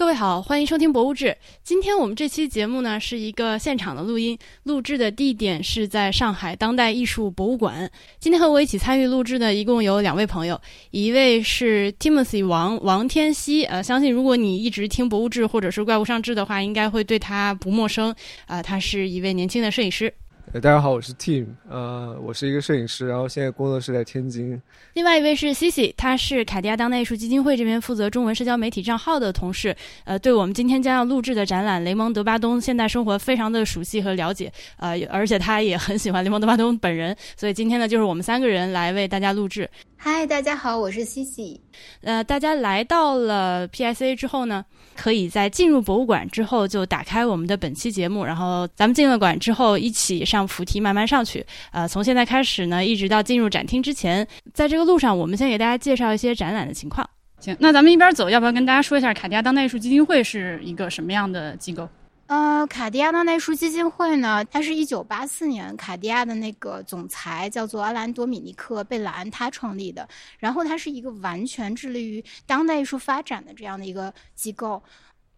各位好，欢迎收听《博物志》。今天我们这期节目呢是一个现场的录音，录制的地点是在上海当代艺术博物馆。今天和我一起参与录制的一共有两位朋友，一位是 Timothy 王王天熙，呃，相信如果你一直听《博物志》或者是《怪物上志》的话，应该会对他不陌生。啊，他是一位年轻的摄影师。大家好，我是 Tim，呃，我是一个摄影师，然后现在工作室在天津。另外一位是 Cici，他是卡地亚当代艺术基金会这边负责中文社交媒体账号的同事，呃，对我们今天将要录制的展览《雷蒙德巴东现代生活》非常的熟悉和了解，呃，而且他也很喜欢雷蒙德巴东本人，所以今天呢，就是我们三个人来为大家录制。嗨，大家好，我是 Cici。呃，大家来到了 PSA 之后呢，可以在进入博物馆之后就打开我们的本期节目，然后咱们进了馆之后一起上扶梯慢慢上去。呃，从现在开始呢，一直到进入展厅之前，在这个路上，我们先给大家介绍一些展览的情况。行，那咱们一边走，要不要跟大家说一下卡地亚当代艺术基金会是一个什么样的机构？呃，卡地亚当代艺术基金会呢，它是一九八四年卡地亚的那个总裁叫做阿兰多米尼克贝兰他创立的，然后它是一个完全致力于当代艺术发展的这样的一个机构。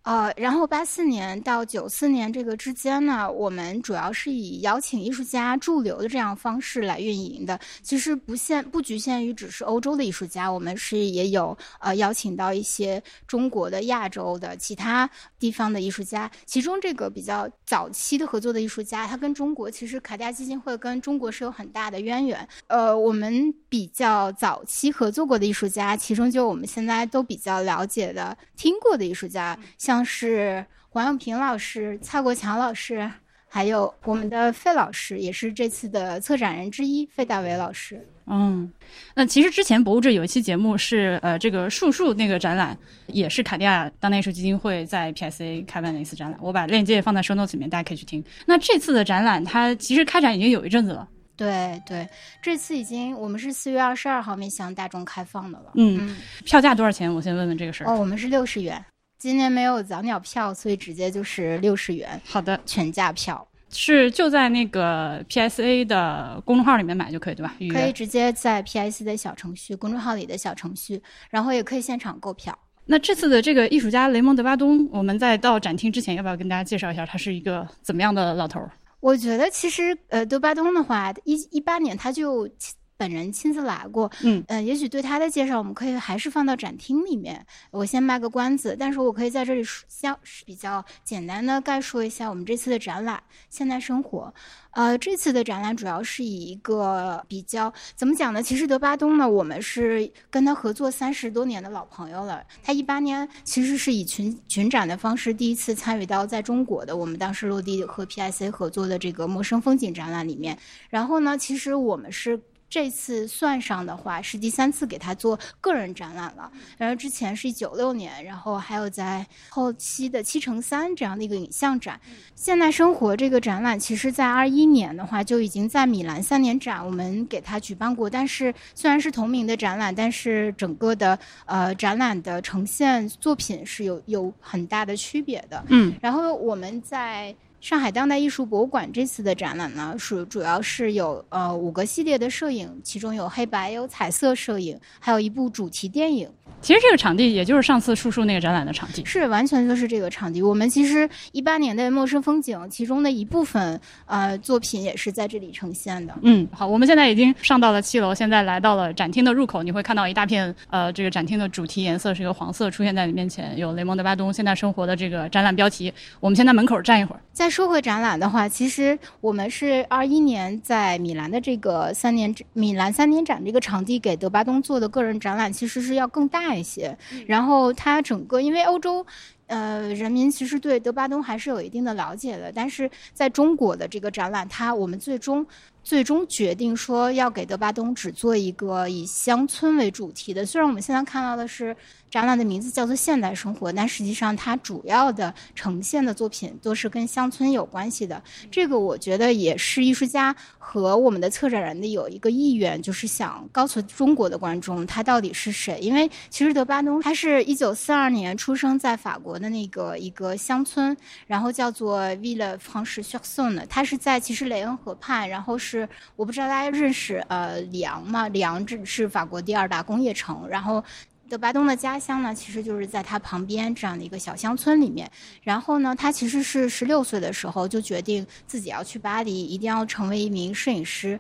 呃，然后八四年到九四年这个之间呢，我们主要是以邀请艺术家驻留的这样方式来运营的。其实不限不局限于只是欧洲的艺术家，我们是也有呃邀请到一些中国的、亚洲的其他地方的艺术家。其中这个比较早期的合作的艺术家，他跟中国其实卡地亚基金会跟中国是有很大的渊源。呃，我们比较早期合作过的艺术家，其中就我们现在都比较了解的、听过的艺术家，像。像是黄永平老师、蔡国强老师，还有我们的费老师，也是这次的策展人之一，费大伟老师。嗯，那其实之前博物志有一期节目是呃，这个树树那个展览，也是卡地亚当代艺术基金会在 PSA 开办的一次展览，我把链接也放在 show notes 里面，大家可以去听。那这次的展览，它其实开展已经有一阵子了。对对，这次已经我们是四月二十二号面向大众开放的了。嗯，票价多少钱？我先问问这个事儿。哦，我们是六十元。今年没有早鸟票，所以直接就是六十元。好的，全价票是就在那个 PSA 的公众号里面买就可以，对吧？可以直接在 PSA 的小程序、公众号里的小程序，然后也可以现场购票。那这次的这个艺术家雷蒙德巴东，我们在到展厅之前，要不要跟大家介绍一下他是一个怎么样的老头？我觉得其实呃，德巴东的话，一一八年他就。本人亲自来过，嗯呃，也许对他的介绍，我们可以还是放到展厅里面。我先卖个关子，但是我可以在这里相比较简单的概述一下我们这次的展览《现代生活》。呃，这次的展览主要是以一个比较怎么讲呢？其实德巴东呢，我们是跟他合作三十多年的老朋友了。他一八年其实是以群群展的方式第一次参与到在中国的我们当时落地和 PIC 合作的这个陌生风景展览里面。然后呢，其实我们是。这次算上的话，是第三次给他做个人展览了。然后之前是九六年，然后还有在后期的七乘三这样的一个影像展。现代生活这个展览，其实在二一年的话就已经在米兰三年展我们给他举办过。但是虽然是同名的展览，但是整个的呃展览的呈现作品是有有很大的区别的。嗯，然后我们在。上海当代艺术博物馆这次的展览呢，是主要是有呃五个系列的摄影，其中有黑白、有彩色摄影，还有一部主题电影。其实这个场地也就是上次树树那个展览的场地，是完全就是这个场地。我们其实一八年的陌生风景，其中的一部分呃作品也是在这里呈现的。嗯，好，我们现在已经上到了七楼，现在来到了展厅的入口，你会看到一大片呃这个展厅的主题颜色是一个黄色出现在你面前，有雷蒙德巴东现代生活的这个展览标题。我们先在门口站一会儿。再说回展览的话，其实我们是二一年在米兰的这个三年米兰三年展这个场地给德巴东做的个人展览，其实是要更大一些。然后它整个，因为欧洲，呃，人民其实对德巴东还是有一定的了解的，但是在中国的这个展览，它我们最终最终决定说要给德巴东只做一个以乡村为主题的。虽然我们现在看到的是。展览的名字叫做“现代生活”，但实际上它主要的呈现的作品都是跟乡村有关系的。这个我觉得也是艺术家和我们的策展人的有一个意愿，就是想告诉中国的观众他到底是谁。因为其实德巴东他是一九四二年出生在法国的那个一个乡村，然后叫做 Ville Franche-sur-Saône 的，他是在其实雷恩河畔，然后是我不知道大家认识呃里昂吗？里昂这是法国第二大工业城，然后。德巴东的家乡呢，其实就是在他旁边这样的一个小乡村里面。然后呢，他其实是十六岁的时候就决定自己要去巴黎，一定要成为一名摄影师。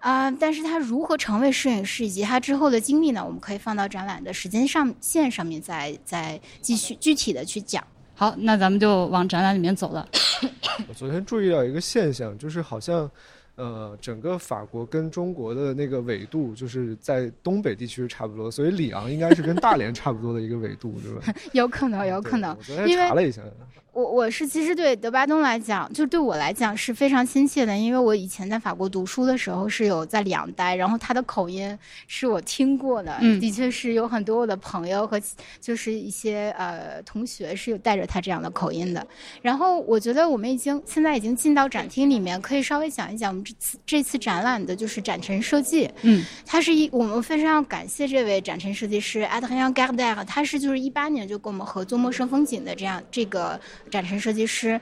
啊、但是他如何成为摄影师以及他之后的经历呢？我们可以放到展览的时间上线上面再再继续具体的去讲。好，那咱们就往展览里面走了。我昨天注意到一个现象，就是好像，呃，整个法国跟中国的那个纬度，就是在东北地区是差不多，所以里昂应该是跟大连差不多的一个纬度，对吧？有可能，有可能对。我昨天因为查了一下，我我是其实对德巴东来讲，就对我来讲是非常亲切的，因为我以前在法国读书的时候是有在里昂待，然后他的口音是我听过的，嗯的确是有很多我的朋友和就是一些呃同学是有带着他这样的口音的。然后我觉得我们已经现在已经进到展厅里面，可以稍微讲一讲我们这次这次展览的就是展陈设计。嗯，他是一我们非常要感谢这位展陈设计师 Adrien Gardner，他是就是一八年就跟我们合作《陌生风景》的这样这个展陈设计师。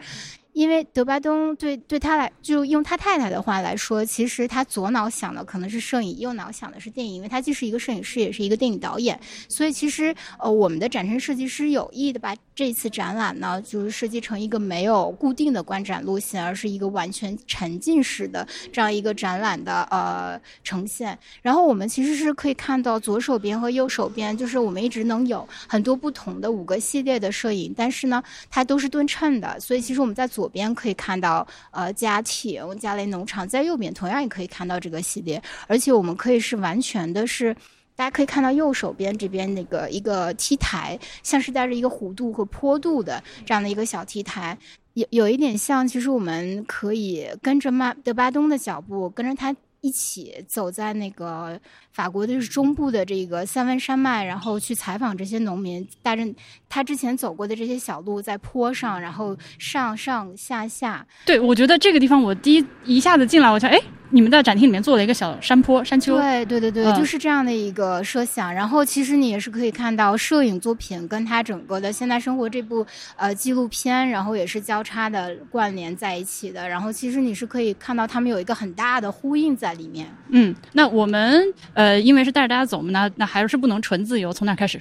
因为德巴东对对他来，就用他太太的话来说，其实他左脑想的可能是摄影，右脑想的是电影，因为他既是一个摄影师，也是一个电影导演。所以其实呃，我们的展陈设计师有意的把这次展览呢，就是设计成一个没有固定的观展路线，而是一个完全沉浸式的这样一个展览的呃呈现。然后我们其实是可以看到左手边和右手边，就是我们一直能有很多不同的五个系列的摄影，但是呢，它都是对称的。所以其实我们在左左边可以看到呃家庭加雷农场，在右边同样也可以看到这个系列，而且我们可以是完全的是。大家可以看到右手边这边那个一个 T 台，像是带着一个弧度和坡度的这样的一个小 T 台，有有一点像，其实我们可以跟着马德巴东的脚步，跟着他一起走在那个法国的是中部的这个三文山脉，然后去采访这些农民，带着他之前走过的这些小路，在坡上，然后上上下下，对，我觉得这个地方我第一一下子进来，我想，哎，你们在展厅里面做了一个小山坡、山丘。对对对对，嗯就是这样的一个设想。然后其实你也是可以看到摄影作品跟它整个的《现代生活》这部呃纪录片，然后也是交叉的关联在一起的。然后其实你是可以看到他们有一个很大的呼应在里面。嗯，那我们呃，呃因为是带着大家走嘛，那那还是不能纯自由，从哪开始？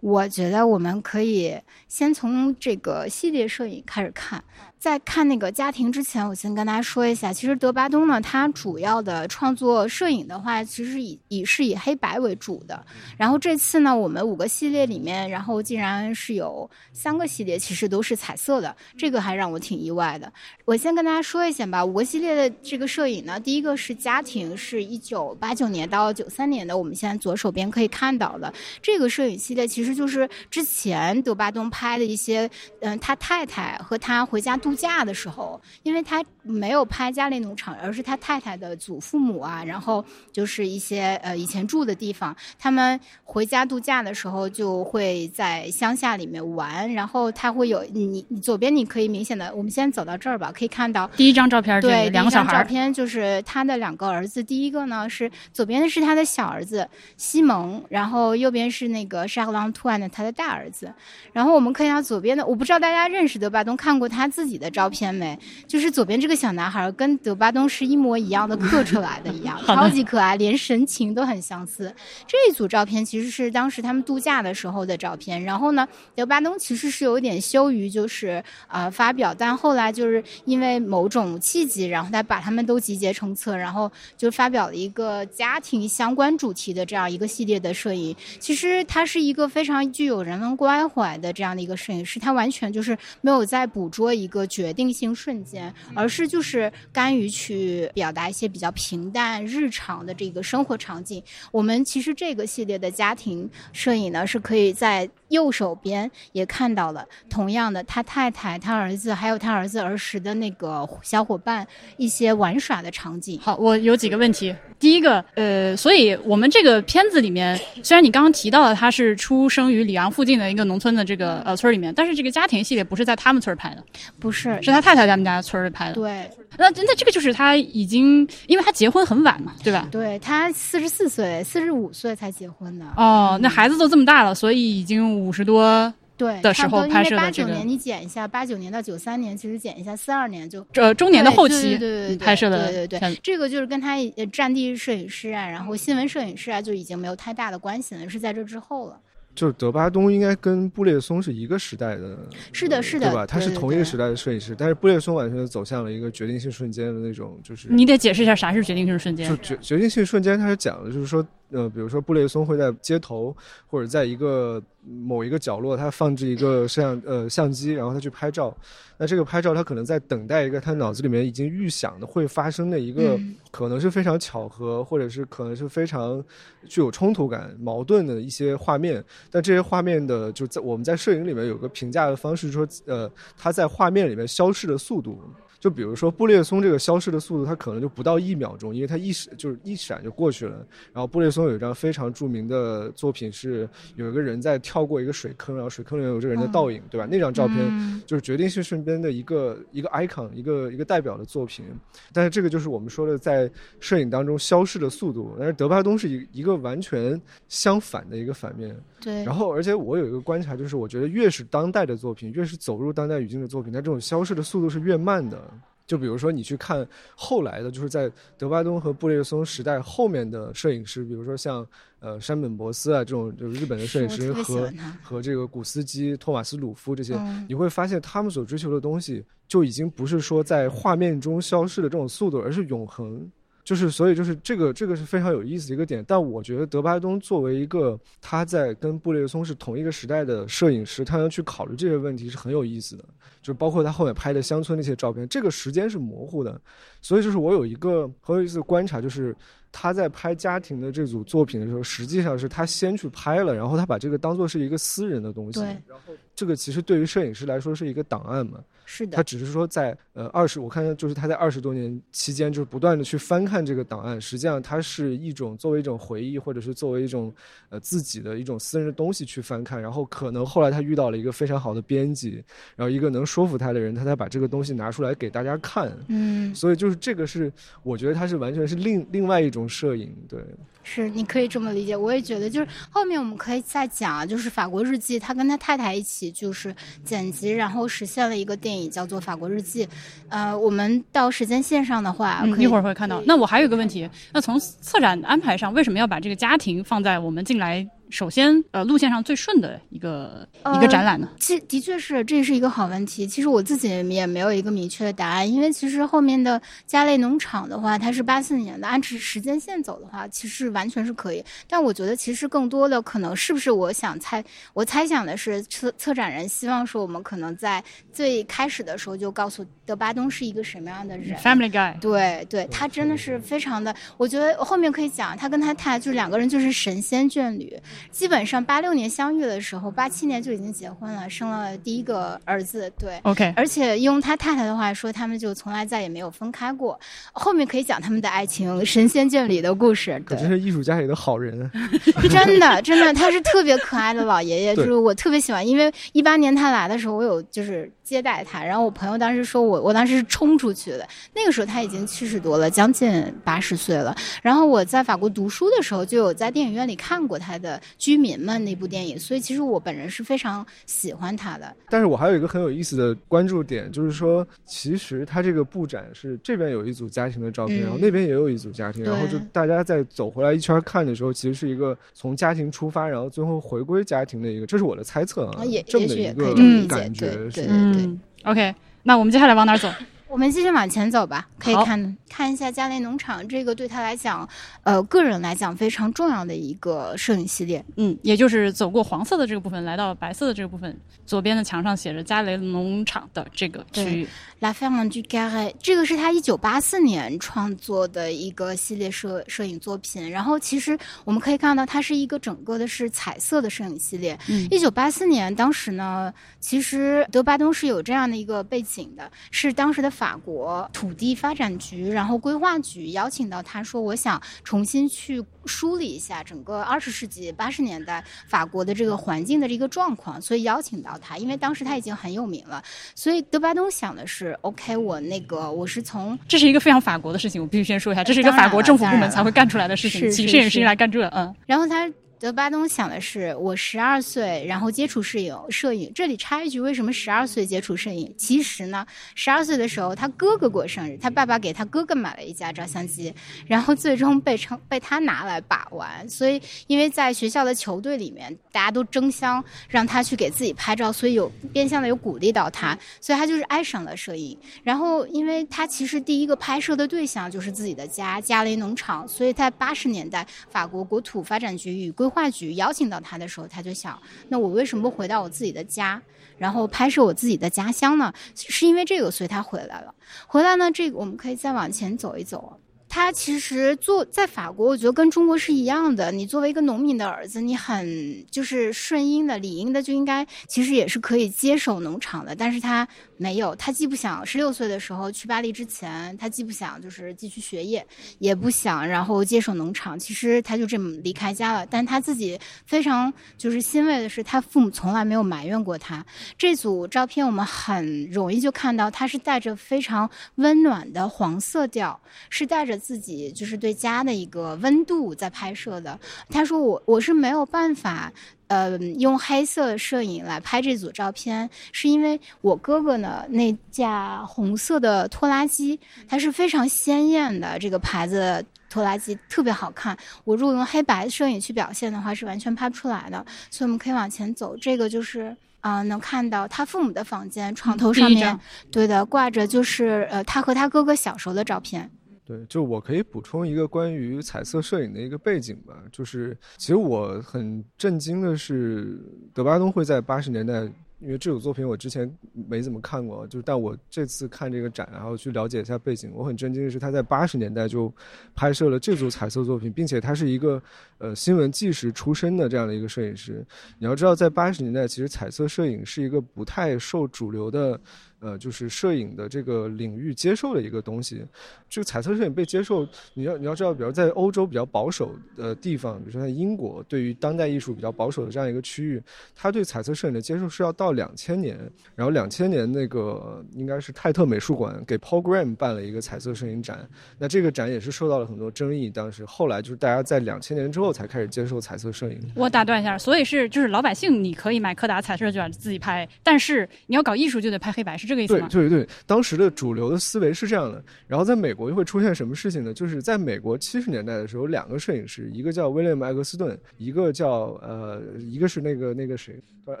我觉得我们可以先从这个系列摄影开始看。在看那个家庭之前，我先跟大家说一下，其实德巴东呢，他主要的创作摄影的话，其实以以是以黑白为主的。然后这次呢，我们五个系列里面，然后竟然是有三个系列其实都是彩色的，这个还让我挺意外的。我先跟大家说一下吧，五个系列的这个摄影呢，第一个是家庭，是一九八九年到九三年的，我们现在左手边可以看到的这个摄影系列，其实就是之前德巴东拍的一些，嗯、他太太和他回家度假的时候，因为他没有拍家里农场，而是他太太的祖父母啊，然后就是一些呃以前住的地方，他们回家度假的时候就会在乡下里面玩，然后他会有你你左边你可以明显的，我们先走到这儿吧，可以看到第一张照片，这对，两个小张照片就是他的两个儿子，第一个呢是左边的是他的小儿子西蒙，然后右边是那个沙克朗图安的他的大儿子。然后我们可以看到左边的，我不知道大家认识德巴东，看过他自己的照片没？就是左边这个小男孩跟德巴东是一模一样的刻出来的一样，超级可爱，连神情都很相似。这一组照片其实是当时他们度假的时候的照片。然后呢，德巴东其实是有点羞于就是呃发表，但后来就是因为某种契机，然后他把他们都集结成册，然后就发表了一个家庭相关主题的这样一个系列的摄影。其实他是一个非常具有人文关怀的这样的一个摄影师，他完全就是没有在捕捉一个决定性瞬间，而是就是甘于去表达一些比较平淡日常的这个生活场景。我们其实这个系列的家庭摄影呢，是可以在右手边也看到了，同样的，他太太、他儿子，还有他儿子儿时的那个小伙伴一些玩耍的场景。好，我有几个问题。第一个，呃，所以我们这个片子里面，虽然你刚刚提到了他是出生于里昂附近的一个农村的这个呃村儿里面，但是这个家庭系列不是在他们村儿拍的，不是，是他太太他们家村儿里拍的。对那那这个就是他已经，因为他结婚很晚嘛，对吧？对，他四十四岁、四十五岁才结婚的。哦，那孩子都这么大了，所以已经五十多，对的时候拍摄的这个八九年你剪一下，八九年到九三年，其实剪一下四二年就呃中年的后期对对对对对拍摄的对对对片子这个就是跟他呃战地摄影师啊，然后新闻摄影师啊，就已经没有太大的关系了，是在这之后了。就是德巴东应该跟布列松是一个时代的，是的，是的，对吧？他是同一个时代的摄影师，但是布列松完全走向了一个决定性瞬间的那种，就是你得解释一下啥是决定性瞬间就。决决定性瞬间，它是讲的就是说，呃，比如说布列松会在街头或者在一个某一个角落，他放置一个摄像呃相机，然后他去拍照。那这个拍照，他可能在等待一个他脑子里面已经预想的会发生的一个，嗯可能是非常巧合，或者是可能是非常具有冲突感、矛盾的一些画面。但这些画面的，就在我们在摄影里面有个评价的方式，说，呃，它在画面里面消逝的速度。就比如说布列松这个消失的速度，它可能就不到一秒钟，因为它一闪就是一闪就过去了。然后布列松有一张非常著名的作品是有一个人在跳过一个水坑，然后水坑里面有这个人的倒影，对吧？那张照片嗯就是决定性瞬间的一个一个 icon，一个一个代表的作品。但是这个就是我们说的在摄影当中消逝的速度，但是德巴东是一一个完全相反的一个反面。对，然后，而且我有一个观察，就是我觉得越是当代的作品，越是走入当代语境的作品，它这种消逝的速度是越慢的。就比如说你去看后来的，就是在德巴东和布列松时代后面的摄影师，比如说像呃山本博斯啊这种就是日本的摄影师和和这个古斯基、托马斯鲁夫这些，嗯你会发现他们所追求的东西就已经不是说在画面中消逝的这种速度，而是永恒。就是所以就是这个这个是非常有意思的一个点，但我觉得德巴东作为一个他在跟布列松是同一个时代的摄影师，他要去考虑这些问题是很有意思的。就包括他后面拍的乡村那些照片，这个时间是模糊的，所以就是我有一个很有意思的观察，就是他在拍家庭的这组作品的时候，实际上是他先去拍了，然后他把这个当做是一个私人的东西。对，然后这个其实对于摄影师来说是一个档案嘛，是的。他，只是说在呃二十，我看见就是他在二十多年期间，就是不断的去翻看这个档案，实际上它是一种作为一种回忆，或者是作为一种呃自己的一种私人的东西去翻看，然后可能后来他遇到了一个非常好的编辑，然后一个能说服他的人，他才把这个东西拿出来给大家看。嗯，所以就是这个是，我觉得它是完全是另另外一种摄影，对，是你可以这么理解。我也觉得，就是后面我们可以再讲啊，就是《法国日记》，他跟他太太一起就是剪辑，然后实现了一个电影叫做《法国日记》。呃，我们到时间线上的话，嗯，一会儿会看到。那我还有一个问题，那从策展安排上，为什么要把这个家庭放在我们进来首先呃路线上最顺的一个、呃一个展览呢？其的确是，这是一个好问题。其实我自己也没有一个明确的答案，因为其实后面的家类农场的话，它是八四年的，按时时间线走的话，其实完全是可以。但我觉得其实更多的可能是不是我想猜，我猜想的是策策展人希望说我们可能在最开始的时候就告诉德巴东是一个什么样的人。Family Guy，对对，他真的是非常的，我觉得后面可以讲，他跟他太太就是两个人就是神仙眷侣，基本上八六年相遇的时候，八七年就已经结婚了，生了第一个儿子，对。OK，而且用他太太的话说，他们就从来再也没有分开过。后面可以讲他们的爱情，神仙眷侣的故事。对可真，是艺术家里的好人啊。真的真的，他是特别可爱的老爷爷，就是我特别喜欢。因为一八年他来的时候，我有就是接待他，然后我朋友当时说我，我当时是冲出去的。那个时候他已经七十多了，将近八十岁了。然后我在法国读书的时候，就有在电影院里看过他的《居民们》那部电影，所以其实我本人是非常喜欢他的。但是我还有一个很有意思的关注点，就是说，其实他这个布展是这边有一组家庭的照片，嗯然后那边也有一组家庭，然后就大家在走回来一圈看的时候，其实是一个从家庭出发，然后最后回归家庭的一个，这是我的猜测啊，啊也这么的一也许也可以个这么理解感觉是对对嗯，OK，那我们接下来往哪儿走？我们继续往前走吧，可以好看看一下家内农场这个对他来讲，呃，个人来讲非常重要的一个摄影系列。嗯，也就是走过黄色的这个部分，来到白色的这个部分，左边的墙上写着加雷农场的这个区域。La Ferme du Carré，这个是他一九八四年创作的一个系列摄摄影作品。然后其实我们可以看到，它是一个整个的是彩色的摄影系列。嗯一九八四年，当时呢，其实德巴东是有这样的一个背景的，是当时的法国土地发展局，然后规划局邀请到他说，我想重新去梳理一下整个二十世纪八十年代法国的这个环境的这个状况，所以邀请到他，因为当时他已经很有名了。所以德巴东想的是，OK，我那个我是从这是一个非常法国的事情，我必须先说一下，这是一个法国政府部门才会干出来的事情，是是请摄影师是来干这，嗯，然后他德巴东想的是，我十二岁，然后接触摄影。摄影这里插一句，为什么十二岁接触摄影？其实呢，十二岁的时候，他哥哥过生日，他爸爸给他哥哥买了一架照相机，然后最终被称被他拿来把玩。所以，因为在学校的球队里面，大家都争相让他去给自己拍照，所以有变相的有鼓励到他，所以他就是爱上了摄影。然后，因为他其实第一个拍摄的对象就是自己的家加雷农场，所以在八十年代，法国国土发展局与规话剧邀请到他的时候，他就想：那我为什么不回到我自己的家，然后拍摄我自己的家乡呢？是因为这个，所以他回来了。回来呢，这个我们可以再往前走一走。他其实做在法国，我觉得跟中国是一样的。你作为一个农民的儿子，你很就是顺应的、理应的，就应该其实也是可以接手农场的。但是他没有，他既不想十六岁的时候去巴黎之前，他既不想就是继续学业，也不想然后接手农场。其实他就这么离开家了。但他自己非常就是欣慰的是，他父母从来没有埋怨过他。这组照片我们很容易就看到，他是带着非常温暖的黄色调，是带着。自己就是对家的一个温度在拍摄的。他说我我是没有办法，呃，用黑色摄影来拍这组照片，是因为我哥哥呢那架红色的拖拉机，它是非常鲜艳的这个牌子拖拉机，特别好看。我如果用黑白摄影去表现的话，是完全拍不出来的。所以我们可以往前走，这个就是啊，能看到他父母的房间床头上面，对的，挂着就是呃他和他哥哥小时候的照片。对，就我可以补充一个关于彩色摄影的一个背景吧，就是其实我很震惊的是，德巴东会在八十年代，因为这组作品我之前没怎么看过，就是但我这次看这个展，然后去了解一下背景，我很震惊的是他在八十年代就拍摄了这组彩色作品，并且他是一个呃新闻纪实出身的这样的一个摄影师。你要知道，在八十年代，其实彩色摄影是一个不太受主流的。呃，就是摄影的这个领域接受的一个东西，这个彩色摄影被接受，你要你要知道，比如在欧洲比较保守的地方，比如说在英国，对于当代艺术比较保守的这样一个区域，他对彩色摄影的接受是要到两千年，然后两千年那个应该是泰特美术馆给 Paul Graham 办了一个彩色摄影展，那这个展也是受到了很多争议，当时后来就是大家在两千年之后才开始接受彩色摄影。我打断一下，所以是就是老百姓你可以买柯达彩色卷自己拍，但是你要搞艺术就得拍黑白是。对对对，当时的主流的思维是这样的。然后在美国又会出现什么事情呢？就是在美国七十年代的时候，两个摄影师，一个叫威廉姆·艾格斯顿，一个叫呃，一个是那个那个谁，呃，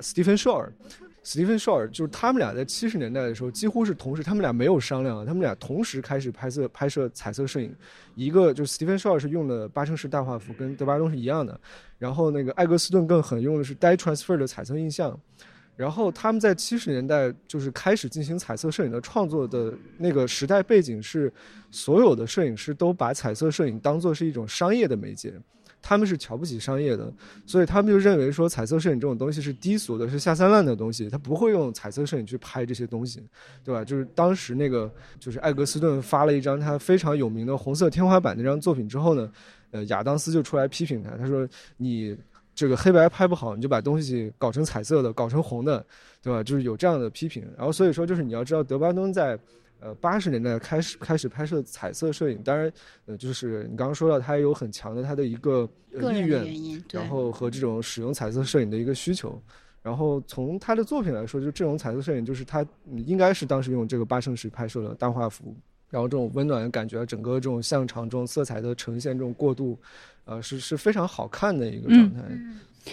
斯蒂芬·绍尔。斯蒂芬·绍尔就是他们俩在七十年代的时候几乎是同时，他们俩没有商量，他们俩同时开始拍摄拍摄彩色摄影。一个就是 steven shore 是用的八乘十大画幅，跟德巴东是一样的。然后那个艾格斯顿更狠，用的是 Die transfer 的彩色印象。然后他们在七十年代就是开始进行彩色摄影的创作的那个时代背景是，所有的摄影师都把彩色摄影当做是一种商业的媒介，他们是瞧不起商业的，所以他们就认为说彩色摄影这种东西是低俗的，是下三滥的东西，他不会用彩色摄影去拍这些东西，对吧？就是当时那个就是艾格斯顿发了一张他非常有名的红色天花板那张作品之后呢，呃，亚当斯就出来批评他，他说你。这个黑白拍不好，你就把东西搞成彩色的，搞成红的，对吧？就是有这样的批评。然后所以说，就是你要知道，德巴东在呃八十年代开始开始拍摄彩色摄影，当然呃就是你刚刚说到，他有很强的他的一个意愿，然后和这种使用彩色摄影的一个需求。然后从他的作品来说，就这种彩色摄影，就是他应该是当时用这个八乘十拍摄的大画幅，然后这种温暖的感觉，整个这种像场这种色彩的呈现，这种过渡。呃，是是非常好看的一个状态，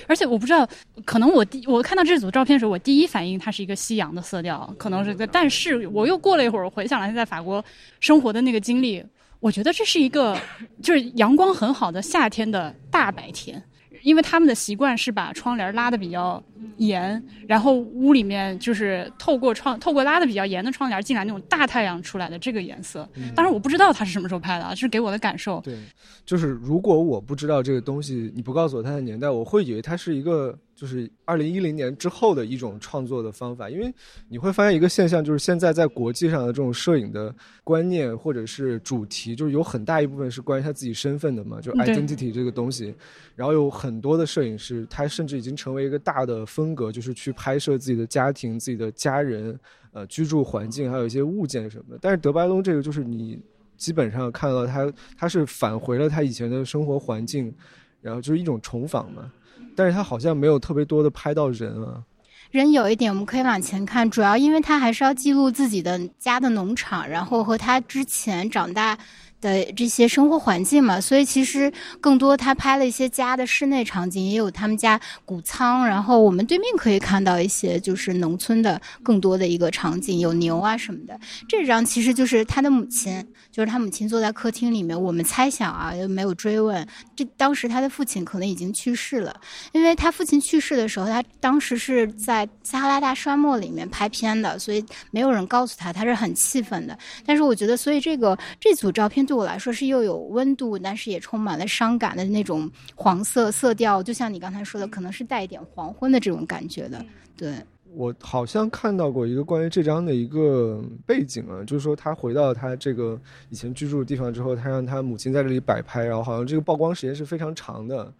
而且我不知道，可能我第我看到这组照片的时候，我第一反应它是一个夕阳的色调，可能是个，但是我又过了一会儿，回想了在法国生活的那个经历，我觉得这是一个就是阳光很好的夏天的大白天。因为他们的习惯是把窗帘拉的比较严，然后屋里面就是透过窗透过拉的比较严的窗帘进来那种大太阳出来的这个颜色。当然我不知道它是什么时候拍的啊，这是给我的感受。对，就是如果我不知道这个东西，你不告诉我它的年代，我会以为它是一个。就是二零一零年之后的一种创作的方法，因为你会发现一个现象，就是现在在国际上的这种摄影的观念或者是主题，就是有很大一部分是关于他自己身份的嘛，就 identity 这个东西。然后有很多的摄影师，他甚至已经成为一个大的风格，就是去拍摄自己的家庭、自己的家人、呃居住环境，还有一些物件什么的。但是德白东这个，就是你基本上看到他，他是返回了他以前的生活环境。然后就是一种重访嘛。但是他好像没有特别多的拍到人啊。人有一点，我们可以往前看，主要因为他还是要记录自己的家的农场，然后和他之前长大。的这些生活环境嘛，所以其实更多他拍了一些家的室内场景，也有他们家谷仓，然后我们对面可以看到一些就是农村的更多的一个场景，有牛啊什么的。这张其实就是他的母亲，就是他母亲坐在客厅里面。我们猜想啊，又没有追问，这当时他的父亲可能已经去世了，因为他父亲去世的时候，他当时是在撒哈拉大沙漠里面拍片的，所以没有人告诉他，他是很气愤的。但是我觉得，所以这个这组照片。对我来说是又有温度，但是也充满了伤感的那种黄色色调，就像你刚才说的，可能是带一点黄昏的这种感觉的。对我好像看到过一个关于这张的一个背景啊，就是说他回到他这个以前居住的地方之后，他让他母亲在这里摆拍，然后好像这个曝光时间是非常长的，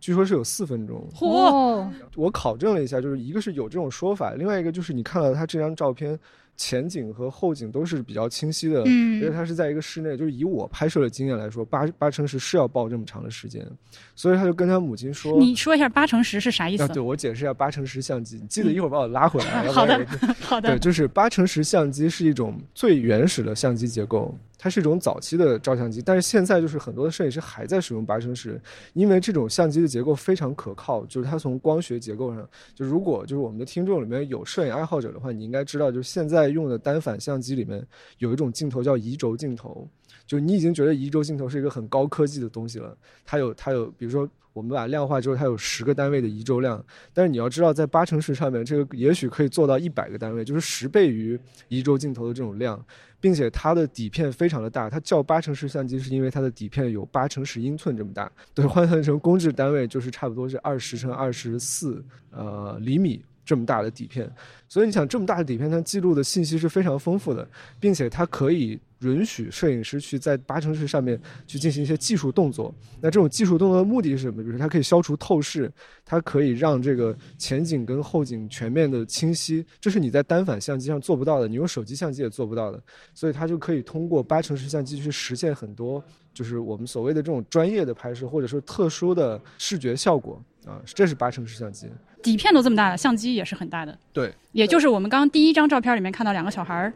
据说是有四分钟。嚯！我考证了一下，就是一个是有这种说法，另外一个就是你看到他这张照片。前景和后景都是比较清晰的，因为它是在一个室内。就是以我拍摄的经验来说，八八成十是要抱这么长的时间，所以他就跟他母亲说：“你说一下八成十是啥意思？”对我解释一下八成十相机，你记得一会儿把我拉回来。好的，好的。对，就是八成十相机是一种最原始的相机结构。它是一种早期的照相机，但是现在就是很多的摄影师还在使用八乘十，因为这种相机的结构非常可靠，就是它从光学结构上，就如果就是我们的听众里面有摄影爱好者的话，你应该知道，就是现在用的单反相机里面有一种镜头叫移轴镜头，就你已经觉得移轴镜头是一个很高科技的东西了，它有它有，比如说我们把它量化之后，它有十个单位的移轴量，但是你要知道，在八乘十上面，这个也许可以做到一百个单位，就是十倍于移轴镜头的这种量。并且它的底片非常的大，它叫八乘十相机，是因为它的底片有八乘十英寸这么大。对，换算成公制单位就是差不多是二十乘二十四呃厘米这么大的底片。所以你想，这么大的底片，它记录的信息是非常丰富的，并且它可以。允许摄影师去在八乘十上面去进行一些技术动作。那这种技术动作的目的是什么？比如它可以消除透视，它可以让这个前景跟后景全面的清晰，这是你在单反相机上做不到的，你用手机相机也做不到的。所以它就可以通过八乘十相机去实现很多，就是我们所谓的这种专业的拍摄，或者说特殊的视觉效果啊。这是八乘十相机，底片都这么大了，相机也是很大的。对，也就是我们刚刚第一张照片里面看到两个小孩儿。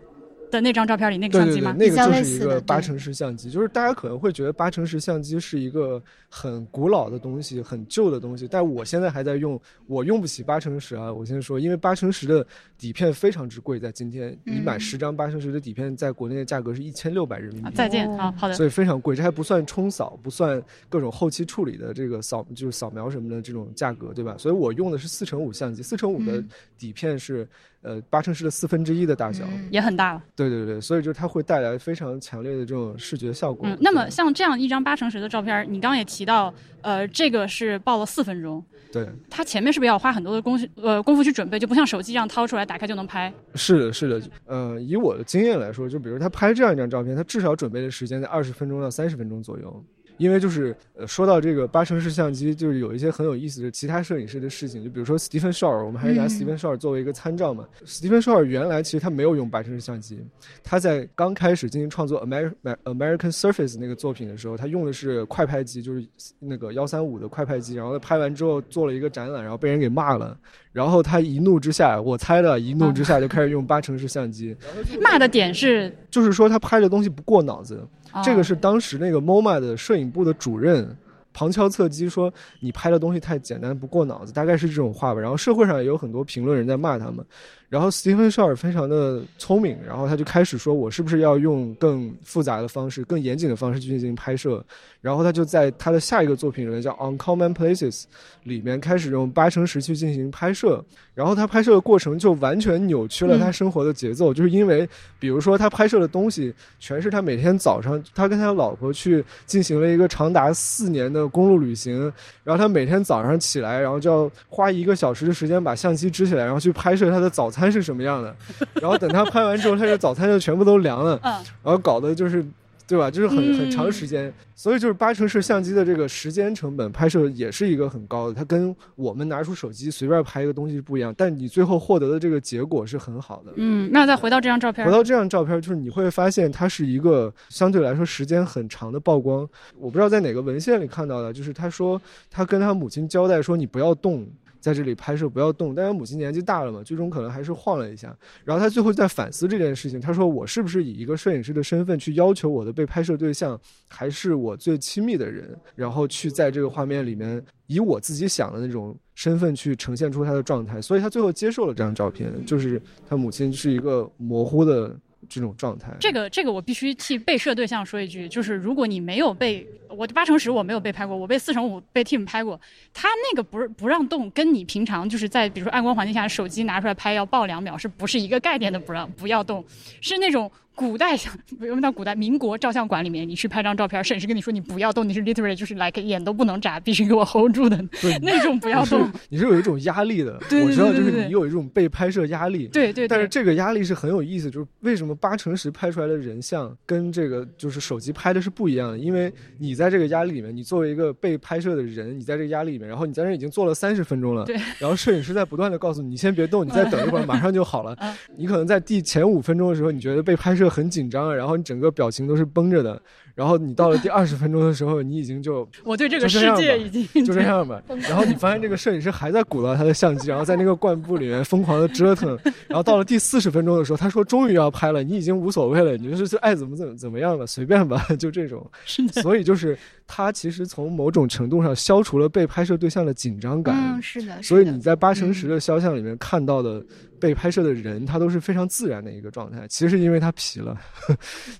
的那张照片里那个相机吗？那个就是一个八乘十相机，就是大家可能会觉得八乘十相机是一个很古老的东西、很旧的东西，但我现在还在用，我用不起八乘十啊！我先说，因为八乘十的底片非常之贵，在今天你买十张八乘十的底片，在国内的价格是一千六百人民币。再见啊，好的。所以非常贵，这还不算冲扫，不算各种后期处理的这个扫，就是扫描什么的这种价格，对吧？所以我用的是四乘五相机，四乘五的底片是。呃，八乘十的四分之一的大小，也很大了。对对对，所以就是它会带来非常强烈的这种视觉效果。嗯，那么像这样一张八乘十的照片，你刚刚也提到，呃，这个是报了四分钟。对，它前面是不是要花很多的功夫呃功夫去准备，就不像手机一样掏出来打开就能拍？是的，是的。呃，以我的经验来说，就比如他拍这样一张照片，他至少准备的时间在二十分钟到三十分钟左右。因为就是呃，说到这个八成式相机，就是有一些很有意思的其他摄影师的事情，就比如说 Stephen Shore，我们还是拿 Stephen Shore 作为一个参照嘛。Stephen Shore 原来其实他没有用八成式相机，他在刚开始进行创作 American American Surface 那个作品的时候，他用的是快拍机，就是那个幺三五的快拍机，然后他拍完之后做了一个展览，然后被人给骂了，然后他一怒之下，我猜的，一怒之下就开始用八成式相机。骂的点是，就是说他拍的东西不过脑子。这个是当时那个 MoMA 的摄影部的主任旁敲侧击说你拍的东西太简单不过脑子，大概是这种话吧。然后社会上也有很多评论人在骂他们。然后 Stephen Shore 非常的聪明，然后他就开始说：“我是不是要用更复杂的方式、更严谨的方式去进行拍摄？”然后他就在他的下一个作品里面叫《Uncommon Places》里面开始用八乘十去进行拍摄。然后他拍摄的过程就完全扭曲了他生活的节奏，就是因为比如说他拍摄的东西全是他每天早上他跟他老婆去进行了一个长达四年的公路旅行，然后他每天早上起来，然后就要花一个小时的时间把相机支起来，然后去拍摄他的早餐。餐是什么样的？然后等他拍完之后，他的早餐就全部都凉了。嗯，然后搞得就是对吧？就是很很嗯长时间，所以就是八成式相机的这个时间成本拍摄也是一个很高的，它跟我们拿出手机随便拍一个东西是不一样，但你最后获得的这个结果是很好的。嗯，那再回到这张照片回，到这张照片，就是你会发现它是一个相对来说时间很长的曝光。我不知道在哪个文献里看到的，就是他说他跟他母亲交代说你不要动。在这里拍摄不要动，但是母亲年纪大了嘛，最终可能还是晃了一下。然后他最后在反思这件事情，他说：“我是不是以一个摄影师的身份去要求我的被拍摄对象还是我最亲密的人，然后去在这个画面里面以我自己想的那种身份去呈现出他的状态？”所以他最后接受了这张照片，就是他母亲是一个模糊的这种状态。这个这个我必须替被摄对象说一句，就是如果你没有被我八乘十我没有被拍过，我被四乘五被 team 拍过，他那个不是不让动，跟你平常就是在比如说暗光环境下手机拿出来拍要爆两秒，是不是一个概念的不让不要动？是那种古代像不用到古代民国照相馆里面，你去拍张照片，摄影师跟你说你不要动，你是 literally 就是 like 眼都不能眨，必须给我 hold 住的对 那种不要动。你是有一种压力的，对对我知道，就是你有一种被拍摄压力。对对对，但是这个压力是很有意思，就是为什么八乘十拍出来的人像跟这个就是手机拍的是不一样的？因为你在这个压力里面，你作为一个被拍摄的人，你在这个压力里面，然后你在这已经坐了三十分钟了，对，然后摄影师在不断的告诉你，你先别动，你再等一会儿，马上就好了嗯。你可能在第前五分钟的时候，你觉得被拍摄很紧张，然后你整个表情都是绷着的，然后你到了第二十分钟的时候，你已经就 我对这个世界已经就这样吧。然后你发现这个摄影师还在鼓捣他的相机，然后在那个灌布里面疯狂的折腾。然后到了第四十分钟的时候，他说终于要拍了，你已经无所谓了，你就是爱怎么怎么怎么样了，随便吧，就这种。是的，所以就是他其实从某种程度上消除了被拍摄对象的紧张感。嗯，是的，所以你在八乘十的肖像里面看到的被拍摄的人，他都是非常自然的一个状态。其实是因为他皮了，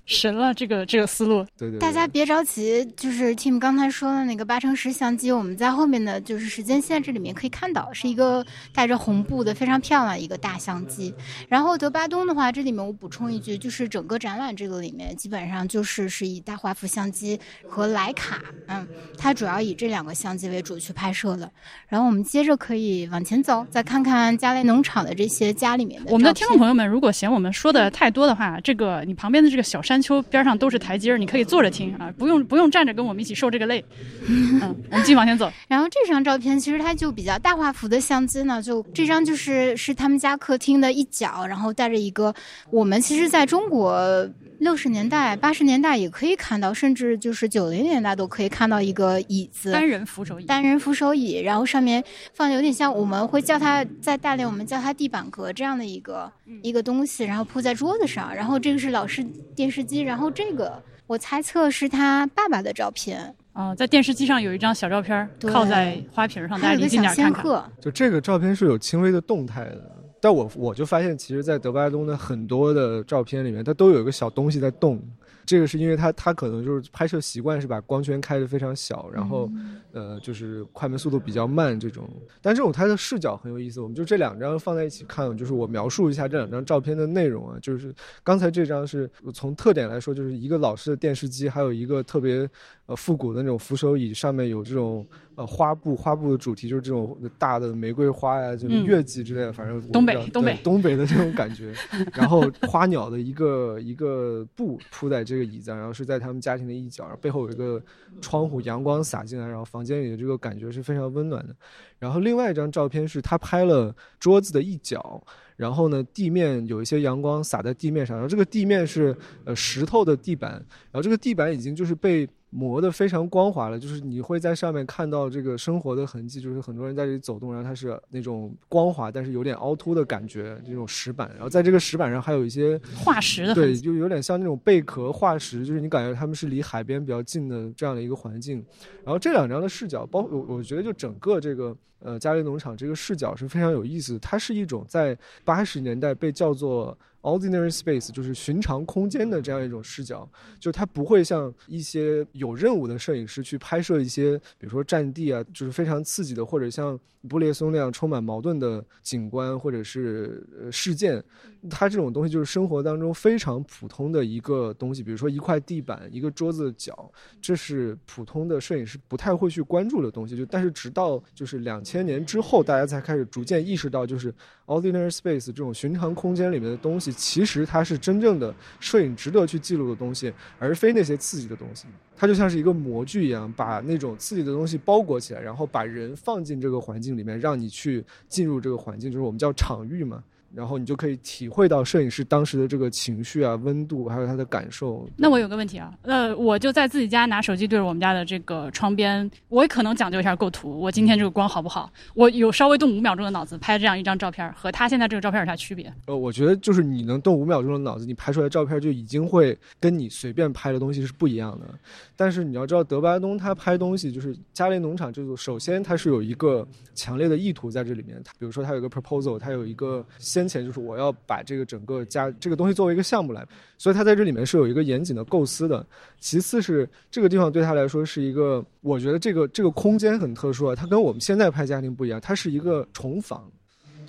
神了，这个这个思路。对对对。大家别着急，就是 Tim 刚才说的那个八乘十相机，我们在后面的就是时间限制里面可以看到，是一个带着红布的非常漂亮一个大相机。然后德巴东的话，这里面我补充一句，就是整个展览这个里面基本上就是是以大画幅相机和徕卡，嗯，它主要以这两个相机为主去拍摄的。然后我们接着可以往前走，再看看家雷农场的这些家里面的我们的听众朋友们，如果嫌我们说的太多的话，这个你旁边的这个小山丘边上都是台阶，你可以坐着听啊，不用不用站着跟我们一起受这个累。嗯，我们继续往前走。然后这张照片其实它就比较大画幅的相机呢，就这张就是是他们家客厅的一角，然后带着一个我们其实在中国六十年代、八十年代也可以看到，甚至就是九零年代都可以看到一个椅子。单人扶手椅，单人扶手椅，然后上面放的有点像我们会叫它在大连我们叫它地板革这样的一个、一个东西，然后铺在桌子上，然后这个是老式电视机，然后这个我猜测是他爸爸的照片，哦、在电视机上有一张小照片靠在花瓶上，大家离近点儿看看。就这个照片是有轻微的动态的，但我我就发现，其实，在德巴东的很多的照片里面，它都有一个小东西在动。这个是因为他他可能就是拍摄习惯是把光圈开得非常小，然后、呃就是快门速度比较慢这种。但这种它的视角很有意思，我们就这两张放在一起看，就是我描述一下这两张照片的内容啊，就是刚才这张是从特点来说，就是一个老式的电视机，还有一个特别呃复古的那种扶手椅，上面有这种呃花布，花布的主题就是这种大的玫瑰花呀，就是嗯月季之类的，反正我东北东北东北的这种 感觉。然后花鸟的一个一个布铺在这个椅子上，然后是在他们家庭的一角，然后背后有一个窗户，阳光洒进来，然后房间里的这个感觉是非常温暖的。然后另外一张照片是他拍了桌子的一角，然后呢地面有一些阳光洒在地面上，然后这个地面是呃石头的地板，然后这个地板已经就是被磨得非常光滑了，就是你会在上面看到这个生活的痕迹，就是很多人在这里走动，然后它是那种光滑但是有点凹凸的感觉，这种石板，然后在这个石板上还有一些化石的对，就有点像那种贝壳化石，就是你感觉他们是离海边比较近的这样的一个环境。然后这两张的视角，包括我我觉得就整个这个呃嘉利农场这个视角是非常有意思的，它是一种在八十年代被叫做 ordinary space，就是寻常空间的这样一种视角，就它不会像一些有任务的摄影师去拍摄一些，比如说战地啊，就是非常刺激的，或者像布列松那样充满矛盾的景观或者是事件。它这种东西就是生活当中非常普通的一个东西，比如说一块地板、一个桌子角，这是普通的摄影师不太会去关注的东西。就但是直到就是两千年之后，大家才开始逐渐意识到，就是 ordinary space 这种寻常空间里面的东西，其实它是真正的摄影值得去记录的东西，而非那些刺激的东西。它就像是一个模具一样，把那种刺激的东西包裹起来，然后把人放进这个环境里面，让你去进入这个环境，就是我们叫场域嘛。然后你就可以体会到摄影师当时的这个情绪啊、温度，还有他的感受。那我有个问题啊，呃，我就在自己家拿手机对着我们家的这个窗边，我也可能讲究一下构图。我今天这个光好不好？我有稍微动五秒钟的脑子拍这样一张照片，和他现在这个照片有啥区别？呃，我觉得就是你能动五秒钟的脑子，你拍出来照片就已经会跟你随便拍的东西是不一样的。但是你要知道，德巴东他拍东西就是加雷农场这组，首先他是有一个强烈的意图在这里面。比如说他有一个 proposal，他有一个。先前就是我要把这个整个家这个东西作为一个项目来，所以他在这里面是有一个严谨的构思的。其次是这个地方对他来说是一个，我觉得这个这个空间很特殊啊，它跟我们现在拍家庭不一样，它是一个重房。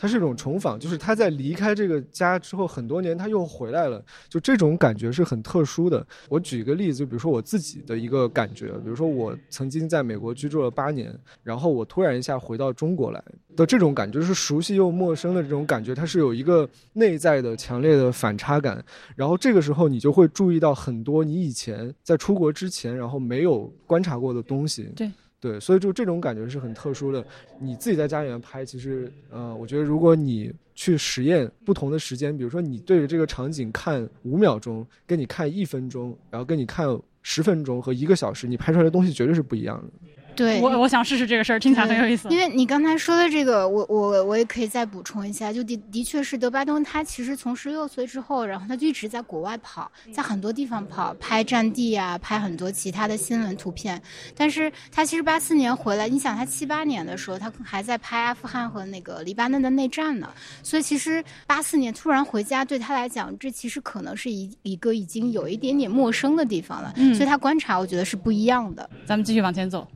它是一种重访，就是他在离开这个家之后很多年，他又回来了，就这种感觉是很特殊的。我举一个例子，就比如说我自己的一个感觉，比如说我曾经在美国居住了八年，然后我突然一下回到中国来的这种感觉，是熟悉又陌生的这种感觉，它是有一个内在的强烈的反差感。然后这个时候你就会注意到很多你以前在出国之前然后没有观察过的东西。对。对，所以就这种感觉是很特殊的。你自己在家里面拍，其实，呃，我觉得如果你去实验不同的时间，比如说你对着这个场景看五秒钟，跟你看一分钟，然后跟你看十分钟和一个小时，你拍出来的东西绝对是不一样的。对，我我想试试这个事儿，听起来很有意思。因为你刚才说的这个，我我我也可以再补充一下，就的的确是德巴东，他其实从十六岁之后，然后他就一直在国外跑，在很多地方跑，拍战地啊，拍很多其他的新闻图片。但是他其实八四年回来，你想他七八年的时候，他还在拍阿富汗和那个黎巴嫩的内战呢。所以其实八四年突然回家，对他来讲，这其实可能是一一个已经有一点点陌生的地方了。嗯，所以他观察，我觉得是不一样的。咱们继续往前走。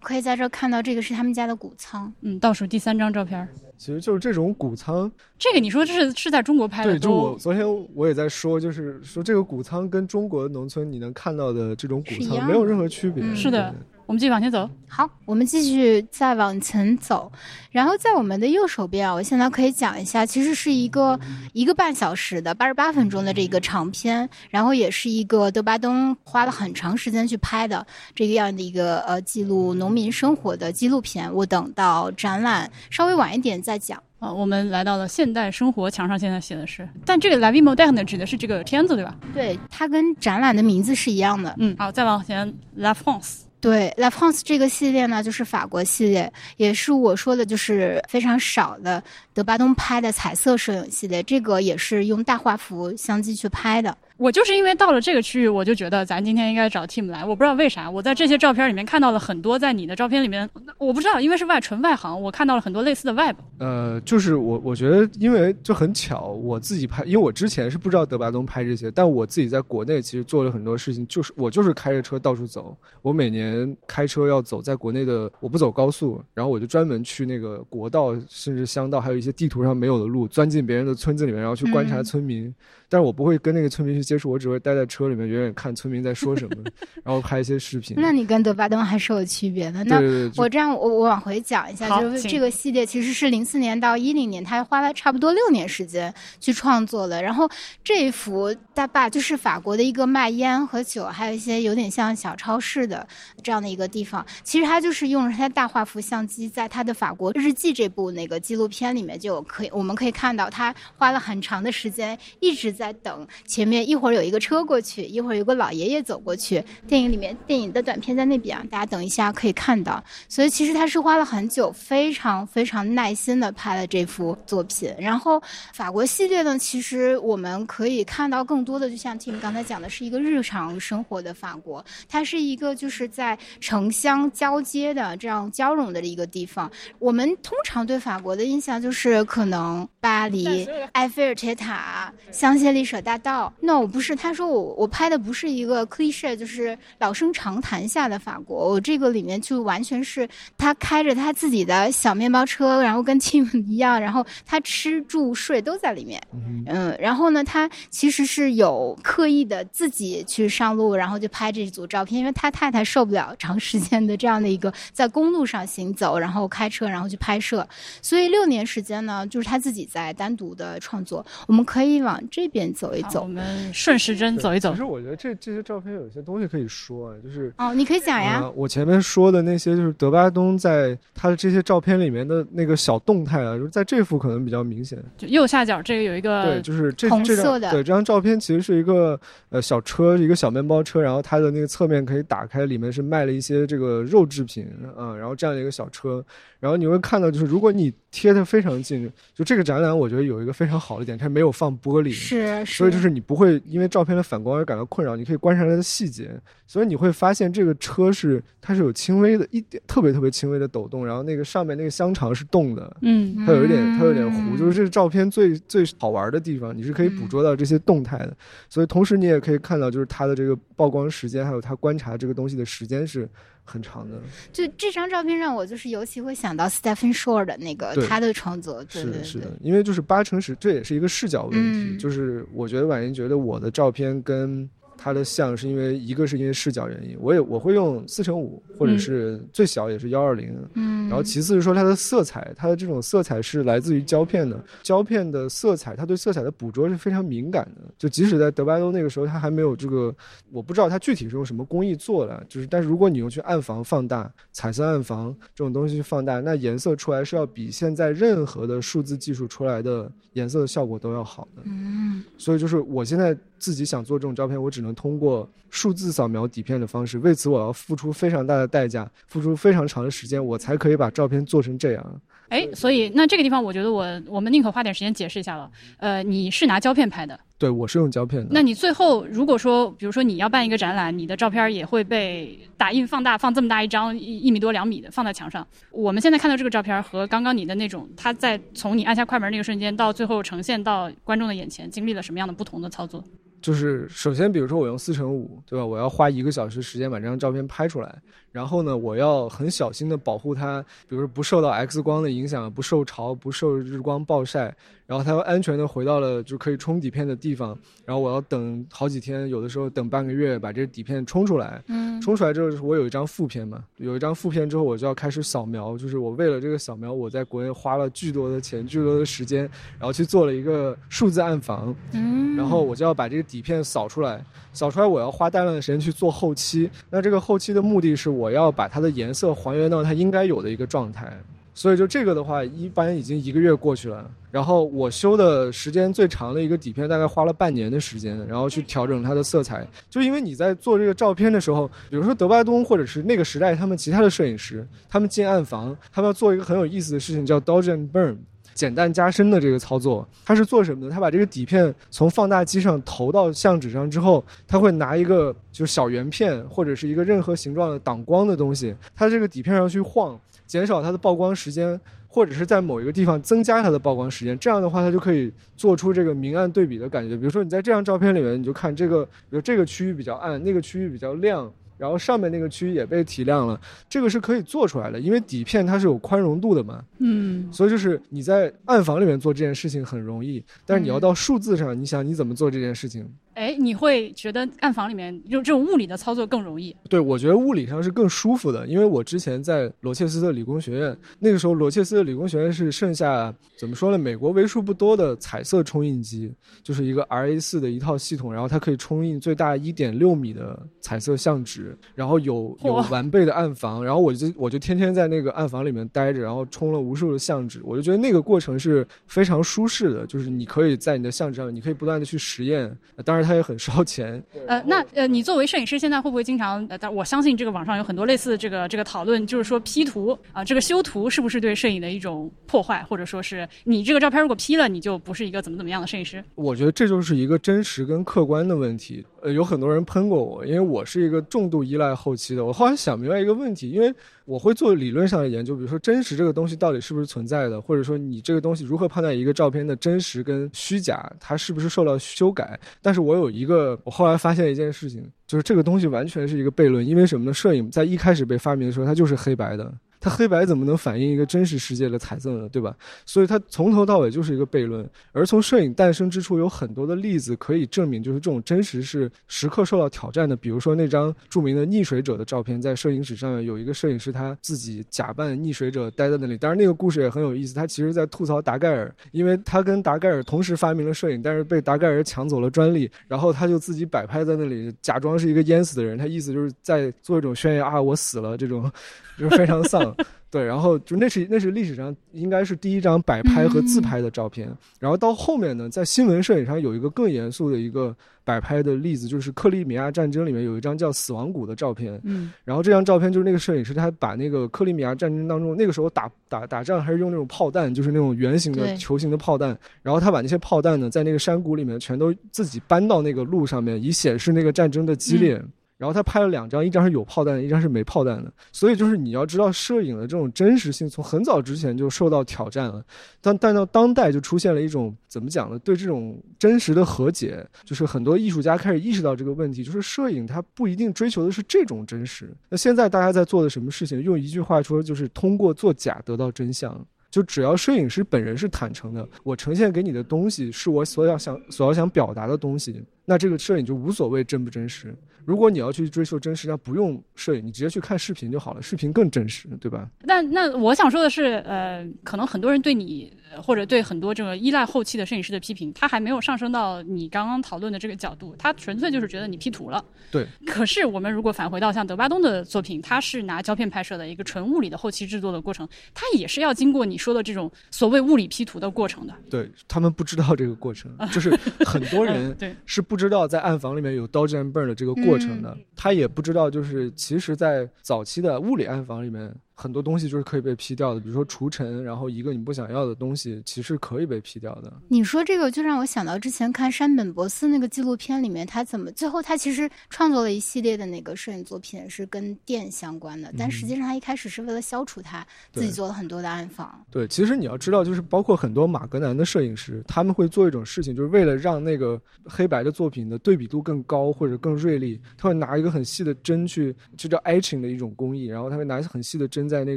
可以在这看到，这个是他们家的谷仓。嗯，倒数第三张照片，其实就是这种谷仓。这个你说是是在中国拍的？对，就我昨天我也在说，就是说这个谷仓跟中国农村你能看到的这种谷仓没有任何区别。是的。我们继续往前走。好，我们继续再往前走。然后在我们的右手边啊，我现在可以讲一下，其实是一个一个半小时的八十八分钟的这个长片，然后也是一个德巴东花了很长时间去拍的这个样的一个呃记录农民生活的纪录片。我等到展览稍微晚一点再讲。啊，我们来到了现代生活，墙上现在写的是，但这个 La Vie Moderne 指的是这个片子对吧？对，它跟展览的名字是一样的。嗯，好，再往前，La France。对，La France 这个系列呢，就是法国系列，也是我说的，就是非常少的德巴东拍的彩色摄影系列。这个也是用大画幅相机去拍的。我就是因为到了这个区域，我就觉得咱今天应该找 Team 来。我不知道为啥，我在这些照片里面看到了很多，在你的照片里面，我不知道，因为是外纯外行，我看到了很多类似的 Vibe。呃，就是我我觉得，因为就很巧，我自己拍，因为我之前是不知道德巴东拍这些，但我自己在国内其实做了很多事情，就是我就是开着车到处走。我每年开车要走在国内的，我不走高速，然后我就专门去那个国道，甚至乡道，还有一些地图上没有的路，钻进别人的村子里面，然后去观察村民。但是我不会跟那个村民去接触，我只会待在车里面，远远看村民在说什么，然后拍一些视频。那你跟德巴东还是有区别的。那我这样，我我往回讲一下，就是这个系列其实是零四年到一零年，他花了差不多六年时间去创作的。然后这一幅大坝就是法国的一个卖烟和酒，还有一些有点像小超市的这样的一个地方。其实他就是用了他大画幅相机，在他的法国日记这部那个纪录片里面就可以，我们可以看到他花了很长的时间一直。在等前面一会儿有一个车过去，一会儿有个老爷爷走过去。电影里面电影的短片在那边，大家等一下可以看到。所以其实他是花了很久，非常非常耐心的拍了这幅作品。然后法国系列呢，其实我们可以看到更多的，就像 Tim 刚才讲的，是一个日常生活的法国。它是一个就是在城乡交接的这样交融的一个地方。我们通常对法国的印象就是可能巴黎、埃菲尔铁塔、香榭。丽舍大道，no，不是，他说我我拍的不是一个 cliche，就是老生常谈下的法国。我这个里面就完全是他开着他自己的小面包车，然后跟 Tim 一样，然后他吃住睡都在里面。嗯，然后呢，他其实是有刻意的自己去上路，然后就拍这组照片，因为他太太受不了长时间的这样的一个在公路上行走，然后开车，然后去拍摄。所以六年时间呢，就是他自己在单独的创作。我们可以往这边走一走，我们顺时针走一走。其实我觉得这这些照片有些东西可以说啊，就是哦，你可以讲呀。我前面说的那些，就是德巴东在他的这些照片里面的那个小动态啊，就是在这幅可能比较明显。就右下角这个有一个，对，就是这红色的。对，这张照片其实是一个呃小车，一个小面包车，然后它的那个侧面可以打开，里面是卖了一些这个肉制品啊，然后这样的一个小车。然后你会看到，就是如果你贴的非常近，就这个展览，我觉得有一个非常好的点，它没有放玻璃，是，所以就是你不会因为照片的反光而感到困扰，你可以观察它的细节，所以你会发现这个车是它是有轻微的一点特别特别轻微的抖动，然后那个上面那个香肠是动的，嗯，它有一点它有点糊，就是这个照片最最好玩的地方，你是可以捕捉到这些动态的，所以同时你也可以看到，就是它的这个曝光时间，还有它观察这个东西的时间是。很长的，就这张照片让我就是尤其会想到 Stephen Shore 的那个他的创作，是的，是的，因为就是八成是这也是一个视角问题，就是我觉得婉莹觉得我的照片跟。它的像是因为一个是因为视角原因，我也我会用四乘五或者是最小也是幺二零，嗯，然后其次是说它的色彩，它的这种色彩是来自于胶片的，胶片的色彩，它对色彩的捕捉是非常敏感的，就即使在德白多那个时候，它还没有这个，我不知道它具体是用什么工艺做的，就是但是如果你用去暗房放大，彩色暗房这种东西去放大，那颜色出来是要比现在任何的数字技术出来的颜色的效果都要好的，嗯，所以就是我现在。自己想做这种照片，我只能通过数字扫描底片的方式。为此，我要付出非常大的代价，付出非常长的时间，我才可以把照片做成这样。哎，所以那这个地方，我觉得我我们宁可花点时间解释一下了。呃，你是拿胶片拍的？对，我是用胶片的。那你最后如果说，比如说你要办一个展览，你的照片也会被打印放大，放这么大一张一一米多两米的放在墙上。我们现在看到这个照片和刚刚你的那种，它在从你按下快门那个瞬间到最后呈现到观众的眼前，经历了什么样的不同的操作？就是首先，比如说我用四乘五，对吧？我要花一个小时时间把这张照片拍出来，然后呢，我要很小心的保护它，比如说不受到 X 光的影响，不受潮，不受日光暴晒。然后它又安全的回到了就可以冲底片的地方，然后我要等好几天，有的时候等半个月把这个底片冲出来。嗯，冲出来之后，我有一张副片嘛，有一张副片之后，我就要开始扫描。就是我为了这个扫描，我在国内花了巨多的钱、巨多的时间，然后去做了一个数字暗房。嗯，然后我就要把这个底片扫出来，扫出来我要花大量的时间去做后期。那这个后期的目的是我要把它的颜色还原到它应该有的一个状态。所以就这个的话，一般已经一个月过去了。然后我修的时间最长的一个底片，大概花了半年的时间，然后去调整它的色彩。就因为你在做这个照片的时候，比如说德巴东或者是那个时代他们其他的摄影师，他们进暗房，他们要做一个很有意思的事情，叫 dodge and burn，简单加深的这个操作。它是做什么的？他把这个底片从放大机上投到相纸上之后，他会拿一个就是小圆片或者是一个任何形状的挡光的东西，他这个底片上去晃。减少它的曝光时间，或者是在某一个地方增加它的曝光时间，这样的话，它就可以做出这个明暗对比的感觉。比如说，你在这张照片里面，你就看这个，比如这个区域比较暗，那个区域比较亮，然后上面那个区域也被提亮了，这个是可以做出来的，因为底片它是有宽容度的嘛。嗯。所以就是你在暗房里面做这件事情很容易，但是你要到数字上，你想你怎么做这件事情？哎，你会觉得暗房里面用这种物理的操作更容易？对，我觉得物理上是更舒服的，因为我之前在罗切斯特理工学院，那个时候罗切斯特理工学院是剩下怎么说呢？美国为数不多的彩色冲印机，就是一个 R A 四的一套系统，然后它可以冲印最大一点六米的彩色相纸，然后有有完备的暗房，然后我就我就天天在那个暗房里面待着，然后冲了无数的相纸，我就觉得那个过程是非常舒适的，就是你可以在你的相纸上，你可以不断的去实验，当然。它也很烧钱。呃，那呃，你作为摄影师，现在会不会经常？呃，但我相信这个网上有很多类似这个这个讨论，就是说 P 图啊，这个修图是不是对摄影的一种破坏，或者说是你这个照片如果 P 了，你就不是一个怎么怎么样的摄影师？我觉得这就是一个真实跟客观的问题。呃，有很多人喷过我，因为我是一个重度依赖后期的。我后来想明白一个问题，因为我会做理论上的研究，比如说真实这个东西到底是不是存在的，或者说你这个东西如何判断一个照片的真实跟虚假，它是不是受到修改？但是我有一个，我后来发现一件事情，就是这个东西完全是一个悖论。因为什么呢？摄影在一开始被发明的时候，它就是黑白的。它黑白怎么能反映一个真实世界的彩色呢？对吧？所以它从头到尾就是一个悖论。而从摄影诞生之初，有很多的例子可以证明，就是这种真实是时刻受到挑战的。比如说那张著名的溺水者的照片，在摄影史上面有一个摄影师他自己假扮溺水者待在那里。当然那个故事也很有意思，他其实在吐槽达盖尔，因为他跟达盖尔同时发明了摄影，但是被达盖尔抢走了专利，然后他就自己摆拍在那里，假装是一个淹死的人。他意思就是在做一种宣言啊，我死了这种，就是非常丧。对，然后就那是那是历史上应该是第一张摆拍和自拍的照片，然后到后面呢，在新闻摄影上有一个更严肃的一个摆拍的例子，就是克里米亚战争里面有一张叫死亡谷的照片，嗯，然后这张照片就是那个摄影师他把那个克里米亚战争当中那个时候打打打仗还是用那种炮弹，就是那种圆形的球形的炮弹，然后他把那些炮弹呢在那个山谷里面全都自己搬到那个路上面，以显示那个战争的激烈。然后他拍了两张，一张是有炮弹的，一张是没炮弹的。所以就是你要知道，摄影的这种真实性从很早之前就受到挑战了，但但到当代就出现了一种怎么讲呢？对这种真实的和解，就是很多艺术家开始意识到这个问题，就是摄影它不一定追求的是这种真实。那现在大家在做的什么事情？用一句话说，就是通过做假得到真相。就只要摄影师本人是坦诚的，我呈现给你的东西是我所要想所要想表达的东西，那这个摄影就无所谓真不真实。如果你要去追求真实，那不用摄影，你直接去看视频就好了，视频更真实，对吧？但那我想说的是，呃，可能很多人对你呃或者对很多这个依赖后期的摄影师的批评，他还没有上升到你刚刚讨论的这个角度，他纯粹就是觉得你 P 图了。对。可是我们如果返回到像德巴东的作品，他是拿胶片拍摄的一个纯物理的后期制作的过程，他也是要经过你说的这种所谓物理 P 图的过程的。对他们不知道这个过程，就是很多人嗯对是不知道在暗房里面有 dodge and burn 的这个过程的，他也不知道就是其实，在早期的物理暗房里面，很多东西就是可以被 P 掉的，比如说除尘，然后一个你不想要的东西，其实可以被 P 掉的。你说这个就让我想到之前看山本博司那个纪录片里面，他怎么最后他其实创作了一系列的那个摄影作品是跟电相关的，但实际上他一开始是为了消除它，自己做了很多的暗访。对，其实你要知道，就是包括很多马格南的摄影师，他们会做一种事情，就是为了让那个黑白的作品的对比度更高或者更锐利，他会拿一个很细的针去，就叫 etching 的一种工艺，然后他会拿很细的针在那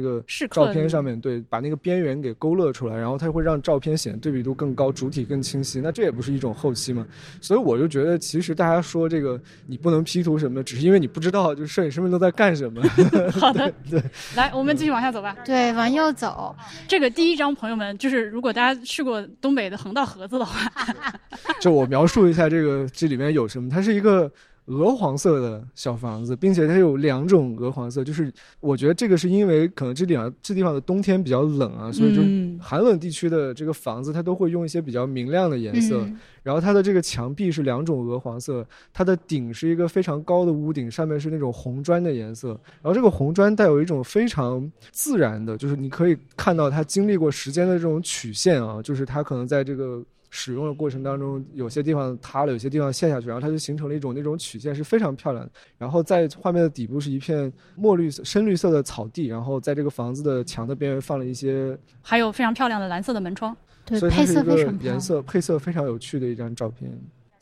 个照片上面，对，把那个边缘给勾勒出来，然后它会让照片显得对比度更高，主体更清晰。那这也不是一种后期嘛？所以我就觉得，其实大家说这个你不能 P 图什么的，只是因为你不知道，就是摄影师们都在干什么。好的，对，来，我们继续往下走吧。对，往右走，这个第一张，朋友们，就是如果大家去过东北的横道河子的话，就我描述一下这个这里面有什么，它是一个鹅黄色的小房子，并且它有两种鹅黄色，就是我觉得这个是因为可能这地方这地方的冬天比较冷啊，所以就嗯寒冷地区的这个房子它都会用一些比较明亮的颜色，嗯。然后它的这个墙壁是两种鹅黄色，它的顶是一个非常高的屋顶，上面是那种红砖的颜色，然后这个红砖带有一种非常自然的，就是你可以看到它经历过时间的这种曲线啊，就是它可能在这个。使用的过程当中，有些地方塌了，有些地方陷下去，然后它就形成了一种那种曲线，是非常漂亮的。然后在画面的底部是一片墨绿色、深绿色的草地，然后在这个房子的墙的边缘放了一些，还有非常漂亮的蓝色的门窗。对，配色非常。颜色配色非常有趣的一张照片。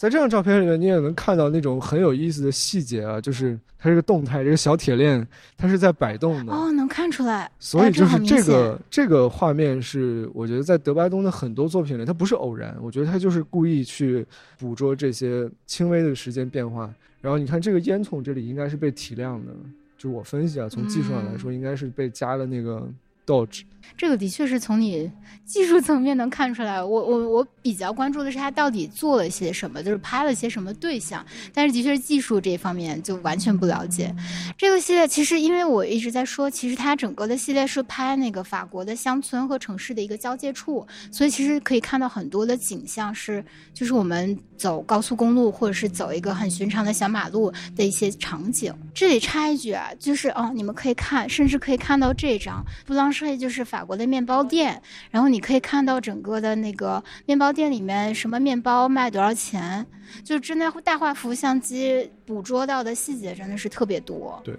在这张照片里面，你也能看到那种很有意思的细节啊，就是它这个动态，这个小铁链它是在摆动的。哦，能看出来，所以就是哎这个这个画面是，我觉得在德巴东的很多作品里，它不是偶然，我觉得他就是故意去捕捉这些轻微的时间变化。然后你看这个烟囱这里应该是被提亮的，就是我分析啊，从技术上来说，应该是被加了那个 Dodge。这个的确是从你 技术层面能看出来。我我我比较关注的是他到底做了些什么，就是拍了些什么对象。但是的确是技术这方面就完全不了解。这个系列其实因为我一直在说，其实它整个的系列是拍那个法国的乡村和城市的一个交界处，所以其实可以看到很多的景象是就是我们走高速公路或者是走一个很寻常的小马路的一些场景。这里插一句啊，就是哦，你们可以看，甚至可以看到这张布朗设计，就是法国的面包店，然后你可以看到整个的那个面包店里面什么面包卖多少钱，就真的大画幅相机捕捉到的细节真的是特别多。对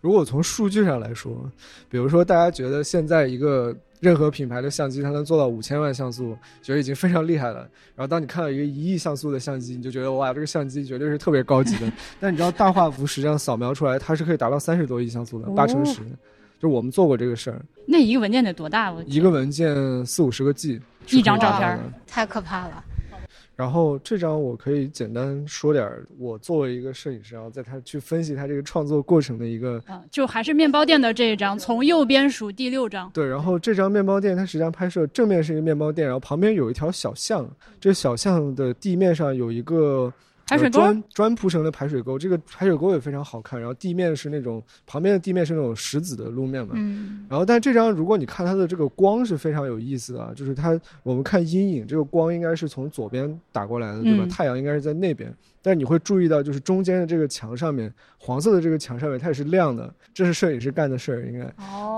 如果从数据上来说，比如说大家觉得现在一个任何品牌的相机，它能做到五千万像素，觉得已经非常厉害了。然后当你看到一个一亿像素的相机，你就觉得哇，这个相机绝对是特别高级的。但你知道大画幅实际上扫描出来，它是可以达到三十多亿像素的，八乘十。就我们做过这个事儿。那一个文件得多大？我一个文件四五十个 G，一张照片，太可怕了。然后这张我可以简单说点儿，我作为一个摄影师，然后在他去分析他这个创作过程的一个，啊，就还是面包店的这一张，从右边数第六张。对，然后这张面包店它实际上拍摄正面是一个面包店，然后旁边有一条小巷，这小巷的地面上有一个。排水沟砖砖铺成的排水沟，这个排水沟也非常好看。然后地面是那种旁边的地面是那种石子的路面嘛。嗯。然后，但这张如果你看它的这个光是非常有意思的，就是它我们看阴影，这个光应该是从左边打过来的，对吧？太阳应该是在那边。但你会注意到，就是中间的这个墙上面，黄色的这个墙上面，它也是亮的。这是摄影师干的事儿，应该，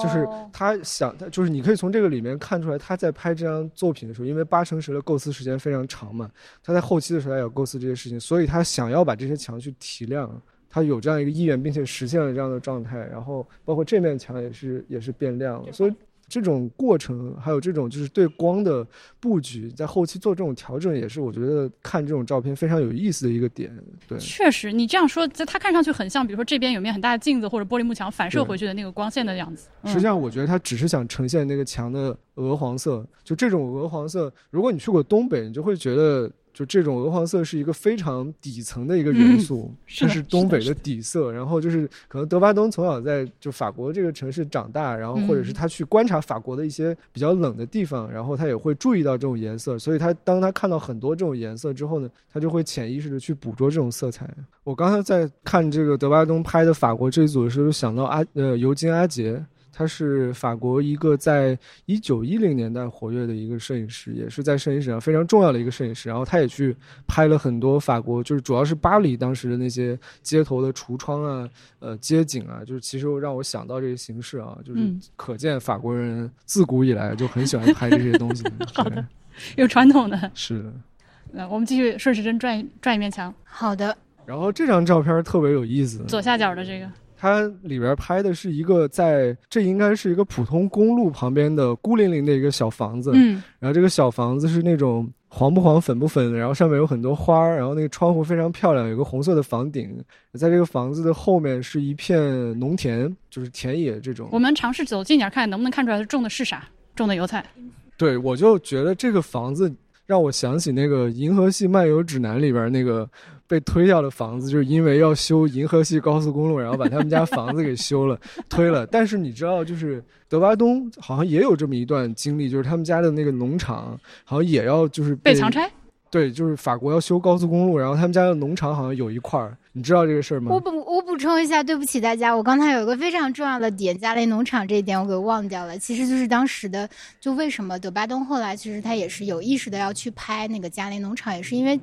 就是他想，他就是你可以从这个里面看出来，他在拍这张作品的时候，因为八乘十的构思时间非常长嘛，他在后期的时候他要构思这些事情，所以他想要把这些墙去提亮，他有这样一个意愿，并且实现了这样的状态。然后包括这面墙也是也是变亮了，所以。这种过程，还有这种就是对光的布局，在后期做这种调整，也是我觉得看这种照片非常有意思的一个点。对，确实，你这样说，在它看上去很像，比如说这边有面很大的镜子或者玻璃幕墙反射回去的那个光线的样子。实际上，我觉得它只是想呈现那个墙的鹅黄色，就这种鹅黄色。如果你去过东北，你就会觉得。就这种鹅黄色是一个非常底层的一个元素，这是东北的底色。然后就是可能德巴东从小在就法国这个城市长大，然后或者是他去观察法国的一些比较冷的地方，然后他也会注意到这种颜色。所以他当他看到很多这种颜色之后呢，他就会潜意识的去捕捉这种色彩。我刚才在看这个德巴东拍的法国这一组的时候，想到阿呃尤金阿杰。他是法国一个在一九一零年代活跃的一个摄影师，也是在摄影史上非常重要的一个摄影师。然后他也去拍了很多法国，就是主要是巴黎当时的那些街头的橱窗啊、呃街景啊，就是其实让我想到这个形式啊，就是可见法国人自古以来就很喜欢拍这些东西。好的，有传统的。是的。那我们继续顺时针转转一面墙。好的。然后这张照片特别有意思，左下角的这个。它里边拍的是一个在，这应该是一个普通公路旁边的孤零零的一个小房子。嗯，然后这个小房子是那种黄不黄、粉不粉的，然后上面有很多花儿，然后那个窗户非常漂亮，有个红色的房顶。在这个房子的后面是一片农田，就是田野这种。我们尝试走近点看，能不能看出来它种的是啥？种的油菜。对，我就觉得这个房子让我想起那个《银河系漫游指南》里边那个。被推掉的房子，就是因为要修银河系高速公路，然后把他们家房子给修了，推了。但是你知道，就是德巴东好像也有这么一段经历，就是他们家的那个农场好像也要就是被强拆。对，就是法国要修高速公路，然后他们家的农场好像有一块儿，你知道这个事儿吗？我补我补充一下，对不起大家，我刚才有一个非常重要的点，加雷农场这一点我给忘掉了。其实就是当时的，就为什么德巴东后来其实他也是有意识的要去拍那个加雷农场，也是因为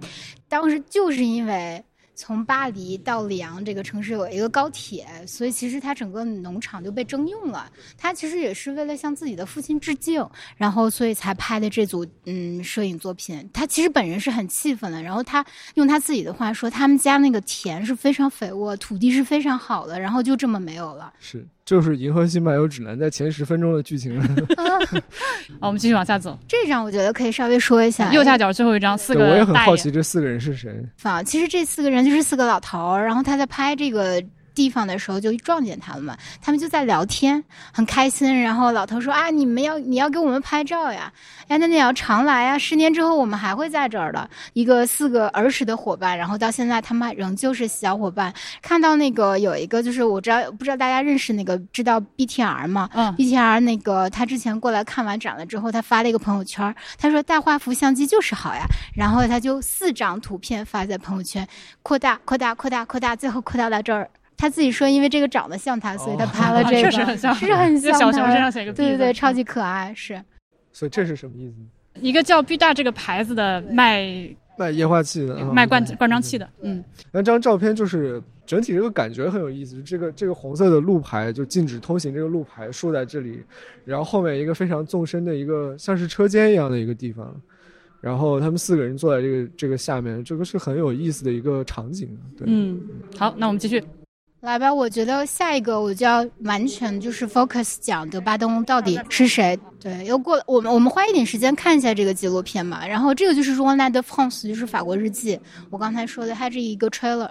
当时就是因为。从巴黎到里昂这个城市有一个高铁，所以其实他整个农场就被征用了。他其实也是为了向自己的父亲致敬，然后所以才拍的这组嗯摄影作品。他其实本人是很气愤的，然后他用他自己的话说，他们家那个田是非常肥沃，土地是非常好的，然后就这么没有了。是。就是《银河系漫游指南》在前十分钟的剧情。好，我们继续往下走。这张我觉得可以稍微说一下。右下角最后一张，四个。我也很好奇这四个人是谁。啊，其实这四个人就是四个老头儿，然后他在拍这个。地方的时候就撞见他了嘛，他们就在聊天，很开心。然后老头说：“啊，你们要你要给我们拍照呀？哎，那你要常来呀！十年之后我们还会在这儿的。一个四个儿时的伙伴，然后到现在他们仍旧是小伙伴。看到那个有一个就是我知道不知道大家认识那个知道 BTR 吗？嗯，BTR 那个他之前过来看完展了之后，他发了一个朋友圈，他说大画幅相机就是好呀。然后他就四张图片发在朋友圈，扩大扩大扩大扩大，最后扩大到这儿。他自己说，因为这个长得像他，所以他拍了 这个，确实很像，是很像。小熊身上写个对对对，超级可爱，是。所以这是什么意思？一个叫 B 大这个牌子的卖卖液化气的，卖灌灌装器的。嗯，那这张照片就是整体这个感觉很有意思。这个这个红色的路牌就禁止通行，这个路牌竖在这里，然后后面一个非常纵深的一个像是车间一样的一个地方，然后他们四个人坐在这个这个下面，这个是很有意思的一个场景。对，嗯，好，那我们继续。来吧，我觉得下一个我就要完全就是 focus 讲德巴东到底是谁。对，又过了，我们我们花一点时间看一下这个纪录片嘛。然后这个就是 Journal de France，就是法国日记。我刚才说的，它这一个 trailer，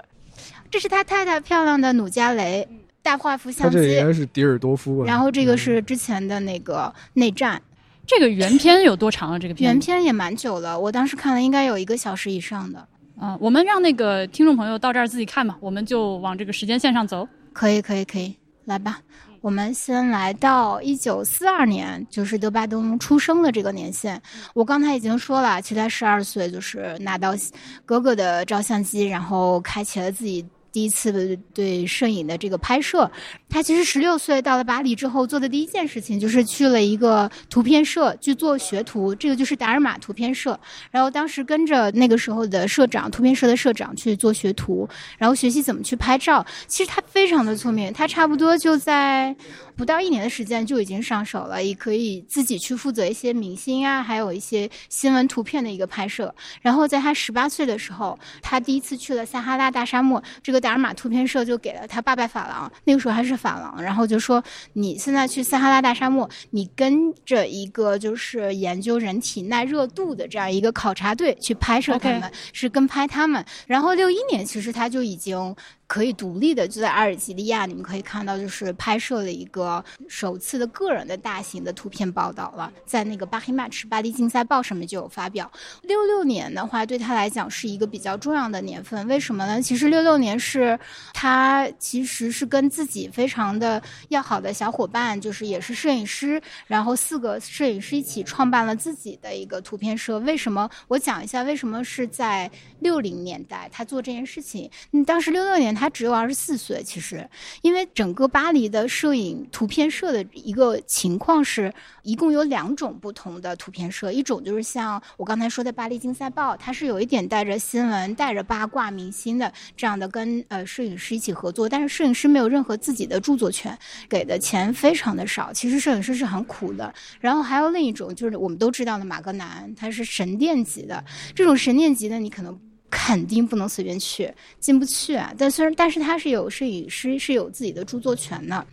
这是他太太漂亮的努加雷大画幅相机这应。该是迪尔多夫吧？然后这个是之前的那个内战，这个原片有多长啊？这个片原片也蛮久了，我当时看了应该有一个小时以上的。啊、我们让那个听众朋友到这儿自己看吧，我们就往这个时间线上走。可以，可以，可以，来吧。我们先来到一九四二年，就是德巴东出生的这个年限。我刚才已经说了，其实他十二岁就是拿到哥哥的照相机，然后开启了自己第一次对摄影的这个拍摄。他其实十六岁到了巴黎之后做的第一件事情就是去了一个图片社去做学徒，这个就是达尔玛图片社。然后当时跟着那个时候的社长，图片社的社长去做学徒，然后学习怎么去拍照。其实他非常的聪明，他差不多就在不到一年的时间就已经上手了，也可以自己去负责一些明星啊，还有一些新闻图片的一个拍摄。然后在他十八岁的时候，他第一次去了撒哈拉大沙漠，这个达尔玛图片社就给了他爸爸法郎，那个时候还是法郎，然后就说你现在去撒哈拉大沙漠，你跟着一个就是研究人体耐热度的这样一个考察队去拍摄他们是跟拍他们。然后六一年其实他就已经可以独立的就在阿尔及利亚，你们可以看到就是拍摄了一个首次的个人的大型的图片报道了，在那个巴黑马驰巴黎竞赛报上面就有发表。六六年的话，对他来讲是一个比较重要的年份，为什么呢？其实六六年是他其实是跟自己非常的要好的小伙伴，就是也是摄影师，然后四个摄影师一起创办了自己的一个图片社。为什么？我讲一下为什么是在六零年代他做这件事情。嗯，当时六六年他他只有二十四岁，其实因为整个巴黎的摄影图片社的一个情况是，一共有两种不同的图片社，一种就是像我刚才说的巴黎竞赛报，它是有一点带着新闻、带着八卦、明星的这样的跟呃摄影师一起合作，但是摄影师没有任何自己的著作权，给的钱非常的少，其实摄影师是很苦的。然后还有另一种就是我们都知道的马格南，他是神殿级的，这种神殿级的你可能。肯定不能随便去，进不去啊。但虽然，但是他是有摄影师是有自己的著作权的。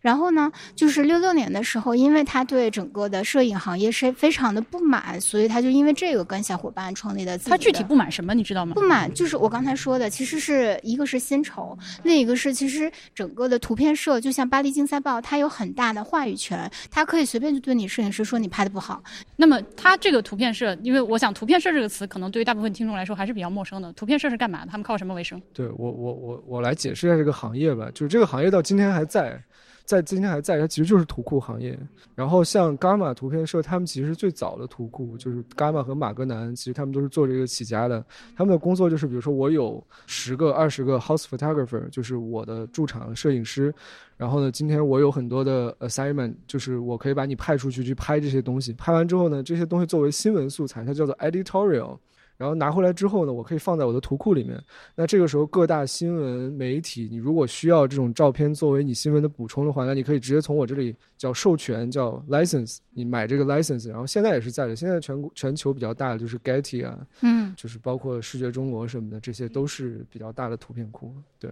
然后呢，就是六六年的时候，因为他对整个的摄影行业是非常的不满，所以他就因为这个跟小伙伴创立的。他具体不满什么，你知道吗不？满就是我刚才说的，其实是一个是薪酬，另一个是其实整个的图片社，就像巴黎竞赛报，它有很大的话语权，它可以随便就对你摄影师说你拍的不好。那么他这个图片社，因为我想图片社这个词可能对于大部分听众来说还是比较陌生的。图片社是干嘛的？他们靠什么为生？对我我我我来解释一下这个行业吧，就是这个行业到今天还在，在今天还在，它其实就是图库行业。然后像伽马图片社，他们其实最早的图库就是伽马和马格南，其实他们都是做这个起家的。他们的工作就是，比如说我有十个、二十个 house photographer，就是我的驻场摄影师。然后呢，今天我有很多的 assignment，就是我可以把你派出去去拍这些东西。拍完之后呢，这些东西作为新闻素材，它叫做 editorial。然后拿回来之后呢，我可以放在我的图库里面。那这个时候各大新闻媒体，你如果需要这种照片作为你新闻的补充的话，那你可以直接从我这里叫授权，叫 license，你买这个 license。然后现在也是在的，现在全国全球比较大的就是 Getty 啊，嗯，就是包括视觉中国什么的，这些都是比较大的图片库。对，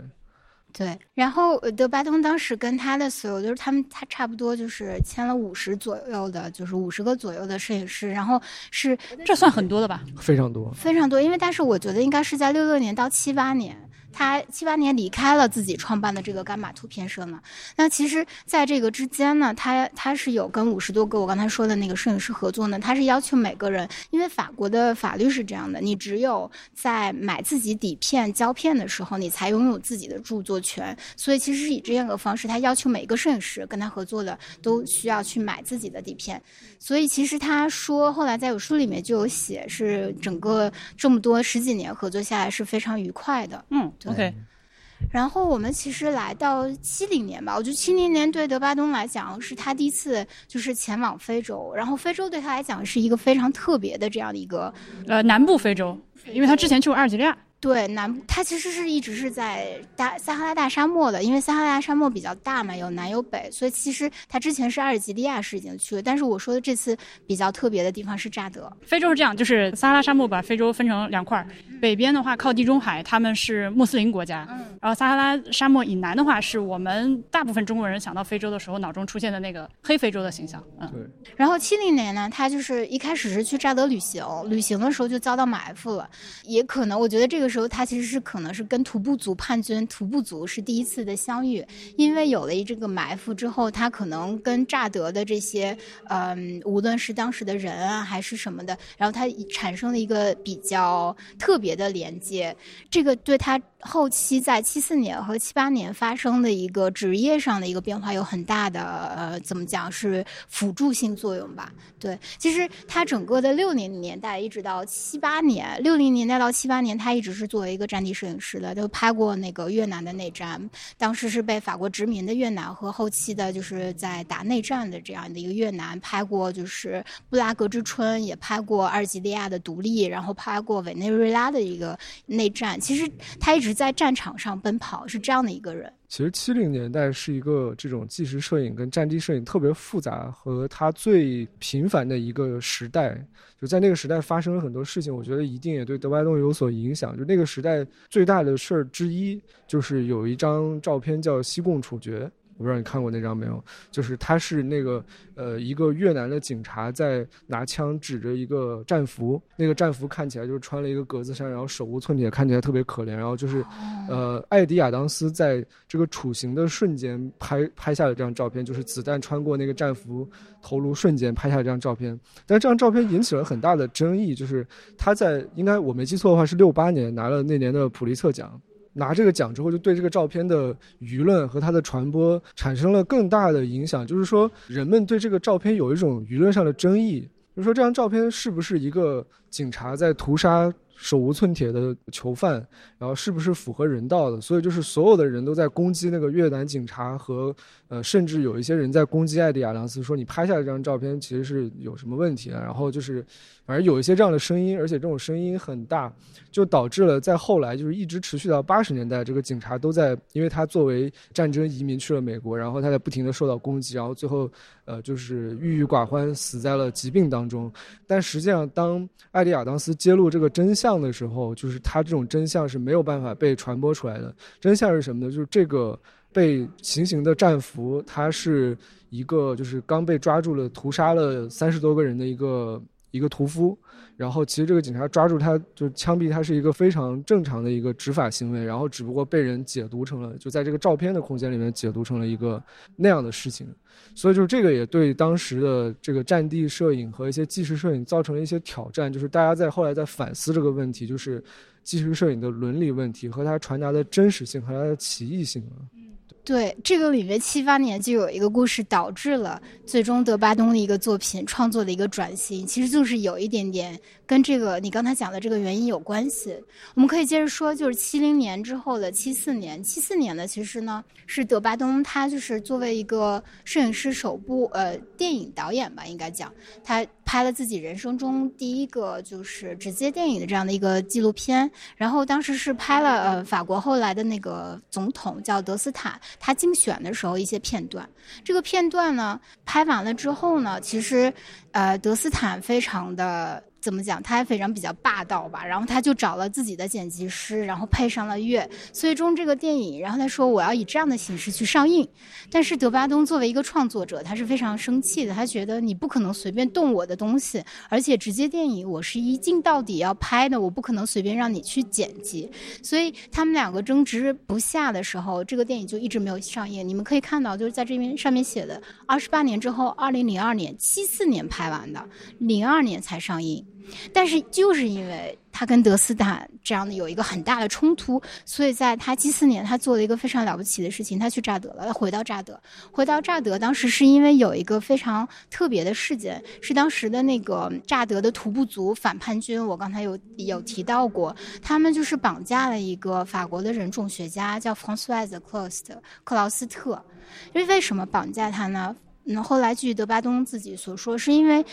对。然后呃德巴东当时跟他的所有，就是他们他差不多就是签了五十左右的，就是五十个左右的摄影师，然后是这算很多的吧？非常多。非常多，因为但是我觉得应该是在六六年到七八年。他七八年离开了自己创办的这个伽马图片社呢，那其实在这个之间呢，他他是有跟五十多个我刚才说的那个摄影师合作呢，他是要求每个人，因为法国的法律是这样的，你只有在买自己底片胶片的时候，你才拥有自己的著作权，所以其实是以这样的方式，他要求每个摄影师跟他合作的都需要去买自己的底片，所以其实他说后来在有书里面就有写，是整个这么多十几年合作下来是非常愉快的。嗯，OK，然后我们其实来到七零年吧，我觉得七零年对德巴东来讲是他第一次就是前往非洲，然后非洲对他来讲是一个非常特别的这样的一个，呃，南部非洲，因为他之前去过阿尔及利亚。对，南部它其实是一直是在大撒哈拉大沙漠的，因为撒哈拉大沙漠比较大嘛，有南有北，所以其实它之前是阿尔及利亚是已经去了，但是我说的这次比较特别的地方是乍得。非洲是这样，就是撒哈拉沙漠把非洲分成两块儿，北边的话靠地中海，他们是穆斯林国家，然后撒哈拉沙漠以南的话，是我们大部分中国人想到非洲的时候脑中出现的那个黑非洲的形象。嗯，对，然后七零年呢，他就是一开始是去乍得旅行，旅行的时候就遭到埋伏了，也可能我觉得这个时候他其实是可能是跟徒步族叛军徒步族是第一次的相遇，因为有了这个埋伏之后，他可能跟乍得的这些嗯，无论是当时的人啊还是什么的，然后他产生了一个比较特别的连接，这个对他后期在七四年和七八年发生的一个职业上的一个变化有很大的呃，怎么讲是辅助性作用吧？对，其实他整个的六零年代一直到七八年，六零年代到七八年，他一直是作为一个战地摄影师的，就拍过那个越南的内战，当时是被法国殖民的越南和后期的就是在打内战的这样的一个越南，拍过就是布拉格之春，也拍过阿尔及利亚的独立，然后拍过委内瑞拉的一个内战。其实他一直在战场上奔跑，是这样的一个人。其实七零年代是一个这种纪实摄影跟战地摄影特别复杂和它最频繁的一个时代。就在那个时代发生了很多事情，我觉得一定也对德怀东有所影响。就那个时代最大的事儿之一，就是有一张照片叫西贡处决。我不知道你看过那张没有？就是他是那个呃一个越南的警察在拿枪指着一个战俘，那个战俘看起来就是穿了一个格子衫，然后手无寸铁，看起来特别可怜。然后就是呃艾迪亚当斯在这个处刑的瞬间拍拍下了这张照片，就是子弹穿过那个战俘头颅瞬间拍下了这张照片。但这张照片引起了很大的争议，就是他在应该我没记错的话是六八年拿了那年的普利策奖。拿这个奖之后，就对这个照片的舆论和它的传播产生了更大的影响。就是说，人们对这个照片有一种舆论上的争议，就是说这张照片是不是一个警察在屠杀手无寸铁的囚犯，然后是不是符合人道的？所以就是所有的人都在攻击那个越南警察和呃，甚至有一些人在攻击艾迪亚当斯，说你拍下这张照片其实是有什么问题的。然后就是反正有一些这样的声音，而且这种声音很大。就导致了在后来，就是一直持续到八十年代，这个警察都在，因为他作为战争移民去了美国，然后他在不停的受到攻击，然后最后，呃，就是郁郁寡欢，死在了疾病当中。但实际上，当艾迪亚当斯揭露这个真相的时候，就是他这种真相是没有办法被传播出来的。真相是什么呢？就是这个被行刑的战俘，他是一个就是刚被抓住了，屠杀了三十多个人的一个一个屠夫。然后其实这个警察抓住他，就枪毙他是一个非常正常的一个执法行为，然后只不过被人解读成了，就在这个照片的空间里面解读成了一个那样的事情，所以就是这个也对当时的这个战地摄影和一些纪实摄影造成了一些挑战，就是大家在后来在反思这个问题，就是纪实摄影的伦理问题和它传达的真实性和它的奇异性对，这个里面七八年就有一个故事，导致了最终德巴东的一个作品创作的一个转型，其实就是有一点点跟这个你刚才讲的这个原因有关系。我们可以接着说，就是七零年之后的七四年，七四年呢，其实呢是德巴东他就是作为一个摄影师首部呃电影导演吧，应该讲他拍了自己人生中第一个就是直接电影的这样的一个纪录片，然后当时是拍了呃法国后来的那个总统叫德斯坦。他竞选的时候一些片段，这个片段呢拍完了之后呢，其实，呃，德斯坦非常的。怎么讲？他还非常比较霸道吧，然后他就找了自己的剪辑师，然后配上了乐，最终这个电影，然后他说我要以这样的形式去上映。但是德巴东作为一个创作者，他是非常生气的，他觉得你不可能随便动我的东西，而且直接电影我是一镜到底要拍的，我不可能随便让你去剪辑。所以他们两个争执不下的时候，这个电影就一直没有上映。你们可以看到，就是在这边上面写的，二十八年之后，二零零二年，七四年拍完的，零二年才上映。但是就是因为他跟德斯坦这样的有一个很大的冲突，所以在他七四年，他做了一个非常了不起的事情，他去乍得了，他回到乍得，回到乍得，当时是因为有一个非常特别的事件，是当时的那个乍得的徒步族反叛军，我刚才有有提到过，他们就是绑架了一个法国的人种学家，叫 François c l a u s 克劳斯特，因为为什么绑架他呢？嗯，后来据德巴东自己所说，是因为。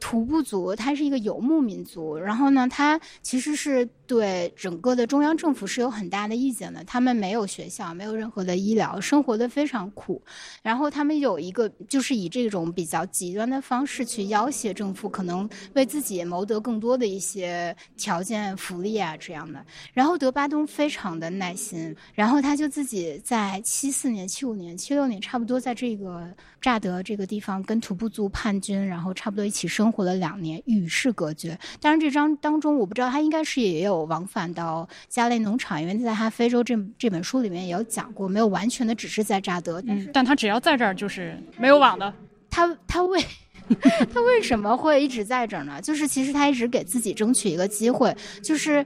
徒步族，他是一个游牧民族，然后呢，他其实是对整个的中央政府是有很大的意见的。他们没有学校，没有任何的医疗，生活的非常苦。然后他们有一个，就是以这种比较极端的方式去要挟政府，可能为自己谋得更多的一些条件、福利啊这样的。然后德巴东非常的耐心，然后他就自己在七四年、七五年、七六年，差不多在这个乍得这个地方跟土部族叛军，然后差不多一起生活了两年，与世隔绝。当然，这张当中我不知道他应该是也有往返到加利农场，因为在他非洲这这本书里面也有讲过，没有完全的只是在乍得，嗯，但他只要在这儿就是没有网的。他他为 他为什么会一直在这儿呢？就是其实他一直给自己争取一个机会，就是。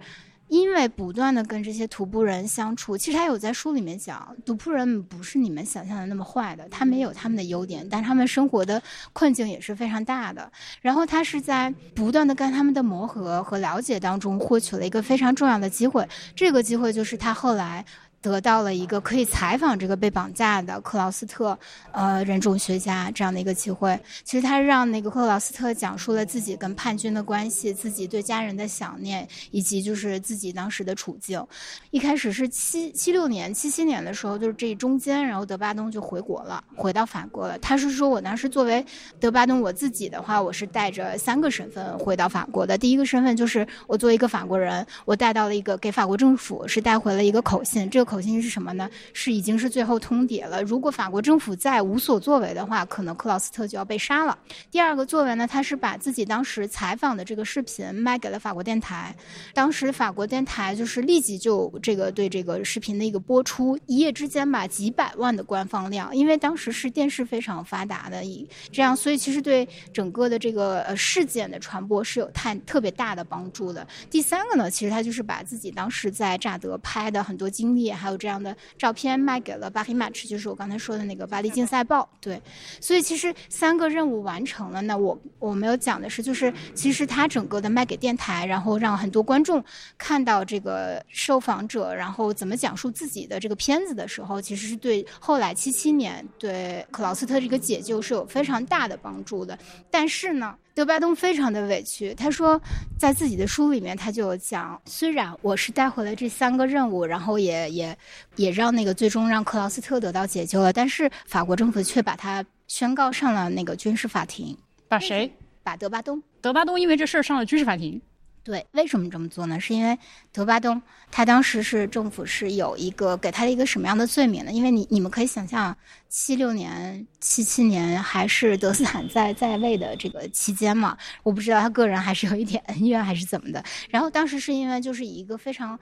因为不断的跟这些徒步人相处，其实他有在书里面讲，徒步人不是你们想象的那么坏的，他们也有他们的优点，但他们生活的困境也是非常大的。然后他是在不断的跟他们的磨合和了解当中，获取了一个非常重要的机会，这个机会就是他后来。得到了一个可以采访这个被绑架的克劳斯特，呃，人种学家这样的一个机会。其实他让那个克劳斯特讲述了自己跟叛军的关系，自己对家人的想念，以及就是自己当时的处境。一开始是七七六年、七七年的时候，就是这中间，然后德巴东就回国了，回到法国了。他是说我当时作为德巴东我自己的话，我是带着三个身份回到法国的。第一个身份就是我作为一个法国人，我带到了一个给法国政府是带回了一个口信，这个。口信是什么呢？是已经是最后通牒了。如果法国政府再无所作为的话，可能克劳斯特就要被杀了。第二个作为呢，他是把自己当时采访的这个视频卖给了法国电台。当时法国电台就是立即就这个对这个视频的一个播出，一夜之间吧几百万的官方量，因为当时是电视非常发达的，以这样，所以其实对整个的这个呃事件的传播是有太特别大的帮助的。第三个呢，其实他就是把自己当时在乍得拍的很多经历。还有这样的照片卖给了巴黑 Match，就是我刚才说的那个巴黎竞赛报。对，所以其实三个任务完成了。那我我没有讲的是，就是其实他整个的卖给电台，然后让很多观众看到这个受访者，然后怎么讲述自己的这个片子的时候，其实是对后来七七年对克劳斯特这个解救是有非常大的帮助的。但是呢。德巴东非常的委屈，他说，在自己的书里面，他就讲，虽然我是带回了这三个任务，然后也也也让那个最终让克劳斯特得到解救了，但是法国政府却把他宣告上了那个军事法庭。把谁？把德巴东。德巴东因为这事儿上了军事法庭。对，为什么这么做呢？是因为德巴东他当时是政府是有一个给他的一个什么样的罪名呢？因为你你们可以想象，七六年、七七年还是德斯坦在在位的这个期间嘛，我不知道他个人还是有一点恩怨还是怎么的。然后当时是因为就是以一个非常。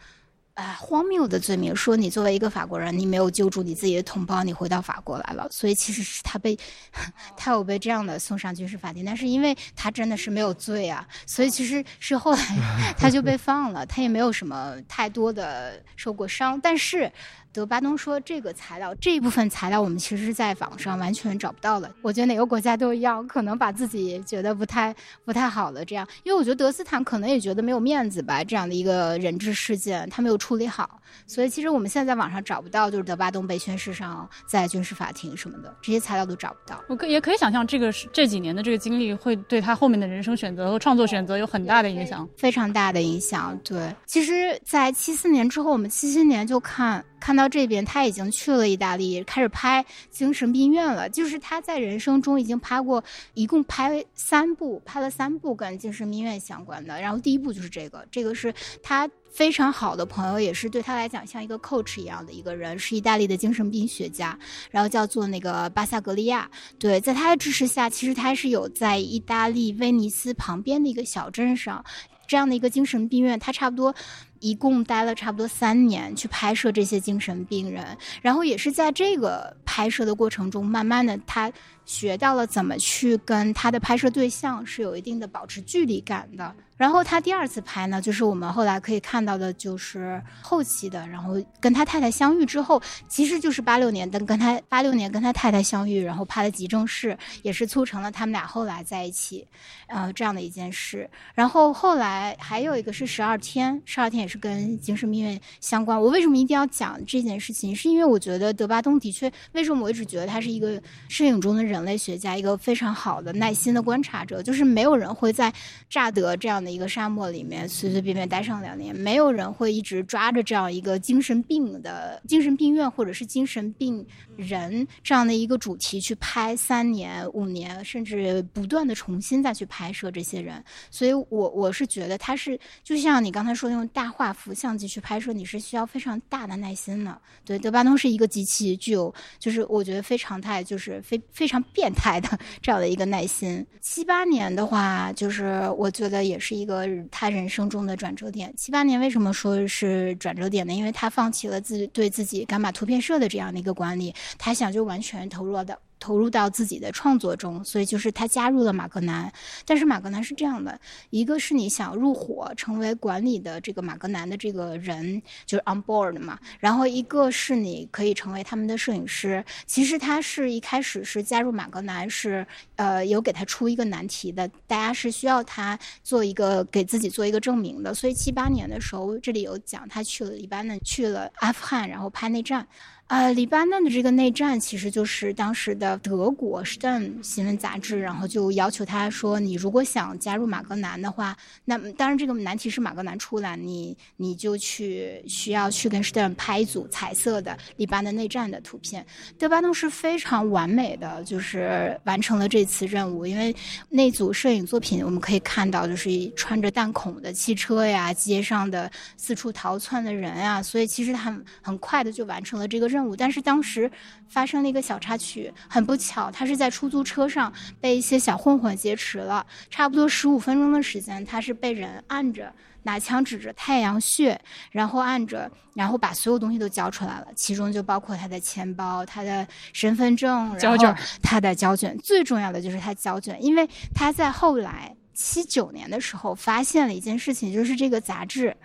啊，荒谬的罪名，说你作为一个法国人，你没有救助你自己的同胞，你回到法国来了，所以其实是他被，他有被这样的送上军事法庭，但是因为他真的是没有罪啊，所以其实是后来 他就被放了，他也没有什么太多的受过伤，但是。德巴东说：“这个材料这一部分材料，我们其实是在网上完全找不到的。我觉得哪个国家都一样，可能把自己觉得不太不太好的这样，因为我觉得德斯坦可能也觉得没有面子吧，这样的一个人质事件他没有处理好，所以其实我们现在在网上找不到，就是德巴东被宣誓上在军事法庭什么的这些材料都找不到。我可也可以想象，这个是这几年的这个经历会对他后面的人生选择和创作选择有很大的影响，非常大的影响。对，其实，在七四年之后，我们七七年就看。”看到这边，他已经去了意大利，开始拍精神病院了。就是他在人生中已经拍过，一共拍三部，拍了三部跟精神病院相关的。然后第一部就是这个，这个是他非常好的朋友，也是对他来讲像一个 coach 一样的一个人，是意大利的精神病学家，然后叫做那个巴萨格利亚。对，在他的支持下，其实他是有在意大利威尼斯旁边的一个小镇上，这样的一个精神病院，他差不多。一共待了差不多三年去拍摄这些精神病人，然后也是在这个拍摄的过程中，慢慢的他学到了怎么去跟他的拍摄对象是有一定的保持距离感的。然后他第二次拍呢，就是我们后来可以看到的，就是后期的，然后跟他太太相遇之后，其实就是八六年跟跟他八六年跟他太太相遇，然后拍了《急症室》，也是促成了他们俩后来在一起，呃，这样的一件事。然后后来还有一个是十二天，十二天也是跟精神病院相关。我为什么一定要讲这件事情？是因为我觉得德巴东的确，为什么我一直觉得他是一个摄影中的人类学家，一个非常好的耐心的观察者，就是没有人会在乍得这样的一个沙漠里面随随便便待上两年，没有人会一直抓着这样一个精神病的精神病院或者是精神病人这样的一个主题去拍三年、五年，甚至不断的重新再去拍摄这些人。所以我我是觉得他是就像你刚才说的用大画幅相机去拍摄，你是需要非常大的耐心的。对，德巴东是一个极其具有，就是我觉得非常态，就是非非常变态的 这样的一个耐心。七八年的话，就是我觉得也是一个他人生中的转折点。七八年为什么说是转折点呢？因为他放弃了自对自己伽马图片社的这样的一个管理，他想就完全投入到。投入到自己的创作中，所以就是他加入了马格南。但是马格南是这样的：一个是你想入伙成为管理的这个马格南的这个人，就是 on board 嘛；然后一个是你可以成为他们的摄影师。其实他是一开始是加入马格南，是呃有给他出一个难题的，大家是需要他做一个给自己做一个证明的。所以七八年的时候，这里有讲他去了黎巴嫩，去了阿富汗，然后拍内战。呃，黎巴嫩的这个内战其实就是当时的德国《Stern》新闻杂志，然后就要求他说：“你如果想加入马格南的话，那当然这个难题是马格南出来，你你就去需要去跟《Stern》拍一组彩色的黎巴嫩内战的图片。”德巴东是非常完美的，就是完成了这次任务，因为那组摄影作品我们可以看到，就是穿着弹孔的汽车呀，街上的四处逃窜的人啊，所以其实他很很快的就完成了这个任。任务，但是当时发生了一个小插曲，很不巧，他是在出租车上被一些小混混劫持了，差不多十五分钟的时间，他是被人按着，拿枪指着太阳穴，然后按着，然后把所有东西都交出来了，其中就包括他的钱包、他的身份证、胶卷、他的胶卷，最重要的就是他胶卷，因为他在后来七九年的时候发现了一件事情，就是这个杂志。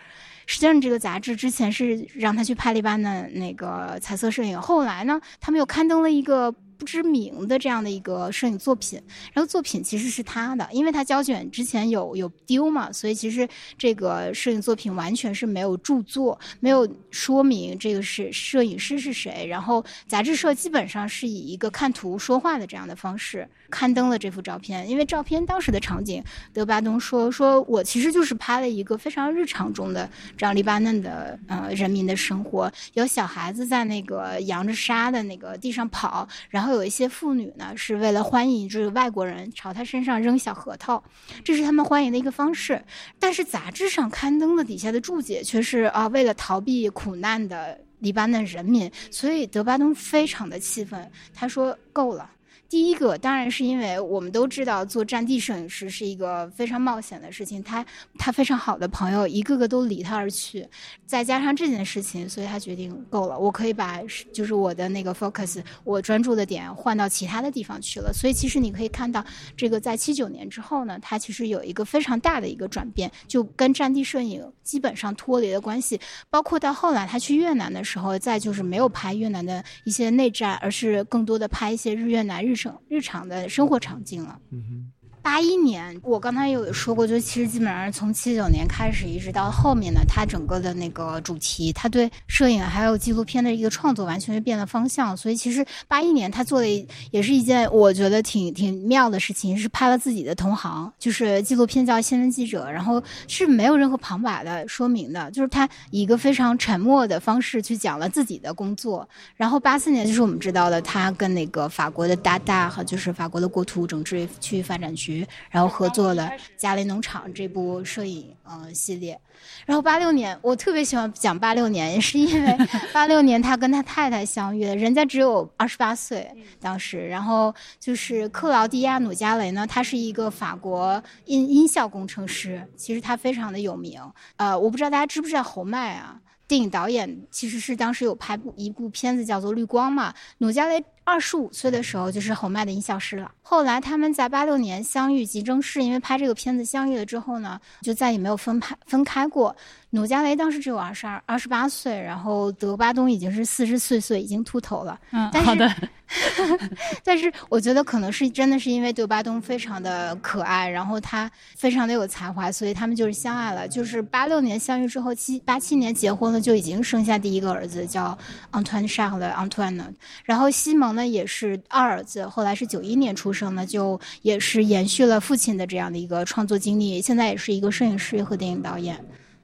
实际上，这个杂志之前是让他去拍黎巴嫩那个彩色摄影，后来呢，他们又刊登了一个。不知名的这样的一个摄影作品，然后作品其实是他的，因为他胶卷之前有有丢嘛，所以其实这个摄影作品完全是没有著作，没有说明这个是摄影师是谁。然后杂志社基本上是以一个看图说话的这样的方式刊登了这幅照片，因为照片当时的场景，德巴东说说我其实就是拍了一个非常日常中的这样黎巴嫩的呃人民的生活，有小孩子在那个扬着沙的那个地上跑，然后。有一些妇女呢，是为了欢迎这个外国人朝他身上扔小核桃，这是他们欢迎的一个方式。但是杂志上刊登的底下的注解却是啊，为了逃避苦难的黎巴嫩人民，所以德巴东非常的气愤，他说够了。第一个当然是因为我们都知道做战地摄影师是一个非常冒险的事情，他他非常好的朋友一个个都离他而去，再加上这件事情，所以他决定够了，我可以把就是我的那个 focus，我专注的点换到其他的地方去了。所以其实你可以看到，这个在七九年之后呢，他其实有一个非常大的一个转变，就跟战地摄影基本上脱离了关系。包括到后来他去越南的时候，再就是没有拍越南的一些内战，而是更多的拍一些日越南日。日常的生活场景了。八一年，我刚才有说过，就其实基本上从七九年开始，一直到后面呢，他整个的那个主题，他对摄影还有纪录片的一个创作，完全是变了方向。所以其实八一年他做的也是一件我觉得挺挺妙的事情，是拍了自己的同行，就是纪录片叫《新闻记者》，然后是没有任何旁白的说明的，就是他以一个非常沉默的方式去讲了自己的工作。然后八四年就是我们知道的，他跟那个法国的达达和就是法国的国土整治区域发展局。然后合作了《嘉雷农场》这部摄影呃系列，然后八六年我特别喜欢讲八六年，也是因为 八六年他跟他太太相遇了，人家只有二十八岁当时，然后就是克劳迪亚·努加雷呢，他是一个法国音音效工程师，其实他非常的有名，呃，我不知道大家知不知道侯麦啊，电影导演其实是当时有拍部一部片子叫做《绿光》嘛，努加雷。二十五岁的时候就是侯麦的音效师了。后来他们在八六年相遇，即正式因为拍这个片子相遇了之后呢，就再也没有分拍分开过。努加雷当时只有二十二、二十八岁，然后德巴东已经是四十四岁，已经秃头了。嗯，好的。但是我觉得可能是真的是因为德巴东非常的可爱，然后他非常的有才华，所以他们就是相爱了。就是八六年相遇之后，七八七年结婚了，就已经生下第一个儿子，叫 Antoine Charles Antoine。然后西蒙。那也是二儿子，后来是九一年出生的，就也是延续了父亲的这样的一个创作经历，现在也是一个摄影师和电影导演。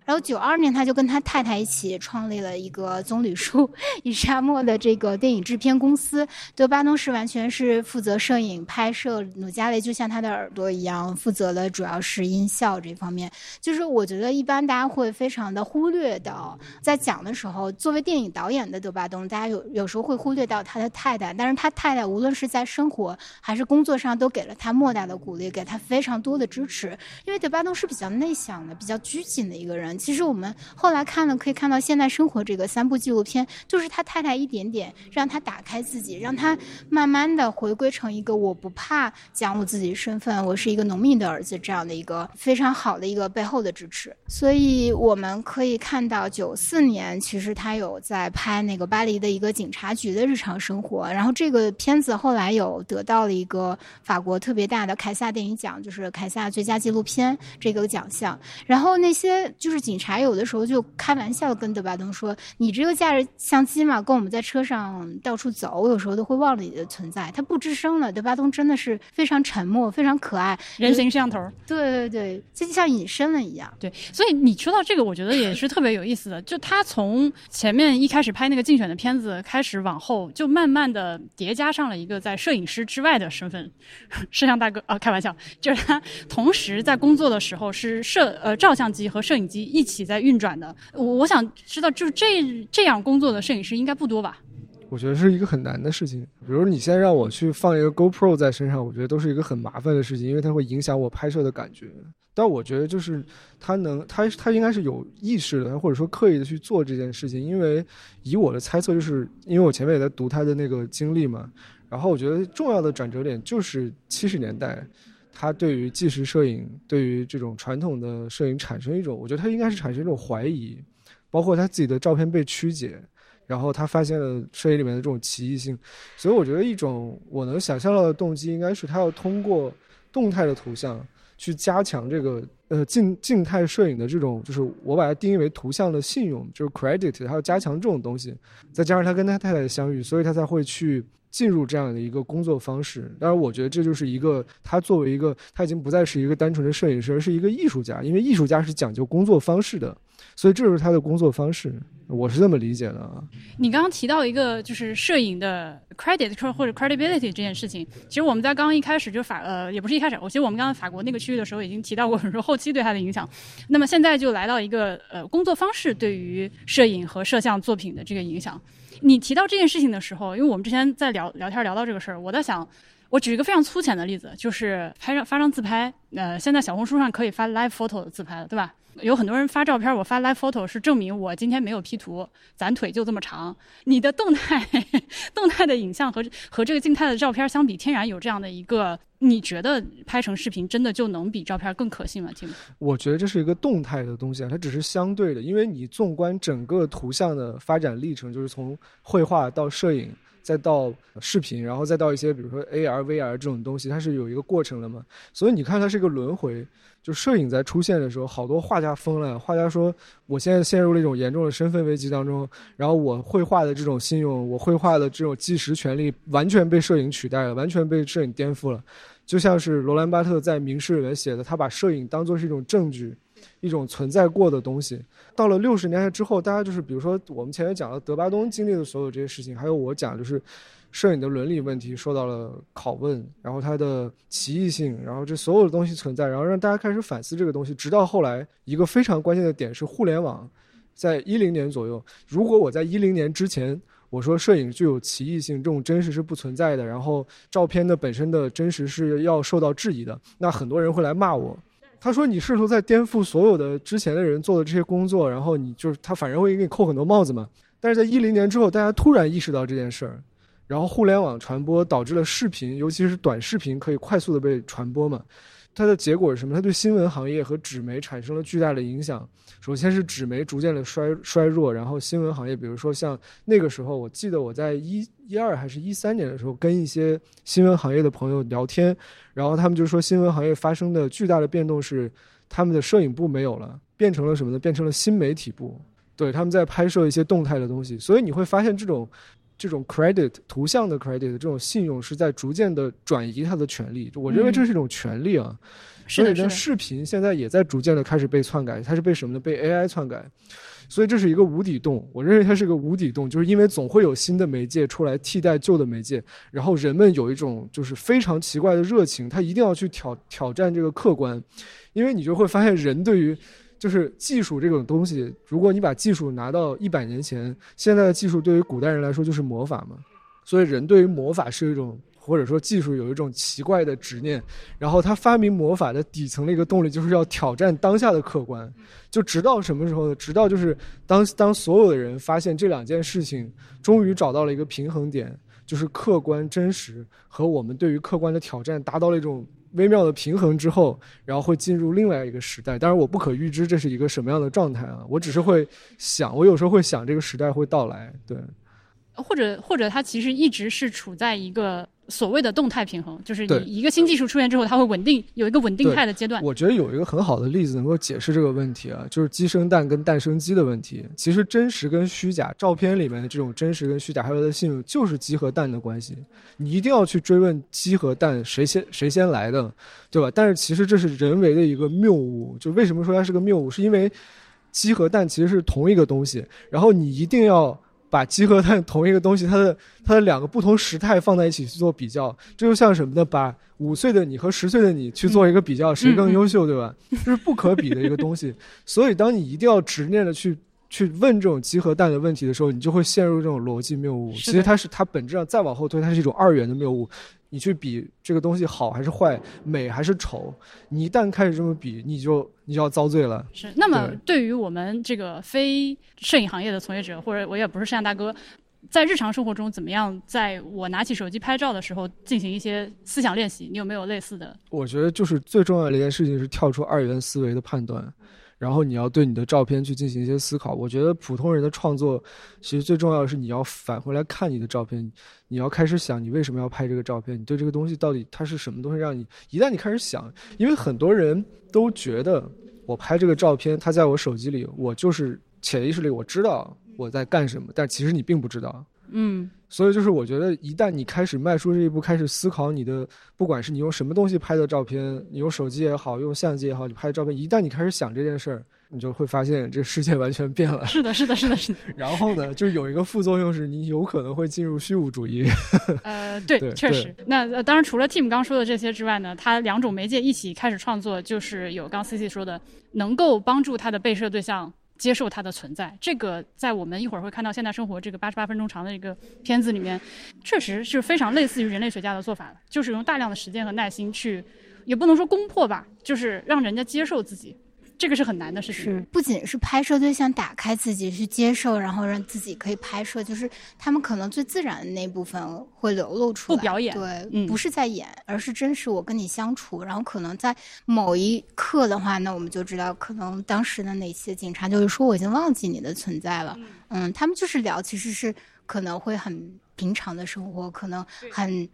然后九二年，他就跟他太太一起创立了一个棕榈树与沙漠的这个电影制片公司。德巴东是完全是负责摄影拍摄，努加雷就像他的耳朵一样，负责的主要是音效这方面。就是我觉得一般大家会非常的忽略到，在讲的时候，作为电影导演的德巴东，大家有有时候会忽略到他的太太。但是他太太无论是在生活还是工作上，都给了他莫大的鼓励，给他非常多的支持。因为德巴东是比较内向的、比较拘谨的一个人。其实我们后来看了，可以看到《现代生活》这个三部纪录片，就是他太太一点点让他打开自己，让他慢慢的回归成一个我不怕讲我自己身份，我是一个农民的儿子这样的一个非常好的一个背后的支持。所以我们可以看到，九四年其实他有在拍那个巴黎的一个警察局的日常生活，然后这个片子后来有得到了一个法国特别大的凯撒电影奖，就是凯撒最佳纪录片这个奖项。然后那些就是警察有的时候就开玩笑跟德巴东说：“你这个架着相机嘛，跟我们在车上到处走，我有时候都会忘了你的存在。”他不吱声了。德巴东真的是非常沉默，非常可爱，人形摄像头。对对对，就像隐身了一样。对，所以你说到这个，我觉得也是特别有意思的。就他从前面一开始拍那个竞选的片子开始，往后就慢慢的叠加上了一个在摄影师之外的身份，摄像大哥啊，开玩笑，就是他同时在工作的时候是摄呃照相机和摄影机一起在运转的。我我想知道，就是这这样工作的摄影师应该不多吧？我觉得是一个很难的事情。比如你现在让我去放一个 GoPro 在身上，我觉得都是一个很麻烦的事情，因为它会影响我拍摄的感觉。但我觉得就是他能，他他应该是有意识的，或者说刻意的去做这件事情。因为以我的猜测，就是因为我前面也在读他的那个经历嘛，然后我觉得重要的转折点就是七十年代，他对于纪实摄影，对于这种传统的摄影产生一种，我觉得他应该是产生一种怀疑，包括他自己的照片被曲解。然后他发现了摄影里面的这种奇异性，所以我觉得一种我能想象到的动机应该是他要通过动态的图像去加强这个呃静静态摄影的这种，就是我把它定义为图像的信用，就是 credit，他要加强这种东西，再加上他跟他太太的相遇，所以他才会去进入这样的一个工作方式。当然，我觉得这就是一个他作为一个他已经不再是一个单纯的摄影师，而是一个艺术家，因为艺术家是讲究工作方式的，所以这就是他的工作方式。我是这么理解的啊。你刚刚提到一个就是摄影的 credit 或者 credibility 这件事情，其实我们在刚刚一开始就法呃也不是一开始，我其实我们刚刚法国那个区域的时候已经提到过，说后期对它的影响。那么现在就来到一个呃工作方式对于摄影和摄像作品的这个影响。你提到这件事情的时候，因为我们之前在聊聊天聊到这个事儿，我在想，我举一个非常粗浅的例子，就是拍张发张自拍，呃，现在小红书上可以发 live photo 的自拍了，对吧？有很多人发照片，我发 live photo 是证明我今天没有 P 图，咱腿就这么长。你的动态 动态的影像和和这个静态的照片相比，天然有这样的一个，你觉得拍成视频真的就能比照片更可信吗？听，我觉得这是一个动态的东西啊，它只是相对的，因为你纵观整个图像的发展历程，就是从绘画到摄影，再到视频，然后再到一些比如说 AR、VR 这种东西，它是有一个过程的嘛。所以你看，它是一个轮回。就摄影在出现的时候，好多画家疯了。画家说：“我现在陷入了一种严重的身份危机当中。然后我绘画的这种信用，我绘画的这种计时权利，完全被摄影取代了，完全被摄影颠覆了。就像是罗兰巴特在《名士》里面写的，他把摄影当作是一种证据，一种存在过的东西。到了六十年代之后，大家就是比如说我们前面讲的德巴东经历的所有这些事情，还有我讲就是。”摄影的伦理问题受到了拷问，然后它的奇异性，然后这所有的东西存在，然后让大家开始反思这个东西。直到后来，一个非常关键的点是互联网，在一零年左右，如果我在一零年之前我说摄影具有奇异性，这种真实是不存在的，然后照片的本身的真实是要受到质疑的，那很多人会来骂我。他说你试图在颠覆所有的之前的人做的这些工作，然后你就是他反正会给你扣很多帽子嘛。但是在一零年之后，大家突然意识到这件事儿。然后互联网传播导致了视频，尤其是短视频可以快速的被传播嘛？它的结果是什么？它对新闻行业和纸媒产生了巨大的影响。首先是纸媒逐渐的衰衰弱，然后新闻行业，比如说像那个时候，我记得我在一一二还是一三年的时候，跟一些新闻行业的朋友聊天，然后他们就说新闻行业发生的巨大的变动是，他们的摄影部没有了，变成了什么呢？变成了新媒体部。对，他们在拍摄一些动态的东西，所以你会发现这种。这种 credit 图像的 credit 这种信用是在逐渐的转移它的权利。我认为这是一种权利啊。所以呢，视频现在也在逐渐的开始被篡改，它是被什么呢？被 AI 篡改。所以这是一个无底洞，我认为它是个无底洞，就是因为总会有新的媒介出来替代旧的媒介，然后人们有一种就是非常奇怪的热情，他一定要去挑挑战这个客观，因为你就会发现人对于就是技术这种东西，如果你把技术拿到一百年前，现在的技术对于古代人来说就是魔法嘛，所以人对于魔法是一种。或者说技术有一种奇怪的执念，然后他发明魔法的底层的一个动力就是要挑战当下的客观，就直到什么时候呢？直到就是当当所有的人发现这两件事情终于找到了一个平衡点，就是客观真实和我们对于客观的挑战达到了一种微妙的平衡之后，然后会进入另外一个时代。当然我不可预知这是一个什么样的状态啊，我只是会想，我有时候会想这个时代会到来，对。或者或者它其实一直是处在一个所谓的动态平衡，就是对你一个新技术出现之后，它会稳定有一个稳定态的阶段。我觉得有一个很好的例子能够解释这个问题啊，就是鸡生蛋跟蛋生鸡的问题。其实真实跟虚假，照片里面的这种真实跟虚假，还有它的信用，就是鸡和蛋的关系。你一定要去追问鸡和蛋谁先谁先来的，对吧？但是其实这是人为的一个谬误。就为什么说它是个谬误，是因为鸡和蛋其实是同一个东西，然后你一定要。把鸡和蛋同一个东西，它的它的两个不同时态放在一起去做比较，这就像什么呢？把五岁的你和十岁的你去做一个比较，谁更优秀，对吧？这是不可比的一个东西。所以，当你一定要执念的去去问这种鸡和蛋的问题的时候，你就会陷入这种逻辑谬误。其实它是它本质上再往后推，它是一种二元的谬误。你去比这个东西好还是坏，美还是丑，你一旦开始这么比，你就你就要遭罪了。是。那么，对于我们这个非摄影行业的从业者，或者我也不是摄像大哥，在日常生活中怎么样，在我拿起手机拍照的时候进行一些思想练习？你有没有类似的？我觉得就是最重要的一件事情是跳出二元思维的判断。然后你要对你的照片去进行一些思考。我觉得普通人的创作，其实最重要的是你要返回来看你的照片，你要开始想你为什么要拍这个照片，你对这个东西到底它是什么东西让你。一旦你开始想，因为很多人都觉得我拍这个照片，它在我手机里，我就是潜意识里我知道我在干什么，但其实你并不知道。嗯。所以就是我觉得，一旦你开始迈出这一步，开始思考你的，不管是你用什么东西拍的照片，你用手机也好，用相机也好，你拍的照片，一旦你开始想这件事儿，你就会发现这世界完全变了。是的，是的，是的，是的。然后呢，就有一个副作用是，你有可能会进入虚无主义。呃，对，确实。那呃，当然，除了 Tim 刚说的这些之外呢，他两种媒介一起开始创作，就是有刚 C C 说的，能够帮助他的被摄对象。接受它的存在，这个在我们一会儿会看到《现代生活》这个八十八分钟长的一个片子里面，确实是非常类似于人类学家的做法就是用大量的时间和耐心去，也不能说攻破吧，就是让人家接受自己。这个是很难的事情。是，不仅是拍摄对象打开自己去接受，然后让自己可以拍摄，就是他们可能最自然的那部分会流露出来。不表演，对，嗯、不是在演，而是真实我跟你相处。然后可能在某一刻的话，那我们就知道，可能当时的那些警察就是说我已经忘记你的存在了。嗯，他们就是聊，其实是可能会很平常的生活，可能很。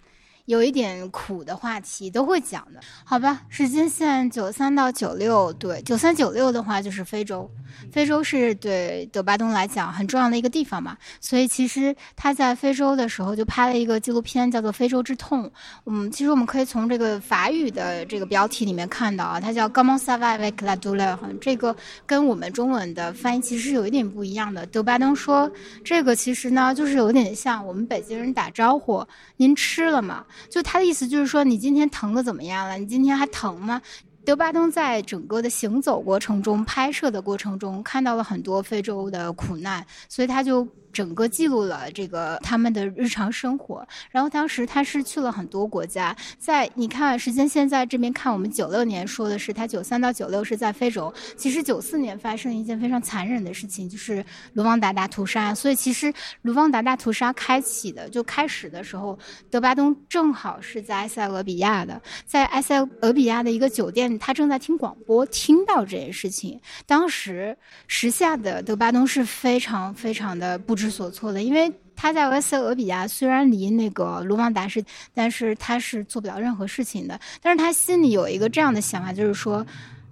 有一点苦的话题都会讲的，好吧？时间线九三到九六，对，九三九六的话就是非洲，非洲是对德巴东来讲很重要的一个地方嘛，所以其实他在非洲的时候就拍了一个纪录片，叫做《非洲之痛》。嗯，其实我们可以从这个法语的这个标题里面看到啊，它叫《Comment ça va avec la douleur》，这个跟我们中文的翻译其实是有一点不一样的。德巴东说，这个其实呢就是有点像我们北京人打招呼，您吃了吗？就他的意思就是说，你今天疼的怎么样了？你今天还疼吗？德巴登在整个的行走过程中、拍摄的过程中，看到了很多非洲的苦难，所以他就。整个记录了这个他们的日常生活，然后当时他是去了很多国家，在你看时间线在这边看，我们九六年说的是他九三到九六是在非洲，其实九四年发生一件非常残忍的事情，就是卢旺达大屠杀。所以其实卢旺达大屠杀开启的就开始的时候，德巴东正好是在埃塞俄比亚的，在埃塞俄比亚的一个酒店，他正在听广播，听到这件事情。当时时下的德巴东是非常非常的不知。所措的，因为他在埃塞俄比亚，虽然离那个卢旺达是，但是他是做不了任何事情的。但是他心里有一个这样的想法，就是说，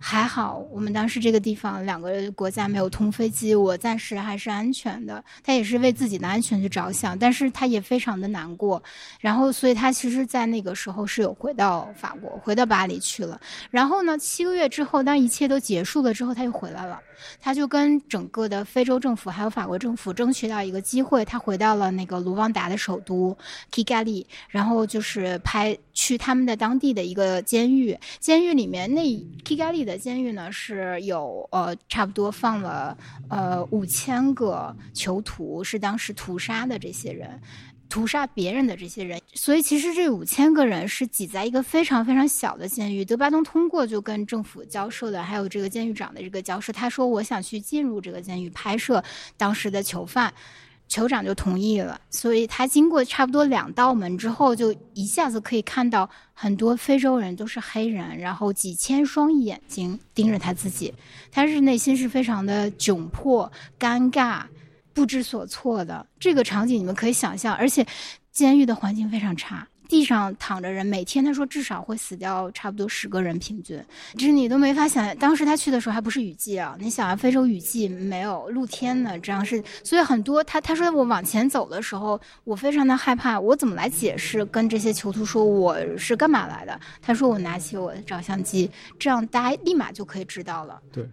还好，我们当时这个地方两个国家没有通飞机，我暂时还是安全的。他也是为自己的安全去着想，但是他也非常的难过。然后，所以他其实，在那个时候是有回到法国，回到巴黎去了。然后呢，七个月之后，当一切都结束了之后，他又回来了。他就跟整个的非洲政府还有法国政府争取到一个机会，他回到了那个卢旺达的首都 Kigali，然后就是拍去他们的当地的一个监狱，监狱里面那 Kigali 的监狱呢是有呃差不多放了呃五千个囚徒，是当时屠杀的这些人。屠杀别人的这些人，所以其实这五千个人是挤在一个非常非常小的监狱。德巴东通过就跟政府交涉的，还有这个监狱长的这个交涉，他说我想去进入这个监狱拍摄当时的囚犯，酋长就同意了。所以他经过差不多两道门之后，就一下子可以看到很多非洲人都是黑人，然后几千双眼睛盯着他自己，他是内心是非常的窘迫、尴尬。不知所措的这个场景，你们可以想象，而且监狱的环境非常差，地上躺着人，每天他说至少会死掉差不多十个人，平均，就是你都没法想。当时他去的时候还不是雨季啊，你想啊，非洲雨季没有露天的，这样是，所以很多他他说我往前走的时候，我非常的害怕，我怎么来解释跟这些囚徒说我是干嘛来的？他说我拿起我的照相机，这样大家立马就可以知道了。对，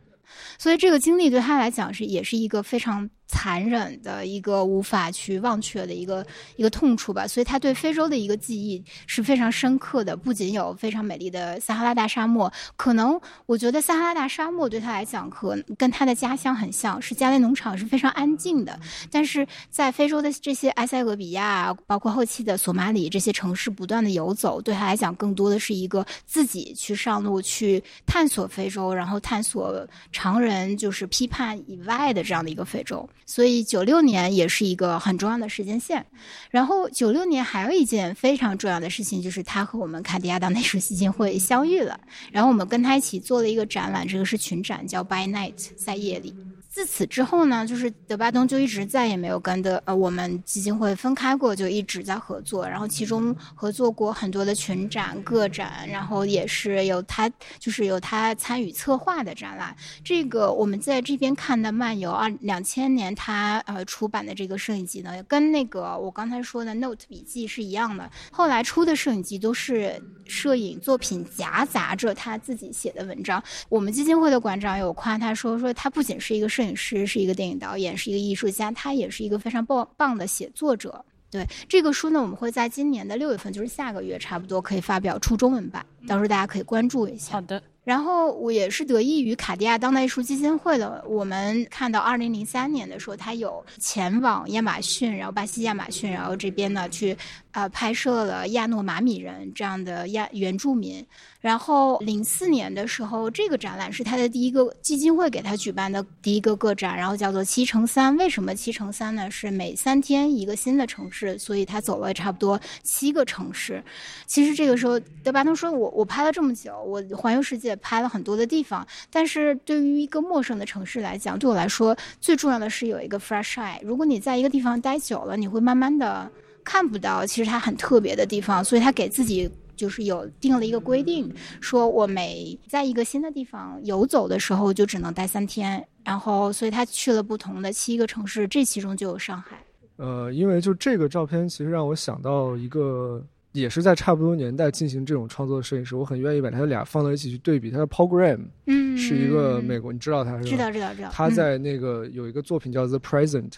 所以这个经历对他来讲是也是一个非常。残忍的一个无法去忘却的一个一个痛处吧，所以他对非洲的一个记忆是非常深刻的。不仅有非常美丽的撒哈拉大沙漠，可能我觉得撒哈拉大沙漠对他来讲和跟他的家乡很像，是加雷农场是非常安静的。但是在非洲的这些埃塞俄比亚，包括后期的索马里这些城市不断的游走，对他来讲更多的是一个自己去上路去探索非洲，然后探索常人就是批判以外的这样的一个非洲。所以九六年也是一个很重要的时间线，然后九六年还有一件非常重要的事情，就是他和我们卡地亚当代艺术基金会相遇了，然后我们跟他一起做了一个展览，这个是群展，叫 By Night，在夜里。自此之后呢，就是德巴东就一直再也没有跟的呃我们基金会分开过，就一直在合作。然后其中合作过很多的群展、个展，然后也是有他就是有他参与策划的展览。这个我们在这边看的漫游二两千年他呃出版的这个摄影集呢，跟那个我刚才说的 Note 笔记是一样的。后来出的摄影集都是摄影作品夹杂着他自己写的文章。我们基金会的馆长有夸他说说他不仅是一个摄影师，是一个电影导演，是一个艺术家，他也是一个非常棒棒的写作者。对这个书呢，我们会在今年的六月份，就是下个月差不多可以发表出中文版，到时候大家可以关注一下。好的。然后我也是得益于卡地亚当代艺术基金会的，我们看到二零零三年的时候，他有前往亚马逊，然后巴西亚马逊，然后这边呢去呃拍摄了亚诺马米人这样的亚原住民。然后零四年的时候，这个展览是他的第一个基金会给他举办的第一个个展，然后叫做七乘三。为什么七乘三呢？是每三天一个新的城市，所以他走了差不多七个城市。其实这个时候，德巴东说：“我我拍了这么久，我环游世界。”拍了很多的地方，但是对于一个陌生的城市来讲，对我来说最重要的是有一个 fresh eye。如果你在一个地方待久了，你会慢慢的看不到其实它很特别的地方，所以他给自己就是有定了一个规定，说我每在一个新的地方游走的时候就只能待三天，然后所以他去了不同的七个城市，这其中就有上海。呃，因为就这个照片，其实让我想到一个。也是在差不多年代进行这种创作的摄影师，我很愿意把他俩放到一起去对比。他的 Paul Graham，嗯，是一个美国，你知道他是吧？知道知道知道。他在那个有一个作品叫 The Present，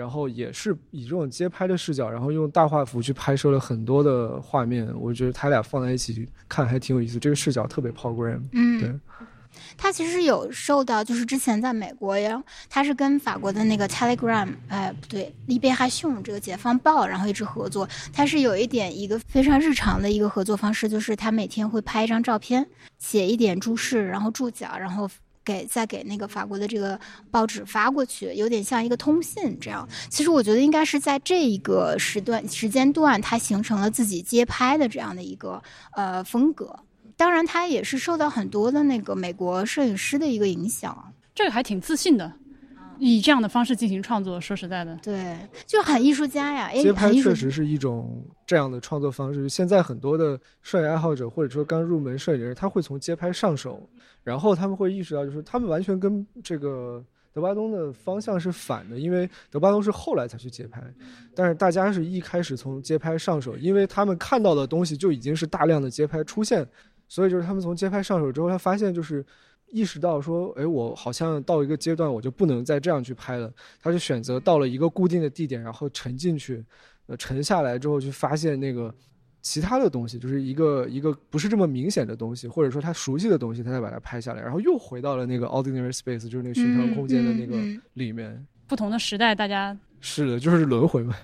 然后也是以这种街拍的视角，然后用大画幅去拍摄了很多的画面。我觉得他俩放在一起看还挺有意思，这个视角特别 Paul Graham。嗯，对。他其实有受到，就是之前在美国，然后他是跟法国的那个 Telegram，哎，不对，利贝哈逊这个解放报，然后一直合作。他是有一点一个非常日常的一个合作方式，就是他每天会拍一张照片，写一点注释，然后注脚，然后给再给那个法国的这个报纸发过去，有点像一个通信这样。其实我觉得应该是在这一个时段时间段，他形成了自己街拍的这样的一个呃风格。当然，他也是受到很多的那个美国摄影师的一个影响。这个还挺自信的，以这样的方式进行创作。说实在的，对，就很艺术家呀。街拍确实是一种这样的创作方式。现在很多的摄影爱好者或者说刚入门摄影的人，他会从街拍上手，然后他们会意识到，就是他们完全跟这个德巴东的方向是反的，因为德巴东是后来才去街拍，但是大家是一开始从街拍上手，因为他们看到的东西就已经是大量的街拍出现，所以就是他们从街拍上手之后，他发现就是。意识到说，哎，我好像到一个阶段，我就不能再这样去拍了。他就选择到了一个固定的地点，然后沉进去，呃，沉下来之后，去发现那个其他的东西，就是一个一个不是这么明显的东西，或者说他熟悉的东西，他再把它拍下来，然后又回到了那个 ordinary space，就是那个寻常空间的那个里面。不同的时代，大家是的，就是轮回嘛。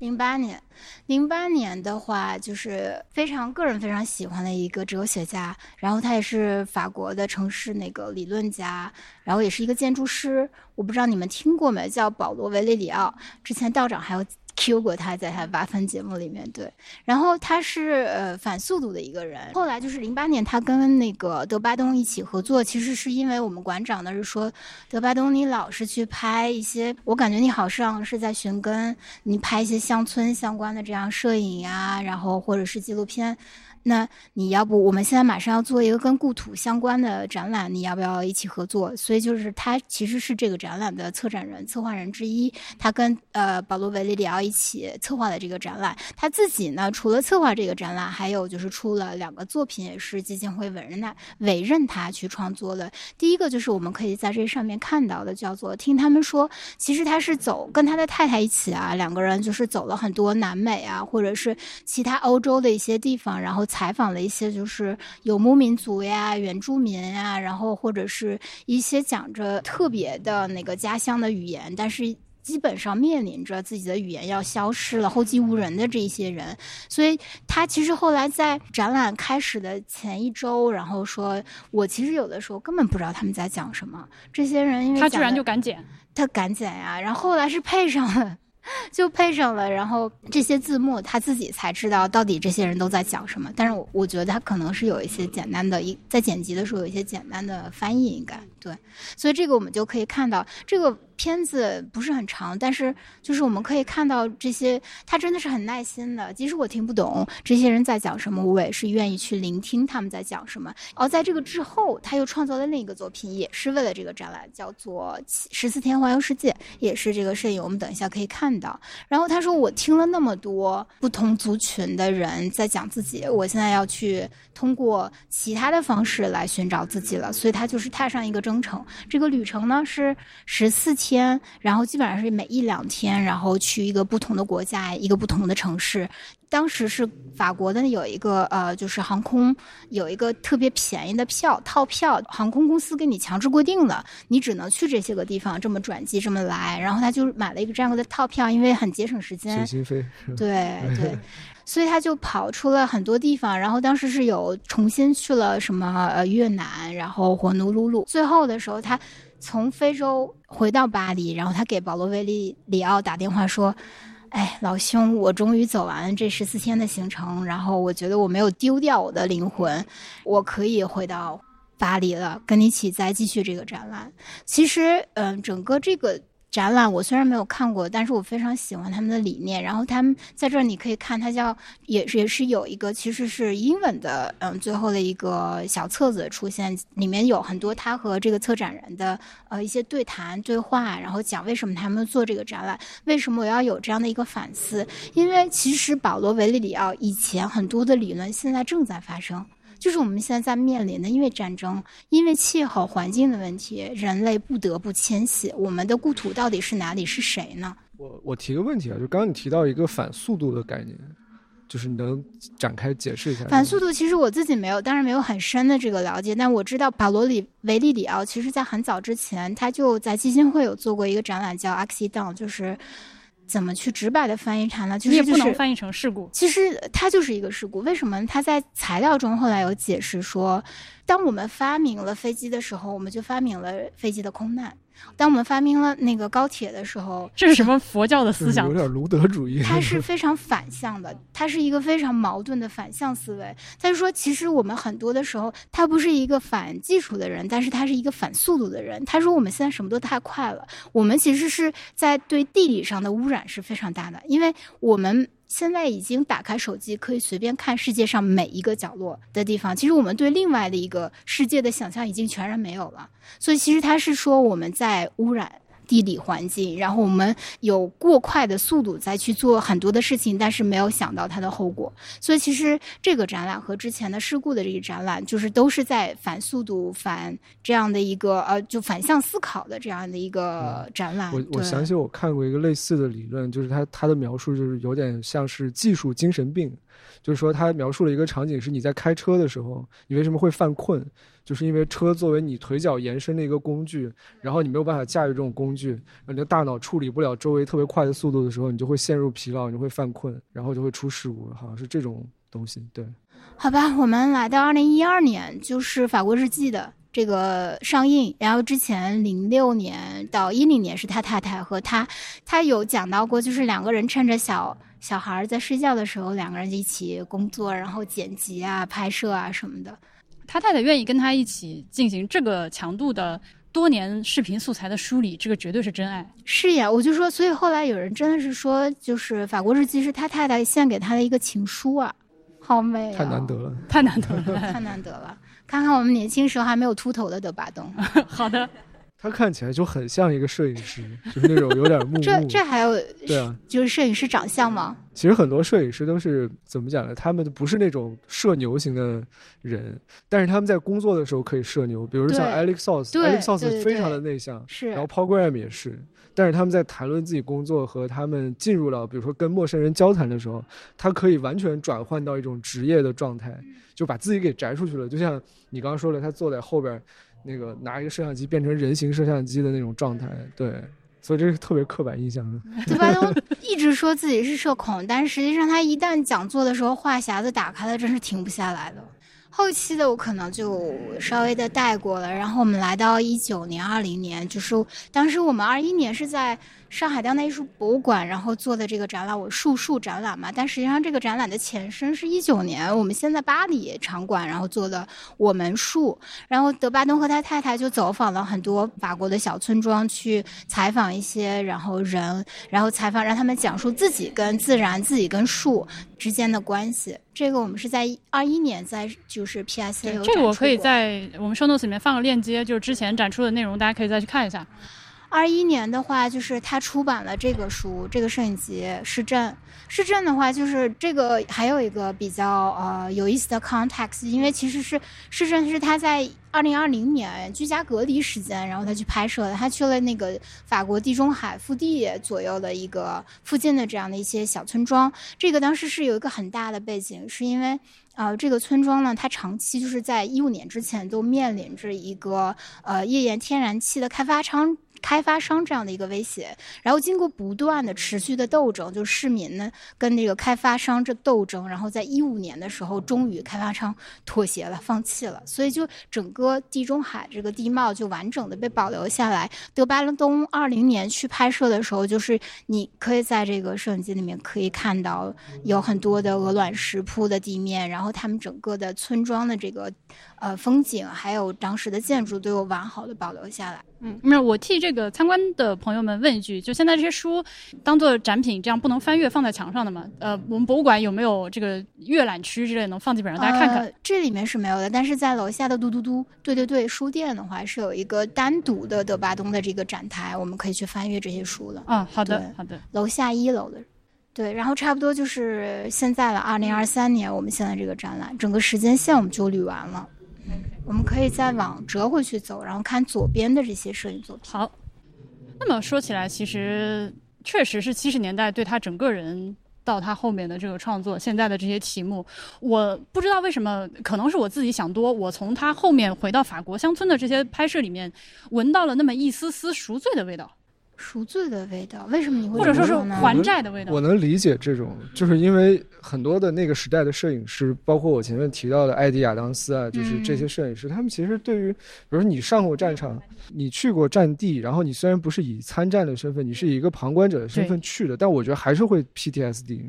零八年，零八年的话，就是非常个人非常喜欢的一个哲学家，然后他也是法国的城市那个理论家，然后也是一个建筑师。我不知道你们听过没，叫保罗·维利里奥。之前道长还有。Q 过他，在他八分节目里面，对，然后他是呃反速度的一个人。后来就是零八年，他跟那个德巴东一起合作，其实是因为我们馆长呢是说，德巴东你老是去拍一些，我感觉你好像是在寻根，你拍一些乡村相关的这样摄影呀，然后或者是纪录片。那你要不，我们现在马上要做一个跟故土相关的展览，你要不要一起合作？所以就是他其实是这个展览的策展人、策划人之一，他跟呃保罗·维利里奥一起策划的这个展览。他自己呢，除了策划这个展览，还有就是出了两个作品，也是基金会委任他委任他去创作的。第一个就是我们可以在这上面看到的，叫做听他们说，其实他是走跟他的太太一起啊，两个人就是走了很多南美啊，或者是其他欧洲的一些地方，然后。采访了一些就是游牧民族呀、原住民呀，然后或者是一些讲着特别的那个家乡的语言，但是基本上面临着自己的语言要消失了、后继无人的这一些人。所以他其实后来在展览开始的前一周，然后说我其实有的时候根本不知道他们在讲什么。这些人因为他居然就敢剪，他敢剪呀，然后后来是配上了。就配上了，然后这些字幕他自己才知道到底这些人都在讲什么。但是我我觉得他可能是有一些简单的，一在剪辑的时候有一些简单的翻译，应该对。所以这个我们就可以看到这个。片子不是很长，但是就是我们可以看到这些，他真的是很耐心的。即使我听不懂这些人在讲什么，我也是愿意去聆听他们在讲什么。而在这个之后，他又创作了另一个作品，也是为了这个展览，叫做《十四天环游世界》，也是这个摄影。我们等一下可以看到。然后他说：“我听了那么多不同族群的人在讲自己，我现在要去通过其他的方式来寻找自己了。”所以他就是踏上一个征程。这个旅程呢是十四天。然后基本上是每一两天，然后去一个不同的国家，一个不同的城市。当时是法国的有一个呃，就是航空有一个特别便宜的票套票，航空公司给你强制规定了，你只能去这些个地方，这么转机这么来。然后他就买了一个这样的套票，因为很节省时间。随心飞。对对，所以他就跑出了很多地方。然后当时是有重新去了什么呃越南，然后火奴鲁鲁。最后的时候他。从非洲回到巴黎，然后他给保罗·维利里奥打电话说：“哎，老兄，我终于走完这十四天的行程，然后我觉得我没有丢掉我的灵魂，我可以回到巴黎了，跟你一起再继续这个展览。其实，嗯，整个这个。”展览我虽然没有看过，但是我非常喜欢他们的理念。然后他们在这儿你可以看，它叫也是也是有一个其实是英文的，嗯，最后的一个小册子出现，里面有很多他和这个策展人的呃一些对谈对话，然后讲为什么他们做这个展览，为什么我要有这样的一个反思？因为其实保罗·维利里奥以前很多的理论现在正在发生。就是我们现在在面临的，因为战争，因为气候环境的问题，人类不得不迁徙。我们的故土到底是哪里？是谁呢？我我提个问题啊，就刚刚你提到一个反速度的概念，就是你能展开解释一下？反速度其实我自己没有，当然没有很深的这个了解，但我知道保罗里维利里奥，其实在很早之前，他就在基金会有做过一个展览，叫 Accident，就是。怎么去直白的翻译它呢？就是不能翻译成事故。其实它就是一个事故。为什么？它在材料中后来有解释说，当我们发明了飞机的时候，我们就发明了飞机的空难。当我们发明了那个高铁的时候，这是什么佛教的思想有？点卢德主义。它是 非常反向的，它是一个非常矛盾的反向思维。他就说，其实我们很多的时候，他不是一个反技术的人，但是他是一个反速度的人。他说我们现在什么都太快了，我们其实是在对地理上的污染是非常大的，因为我们。现在已经打开手机，可以随便看世界上每一个角落的地方。其实我们对另外的一个世界的想象已经全然没有了。所以其实他是说我们在污染地理环境，然后我们有过快的速度再去做很多的事情，但是没有想到它的后果。所以其实这个展览和之前的事故的这个展览，就是都是在反速度、反这样的一个呃，就反向思考的这样的一个展览。我我对想起我看过一个类似的理论，就是他他的描述就是有点像是技术精神病，就是说他描述了一个场景是你在开车的时候，你为什么会犯困，就是因为车作为你腿脚延伸的一个工具，然后你没有办法驾驭这种工具，你的大脑处理不了周围特别快的速度的时候，你就会陷入疲劳，你会犯困，然后就会出事故，好像是这种东西。对，好吧，我们来到二零一二年，就是《法国日记》的这个上映。然后之前零六年到一零年是他太太和他，他有讲到过，就是两个人趁着小小孩在睡觉的时候，两个人一起工作，然后剪辑啊、拍摄啊什么的。他太太愿意跟他一起进行这个强度的多年视频素材的梳理，这个绝对是真爱。是呀，我就说，所以后来有人真的是说，就是《法国日记》是他太太献给他的一个情书啊，好美、啊，太难得了。太难得了。太难得了。看看我们年轻时候还没有秃头的德巴东，好的，他看起来就很像一个摄影师，就是那种有点木 木。这这还有对啊，就是摄影师长相吗？其实很多摄影师都是怎么讲呢？他们不是那种社牛型的人，但是他们在工作的时候可以社牛。比如像 Alex Soss，对 Alex 对 Soss 对非常的内向，是然后 Paul Graham 也是。但是他们在谈论自己工作和他们进入了，比如说跟陌生人交谈的时候，他可以完全转换到一种职业的状态，就把自己给摘出去了。就像你刚刚说的，他坐在后边，那个拿一个摄像机变成人形摄像机的那种状态，对。所以这是特别刻板印象的。德巴东一直说自己是社恐，但实际上他一旦讲座的时候话匣子打开了，真是停不下来的。后期的我可能就稍微的带过了，然后我们来到一九年、二零年，就是当时我们二一年是在上海当代艺术博物馆，然后做的这个展览，我树树展览嘛。但实际上这个展览的前身是一九年，我们先在巴黎场馆，然后做的我们树，然后德巴东和他太太就走访了很多法国的小村庄，去采访一些然后人，然后采访让他们讲述自己跟自然、自己跟树之间的关系。这个我们是在二一年在就是 PSA 有这个我可以在我们 show notes 里面放个链接，就是之前展出的内容，大家可以再去看一下。二一年的话，就是他出版了这个书，这个摄影集《市政》。市政的话，就是这个还有一个比较呃有意思的 context，因为其实是市政是他在二零二零年居家隔离时间，然后他去拍摄的。他去了那个法国地中海腹地左右的一个附近的这样的一些小村庄。这个当时是有一个很大的背景，是因为。呃，这个村庄呢，它长期就是在一五年之前都面临着一个呃页岩天然气的开发商开发商这样的一个威胁，然后经过不断的持续的斗争，就市民呢跟那个开发商这斗争，然后在一五年的时候，终于开发商妥协了，放弃了，所以就整个地中海这个地貌就完整的被保留下来。德巴东二零年去拍摄的时候，就是你可以在这个摄影机里面可以看到有很多的鹅卵石铺的地面，然后他们整个的村庄的这个呃风景，还有当时的建筑都有完好的保留下来。嗯，没有，我替这个参观的朋友们问一句，就现在这些书当做展品这样不能翻阅放在墙上的吗？呃，我们博物馆有没有这个阅览区之类能放几本让大家看看？呃，这里面是没有的，但是在楼下的嘟嘟嘟对对对书店的话，是有一个单独的德巴东的这个展台，我们可以去翻阅这些书的。啊，好的，好的。楼下一楼的。对，然后差不多就是现在了，二零二三年，我们现在这个展览，整个时间线我们就捋完了。我们可以再往折回去走，然后看左边的这些摄影作品。好，那么说起来，其实确实是七十年代对他整个人到他后面的这个创作，现在的这些题目，我不知道为什么，可能是我自己想多。我从他后面回到法国乡村的这些拍摄里面，闻到了那么一丝丝赎罪的味道。赎罪的味道，为什么你会或者说是还债的味道我。能理解这种，就是因为很多的那个时代的摄影师，包括我前面提到的艾迪亚当斯啊，就是嗯这些摄影师，他们其实对于，比如说你上过战场，你去过战地，然后你虽然不是以参战的身份，你是以一个旁观者的身份去的，但我觉得还是会 PTSD，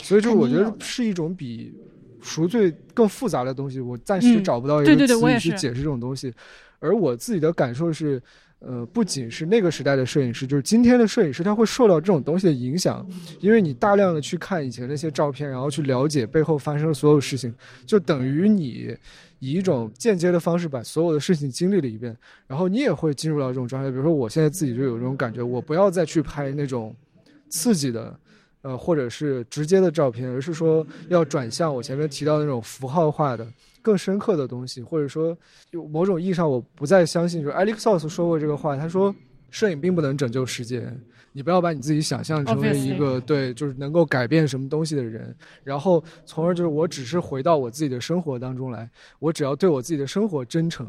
所以就是我觉得是一种比赎罪更复杂的东西，我暂时嗯找不到一个词去解释这种东西，而我自己的感受是。呃，不仅是那个时代的摄影师，就是今天的摄影师，他会受到这种东西的影响，因为你大量的去看以前那些照片，然后去了解背后发生的所有事情，就等于你以一种间接的方式把所有的事情经历了一遍，然后你也会进入到这种状态。比如说，我现在自己就有这种感觉，我不要再去拍那种刺激的。呃，或者是直接的照片，而是说要转向我前面提到那种符号化的、更深刻的东西，或者说就某种意义上，我不再相信。就是 Alex Soss 说过这个话，他说，摄影并不能拯救世界，你不要把你自己想象成为一个对，就是能够改变什么东西的人，然后从而就是我只是回到我自己的生活当中来，我只要对我自己的生活真诚，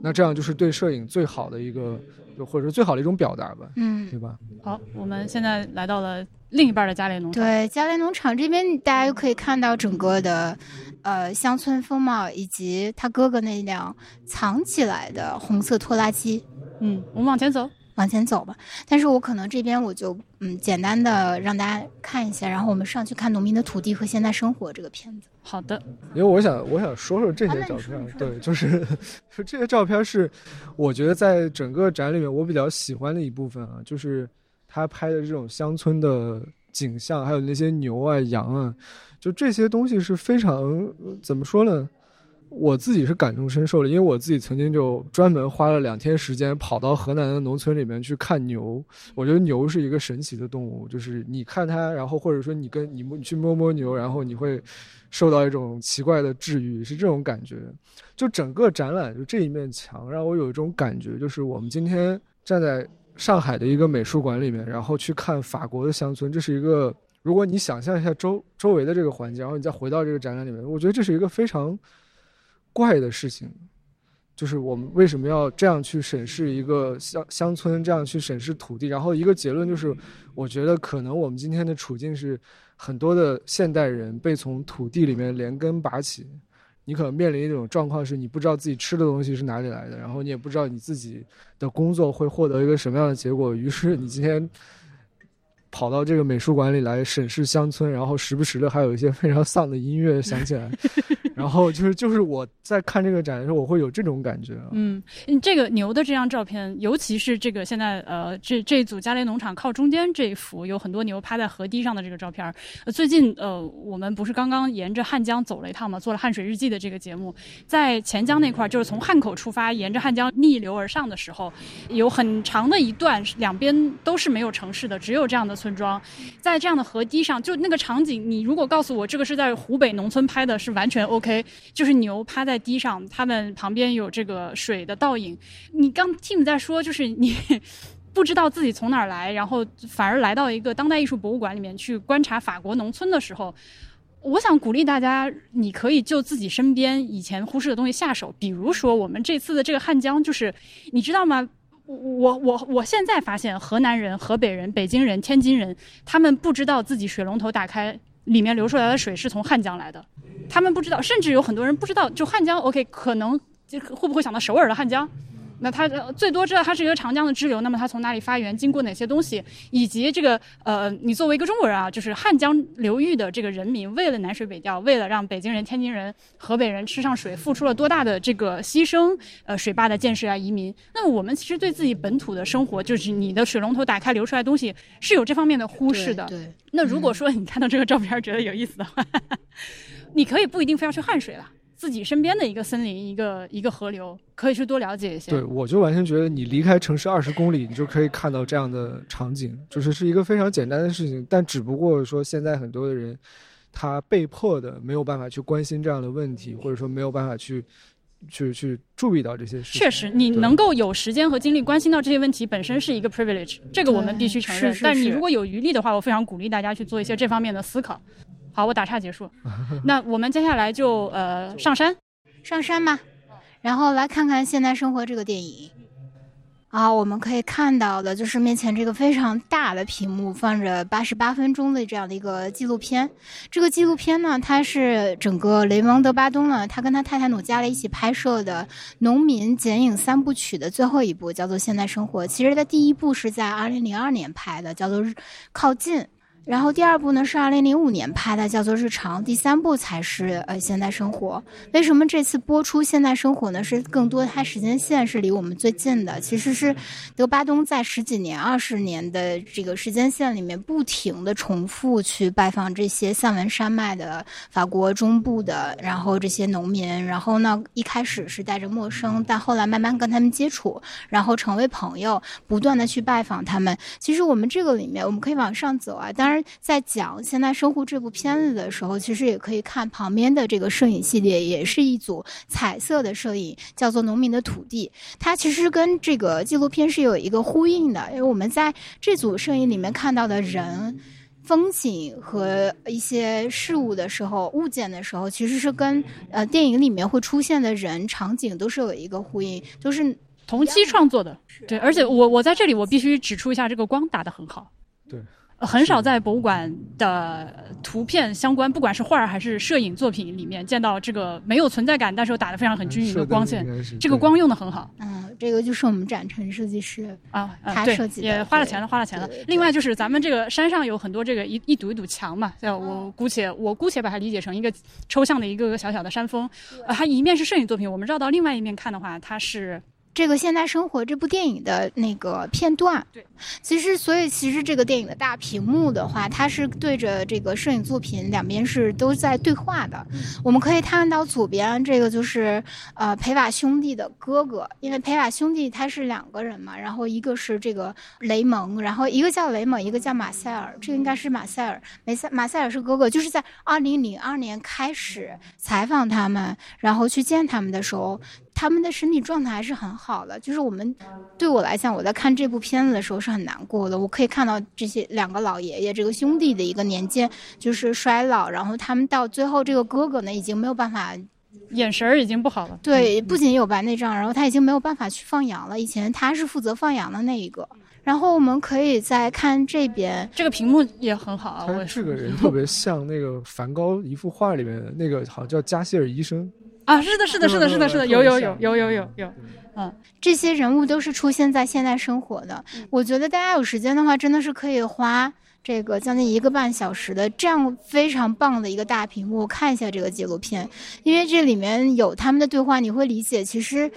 那这样就是对摄影最好的一个，就或者说最好的一种表达吧，嗯，对吧？好，我们现在来到了另一半的加雷农场。对，嘉联农场这边大家就可以看到整个的，呃，乡村风貌以及他哥哥那辆藏起来的红色拖拉机。嗯，我们往前走。往前走吧，但是我可能这边我就嗯简单的让大家看一下，然后我们上去看《农民的土地和现代生活》这个片子。好的，因为我想，我想说说这啊些照片对，就是就这些照片是我觉得在整个展里面我比较喜欢的一部分啊，就是他拍的这种乡村的景象，还有那些牛啊、羊啊，就这些东西是非常怎么说呢？我自己是感同身受的，因为我自己曾经就专门花了两天时间跑到河南的农村里面去看牛。我觉得牛是一个神奇的动物，就是你看它，然后或者说你跟你摸你去摸摸牛，然后你会受到一种奇怪的治愈，是这种感觉。就整个展览，就这一面墙让我有一种感觉，就是我们今天站在上海的一个美术馆里面，然后去看法国的乡村，这是一个。如果你想象一下周周围的这个环境，然后你再回到这个展览里面，我觉得这是一个非常怪的事情，就是我们为什么要这样去审视一个乡乡村，这样去审视土地？然后一个结论就是，我觉得可能我们今天的处境是，很多的现代人被从土地里面连根拔起，你可能面临一种状况是，你不知道自己吃的东西是哪里来的，然后你也不知道你自己的工作会获得一个什么样的结果，于是你今天。跑到这个美术馆里来审视乡村，然后时不时的还有一些非常丧的音乐响起来，然后就是就是我在看这个展的时候，我会有这种感觉啊。嗯，嗯这个牛的这张照片，尤其是这个现在呃这这组嘉雷农场靠中间这一幅有很多牛趴在河堤上的这个照片最近呃我们不是刚刚沿着汉江走了一趟嘛，做了汉水日记的这个节目，在钱江那块儿，就是从汉口出发，沿着汉江逆流而上的时候，有很长的一段两边都是没有城市的，只有这样的村庄，在这样的河堤上，就那个场景，你如果告诉我这个是在湖北农村拍的，是完全 OK，OK，就是牛趴在堤上，它们旁边有这个水的倒影。你刚 Tim 在说，就是你。不知道自己从哪儿来，然后反而来到一个当代艺术博物馆里面去观察法国农村的时候，我想鼓励大家，你可以就自己身边以前忽视的东西下手。比如说，我们这次的这个汉江，就是你知道吗？我我我现在发现，河南人、河北人、北京人、天津人，他们不知道自己水龙头打开里面流出来的水是从汉江来的，他们不知道，甚至有很多人不知道，就汉江 OK，可能就会不会想到首尔的汉江？那它呃最多知道它是一个长江的支流，那么它从哪里发源，经过哪些东西，以及这个呃，你作为一个中国人啊，就是汉江流域的这个人民，为了南水北调，为了让北京人、天津人、河北人吃上水，付出了多大的这个牺牲？呃，水坝的建设啊，移民。那么我们其实对自己本土的生活，就是你的水龙头打开流出来的东西，是有这方面的忽视的。对，那如果说你看到这个照片觉得有意思的话，你可以不一定非要去汉水了，自己身边的一个森林、一个一个河流，可以去多了解一些。对，我就完全觉得你离开城市二十公里，你就可以看到这样的场景，就是是一个非常简单的事情。但只不过说，现在很多的人，他被迫的没有办法去关心这样的问题，或者说没有办法去去去注意到这些事情。确实，你能够有时间和精力关心到这些问题，本身是一个 privilege，这个我们必须承认。是是是但你如果有余力的话，我非常鼓励大家去做一些这方面的思考。好，我打岔结束。那我们接下来就呃上山。上山吧，然后来看看《现代生活》这个电影。啊，我们可以看到的就是面前这个非常大的屏幕，放着八十八分钟的这样的一个纪录片。这个纪录片呢，它是整个雷蒙德·巴东呢，他跟他太太努加雷一起拍摄的农民剪影三部曲的最后一部，叫做《现代生活》。其实，它第一部是在二零零二年拍的，叫做《靠近》。然后第二部呢是二零零五年拍的，叫做《日常》。第三部才是呃《现代生活》。为什么这次播出《现代生活》呢？是更多它时间线是离我们最近的。其实是德巴东在十几年、二十年的这个时间线里面，不停的重复去拜访这些塞文山脉的法国中部的，然后这些农民。然后呢，一开始是带着陌生，但后来慢慢跟他们接触，然后成为朋友，不断的去拜访他们。其实我们这个里面，我们可以往上走啊，当然。当然在讲《现代生活》这部片子的时候，其实也可以看旁边的这个摄影系列，也是一组彩色的摄影，叫做《农民的土地》。它其实跟这个纪录片是有一个呼应的，因为我们在这组摄影里面看到的人、风景和一些事物的时候、物件的时候，其实是跟呃电影里面会出现的人、场景都是有一个呼应，都是同期创作的。对，而且我我在这里我必须指出一下，这个光打得很好。对。很少在博物馆的图片相关，不管是画儿还是摄影作品里面见到这个没有存在感，但是又打得非常很均匀的光线。这个光用的很好。嗯，这个就是我们展陈设计师啊，他设计也花了钱了，花了钱了。另外就是咱们这个山上有很多这个一一堵一堵墙嘛，叫我姑且我姑且把它理解成一个抽象的一个个小小的山峰。呃，它一面是摄影作品，我们绕到另外一面看的话，它是。这个《现代生活》这部电影的那个片段，对，其实所以其实这个电影的大屏幕的话，它是对着这个摄影作品两边是都在对话的。我们可以看到左边这个就是呃培瓦兄弟的哥哥，因为培瓦兄弟他是两个人嘛，然后一个是这个雷蒙，然后一个叫雷蒙，一个叫马塞尔，这个应该是马塞尔，马塞马塞尔是哥哥，就是在二零零二年开始采访他们，然后去见他们的时候。他们的身体状态还是很好的，就是我们对我来讲，我在看这部片子的时候是很难过的。我可以看到这些两个老爷爷，这个兄弟的一个年纪就是衰老，然后他们到最后，这个哥哥呢已经没有办法，眼神儿已经不好了。对，不仅有白内障，然后他已经没有办法去放羊了。以前他是负责放羊的那一个。然后我们可以再看这边，这个屏幕也很好啊。他这个人特别像那个梵高一幅画里面的那个，好像叫加西尔医生。啊，是的，是的，是的，是的，是的，有有有有有有有，嗯，这些人物都是出现在现代生活的。我觉得大家有时间的话，真的是可以花这个将近一个半小时的这样非常棒的一个大屏幕看一下这个纪录片，因为这里面有他们的对话，你会理解，其实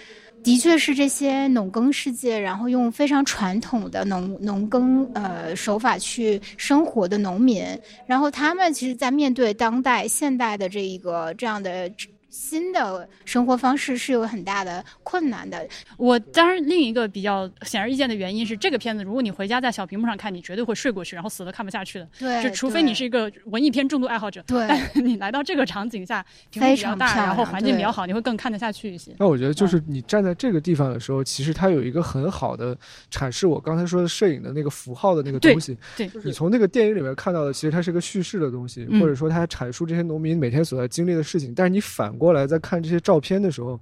的确是这些农耕世界，然后用非常传统的农农耕呃手法去生活的农民，然后他们其实，在面对当代现代的这一个这样的。新的生活方式是有很大的困难的。我当然另一个比较显而易见的原因是，这个片子如果你回家在小屏幕上看，你绝对会睡过去，然后死都看不下去的。对，就除非你是一个文艺片重度爱好者。对，但你来到这个场景下，屏幕比较大，然后环境比较好，你会更看得下去一些。那我觉得就是你站在这个地方的时候，其实它有一个很好的阐释我刚才说的摄影的那个符号的那个东西。对，你从那个电影里面看到的，其实它是个叙事的东西，或者说它阐述这些农民每天所在经历的事情。但是你反过过来在看这些。照片的时候，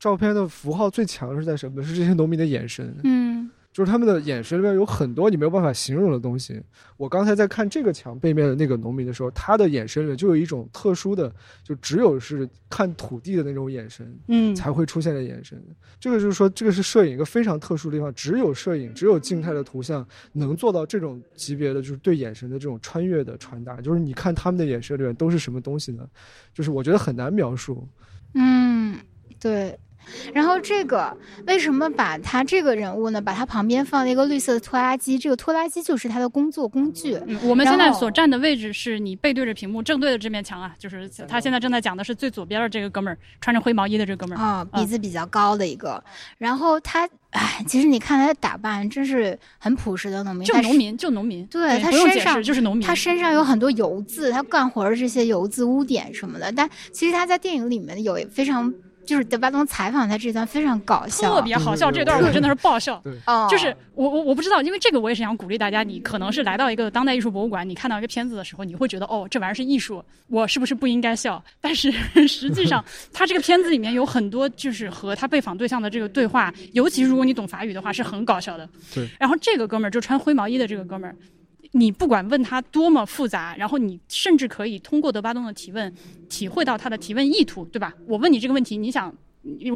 照片的符号最强是在什么？是这些农民的眼神。嗯，就是他们的眼神里面有很多你没有办法形容的东西。我刚才在看这个墙背面的那个农民的时候，他的眼神里面就有一种特殊的，就只有是看土地的那种眼神，嗯，才会出现的眼神。这个就是说，这个是摄影一个非常特殊的地方，只有摄影，只有静态的图像能做到这种级别的，就是对眼神的这种穿越的传达。就是你看他们的眼神里面都是什么东西呢？就是我觉得很难描述。嗯，对。然后这个为什么把他这个人物呢？把他旁边放了一个绿色的拖拉机，这个拖拉机就是他的工作工具。我们现在所站的位置是你背对着屏幕，正对着这面墙啊。就是他现在正在讲的是最左边的这个哥们儿，穿着灰毛衣的这哥们儿啊，鼻子比较高的一个。然后他，哎，其实你看他的打扮，真是很朴实的农民，就农民，就农民。对他身上就是农民，他身上有很多油渍，他干活的这些油渍污点什么的。但其实他在电影里面有非常。就是德巴东采访他这段非常搞笑，特别好笑，这段我真的是爆笑。对，就是 我我我不知道，因为这个我也是想鼓励大家，你可能是来到一个当代艺术博物馆，你看到一个片子的时候，你会觉得哦，这玩意儿是艺术，我是不是不应该笑？但是 实际上，他这个片子里面有很多就是和他被访对象的这个对话，尤其如果你懂法语的话，是很搞笑的。对。然后这个哥们儿就穿灰毛衣的这个哥们儿，你不管问他多么复杂，然后你甚至可以通过德巴东的提问，体会到他的提问意图，对吧？我问你这个问题，你想，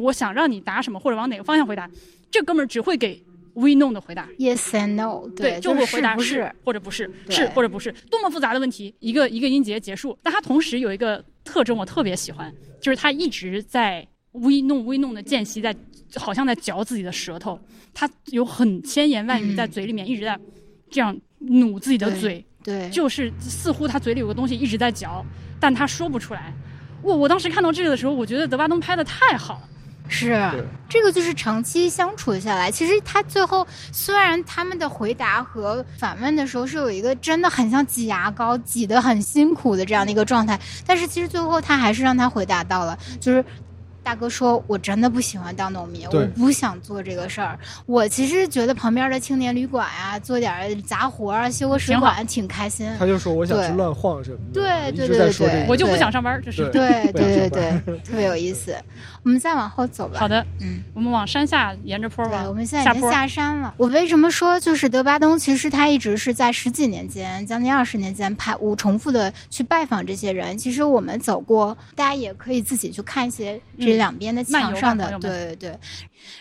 我想让你答什么，或者往哪个方向回答，这哥们儿只会给 we know 的回答。yes and no，对，就会回答不是，或者不是，是或者不是，多么复杂的问题，一个一个音节结束。但他同时有一个特征，我特别喜欢，就是他一直在微弄微弄的间隙在，好像在嚼自己的舌头，他有很千言万语嗯在嘴里面一直在这样努自己的嘴，对，就是似乎他嘴里有个东西一直在嚼，但他说不出来。我我当时看到这个的时候，我觉得德巴东拍的太好了。是这个就是长期相处下来，其实他最后虽然他们的回答和反问的时候是有一个真的很像挤牙膏挤得很辛苦的这样的一个状态，但是其实最后他还是让他回答到了，就是。大哥说：“我真的不喜欢当农民，我不想做这个事儿。我其实觉得旁边的青年旅馆啊，做点儿杂活儿啊，修个水管挺开心。他就说我想去乱晃什么的，对对对对我就不想上班，这是对对对对，特别有意思。我们再往后走吧。好，的。嗯。我们往山下沿着坡对，吧，我们现在。已经下山了。我为什么说就是德巴东？其实他一直是在十几年间，将近二十年间派我重复的去拜访这些人。其实我们走过，大家也可以自己去看一些这两边的墙上的，对对对。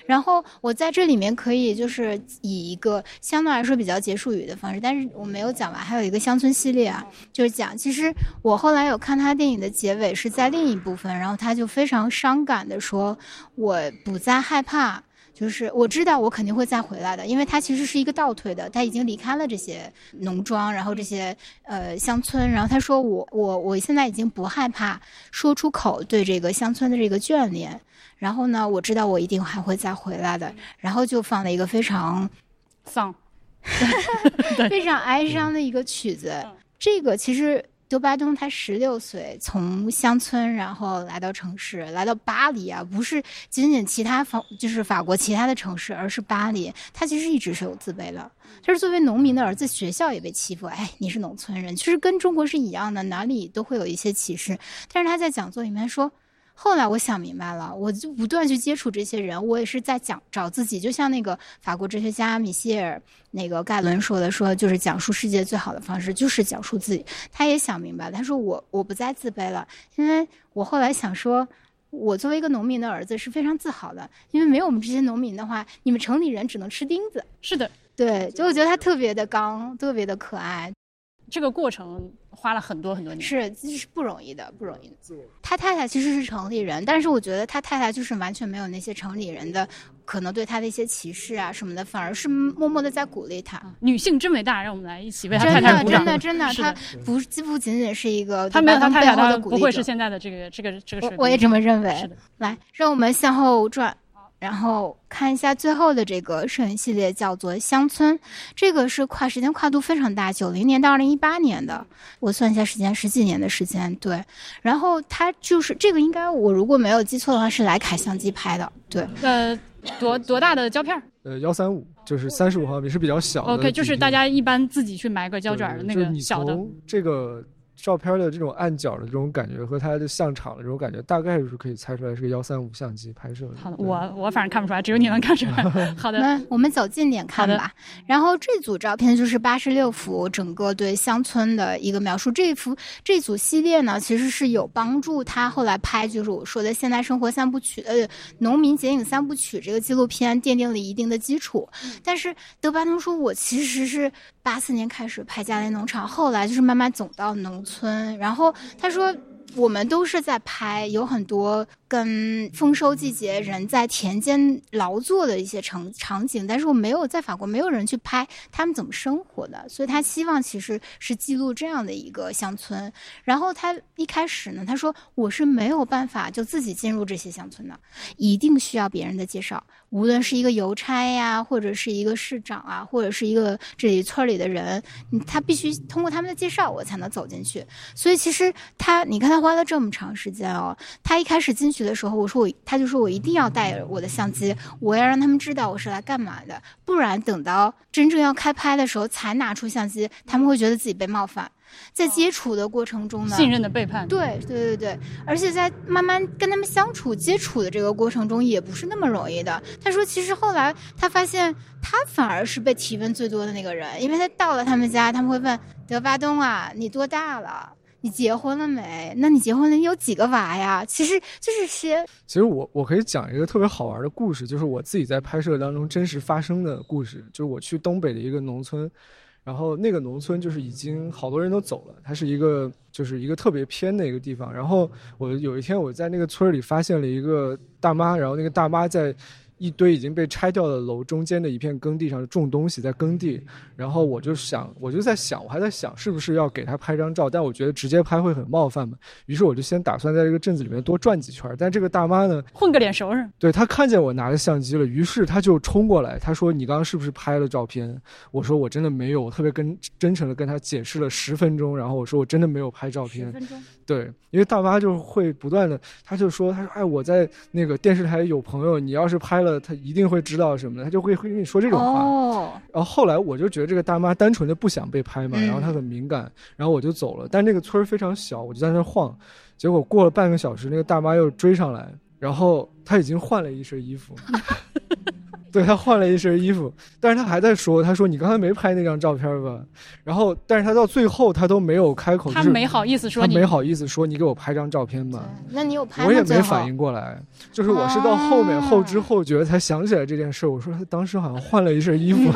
然后我在这里面可以就是以一个相对来说比较结束语的方式，但是我没有讲完，还有一个乡村系列啊，就是讲其实我后来有看他电影的结尾是在另一部分，然后他就非常伤感的说：“我不再害怕。”就是我知道我肯定会再回来的，因为他其实是一个倒退的，他已经离开了这些农庄，然后这些呃乡村，然后他说我我我现在已经不害怕说出口对这个乡村的这个眷恋，然后呢，我知道我一定还会再回来的，然后就放了一个非常丧，非常哀伤的一个曲子。这个其实多巴东他十六岁从乡村，然后来到城市，来到巴黎啊，不是仅仅其他法就是法国其他的城市，而是巴黎。他其实一直是有自卑的。他是作为农民的儿子，学校也被欺负。哎，你是农村人，其实跟中国是一样的，哪里都会有一些歧视。但是他在讲座里面说。后来我想明白了，我就不断去接触这些人，我也是在讲找自己，就像那个法国哲学家米歇尔那个盖伦说的，说就是讲述世界最好的方式就是讲述自己。他也想明白，他说我我不再自卑了，因为我后来想说。我作为一个农民的儿子是非常自豪的，因为没有我们这些农民的话，你们城里人只能吃钉子。是的，对，就我觉得他特别的刚，特别的可爱，这个过程花了很多很多年。是这是不容易的，不容易的。他太太其实是城里人，但是我觉得他太太就是完全没有那些城里人的可能对他的一些歧视啊什么的，反而是默默的在鼓励他。女性真伟大，让我们来一起为他真的，太太鼓掌真。的，真的，真的，他不不仅仅是一个他没有他太太，背后的鼓励不会是现在的这个这个这个水平。我我也这么认为。是的，来，让我们向后转，然后看一下最后的这个摄影系列，叫做《乡村》。这个是跨时间跨度非常大，九零年到二零一八年的，我算一下时间，十几年的时间。对，然后它就是这个，应该我如果没有记错的话，是徕卡相机拍的。对，呃，多多大的胶片儿呃，幺三五就是三十五毫米，是比较小的？OK，就是大家一般自己去买个胶卷儿的那个小的。这个照片的这种暗角的这种感觉和它的像场的这种感觉，大概是可以猜出来是个幺三五相机拍摄的。好的，我我反正看不出来，只有你能看出来。好的，那我们走近点看好吧。然后这组照片就是八十六幅，整个对乡村的一个描述。这幅这组系列呢，其实是有帮助他后来拍，就是我说的现代生活三部曲，呃，农民剪影三部曲这个纪录片奠定了一定的基础。但是德巴东说，我其实是八四年开始拍家里农场，后来就是慢慢走到农村，然后他说。我们都是在拍，有很多跟丰收季节人在田间劳作的一些场场景，但是我没有在法国没有人去拍他们怎么生活的，所以他希望其实是记录这样的一个乡村。然后他一开始呢，他说我是没有办法就自己进入这些乡村的，一定需要别人的介绍。无论是一个邮差呀，或者是一个市长啊，或者是一个这里村里的人，他必须通过他们的介绍，我才能走进去。所以其实他，你看他花了这么长时间哦。他一开始进去的时候，我说我，他就说我一定要带我的相机，我要让他们知道我是来干嘛的，不然等到真正要开拍的时候才拿出相机，他们会觉得自己被冒犯。在接触的过程中呢，信任的背叛。对对对对，而且在慢慢跟他们相处、接触的这个过程中，也不是那么容易的。他说，其实后来他发现，他反而是被提问最多的那个人，因为他到了他们家，他们会问德巴东啊，你多大了？你结婚了没？那你结婚了，你有几个娃呀？其实就是些。其实我我可以讲一个特别好玩的故事，就是我自己在拍摄当中真实发生的故事，就是我去东北的一个农村。然后那个农村就是已经好多人都走了，它是一个就是一个特别偏的一个地方。然后我有一天我在那个村里发现了一个大妈，然后那个大妈在。一堆已经被拆掉的楼中间的一片耕地上种东西，在耕地。然后我就想，我就在想，我还在想是不是要给他拍张照，但我觉得直接拍会很冒犯嘛。于是我就先打算在这个镇子里面多转几圈。但这个大妈呢，混个脸熟是？对她看见我拿着相机了，于是她就冲过来，她说：“你刚刚是不是拍了照片？”我说：“我真的没有。”我特别跟真诚的跟她解释了十分钟，然后我说：“我真的没有拍照片。”对，因为大妈就会不断的，她就说：“她说，哎，我在那个电视台有朋友，你要是拍了，他一定会知道什么的，她就会会跟你说这种话。”哦。然后后来我就觉得这个大妈单纯的不想被拍嘛，然后她很敏感，然后我就走了。但那个村儿非常小，我就在那晃，结果过了半个小时，那个大妈又追上来，然后她已经换了一身衣服。对他换了一身衣服，但是他还在说，他说你刚才没拍那张照片吧？然后，但是他到最后他都没有开口，他没好意思说，他没好意思说你给我拍张照片吧？那你有拍？我也没反应过来，就是我是到后面后知后觉才想起来这件事。我说他当时好像换了一身衣服，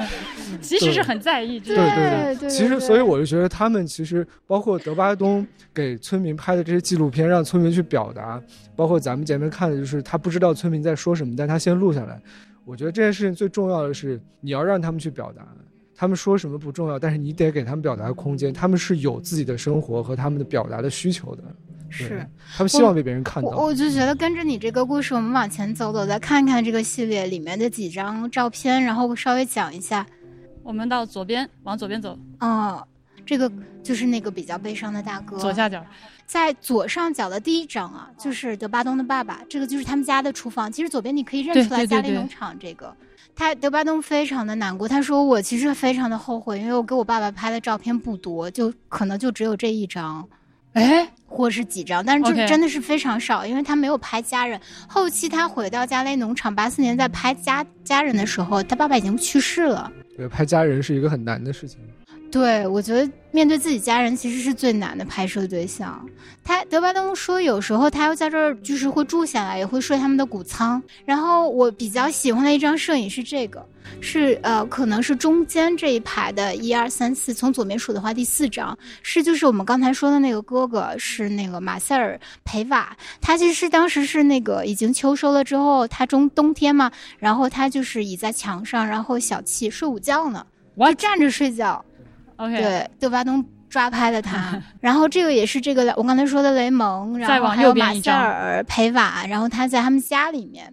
其实是很在意。对对对，其实所以我就觉得他们其实包括德巴东给村民拍的这些纪录片，让村民去表达，包括咱们前面看的就是他不知道村民在说什么，但他先录下来。我觉得这件事情最重要的是，你要让他们去表达，他们说什么不重要，但是你得给他们表达空间。他们是有自己的生活和他们的表达的需求的，是他们希望被别人看到。我就觉得跟着你这个故事，我们往前走走，再看看这个系列里面的几张照片，然后稍微讲一下。我们到左边，往左边走。哦，这个就是那个比较悲伤的大哥。左下角。在左上角的第一张啊，就是德巴东的爸爸，这个就是他们家的厨房。其实左边你可以认出来嘉利农场这个。他德巴东非常的难过，他说我其实非常的后悔，因为我给我爸爸拍的照片不多，就可能就只有这一张，哎，或是几张，但是就真的是非常少，因为他没有拍家人。后期他回到加雷农场，八四年在拍家家人的时候，他爸爸已经去世了。对，拍家人是一个很难的事情。对，我觉得面对自己家人其实是最难的拍摄对象。他德巴东说，有时候他要在这儿就是会住下来，也会睡他们的谷仓。然后我比较喜欢的一张摄影是这个，是呃，可能是中间这一排的一二三四，从左边数的话，第四张是就是我们刚才说的那个哥哥，是那个马塞尔培瓦。他其实是当时是那个已经秋收了之后，他中冬天嘛，然后他就是倚在墙上，然后小憩睡午觉呢，我站着睡觉。对，德巴东抓拍了他，然后这个也是这个我刚才说的雷蒙，然后还有马塞尔培瓦，然后他在他们家里面，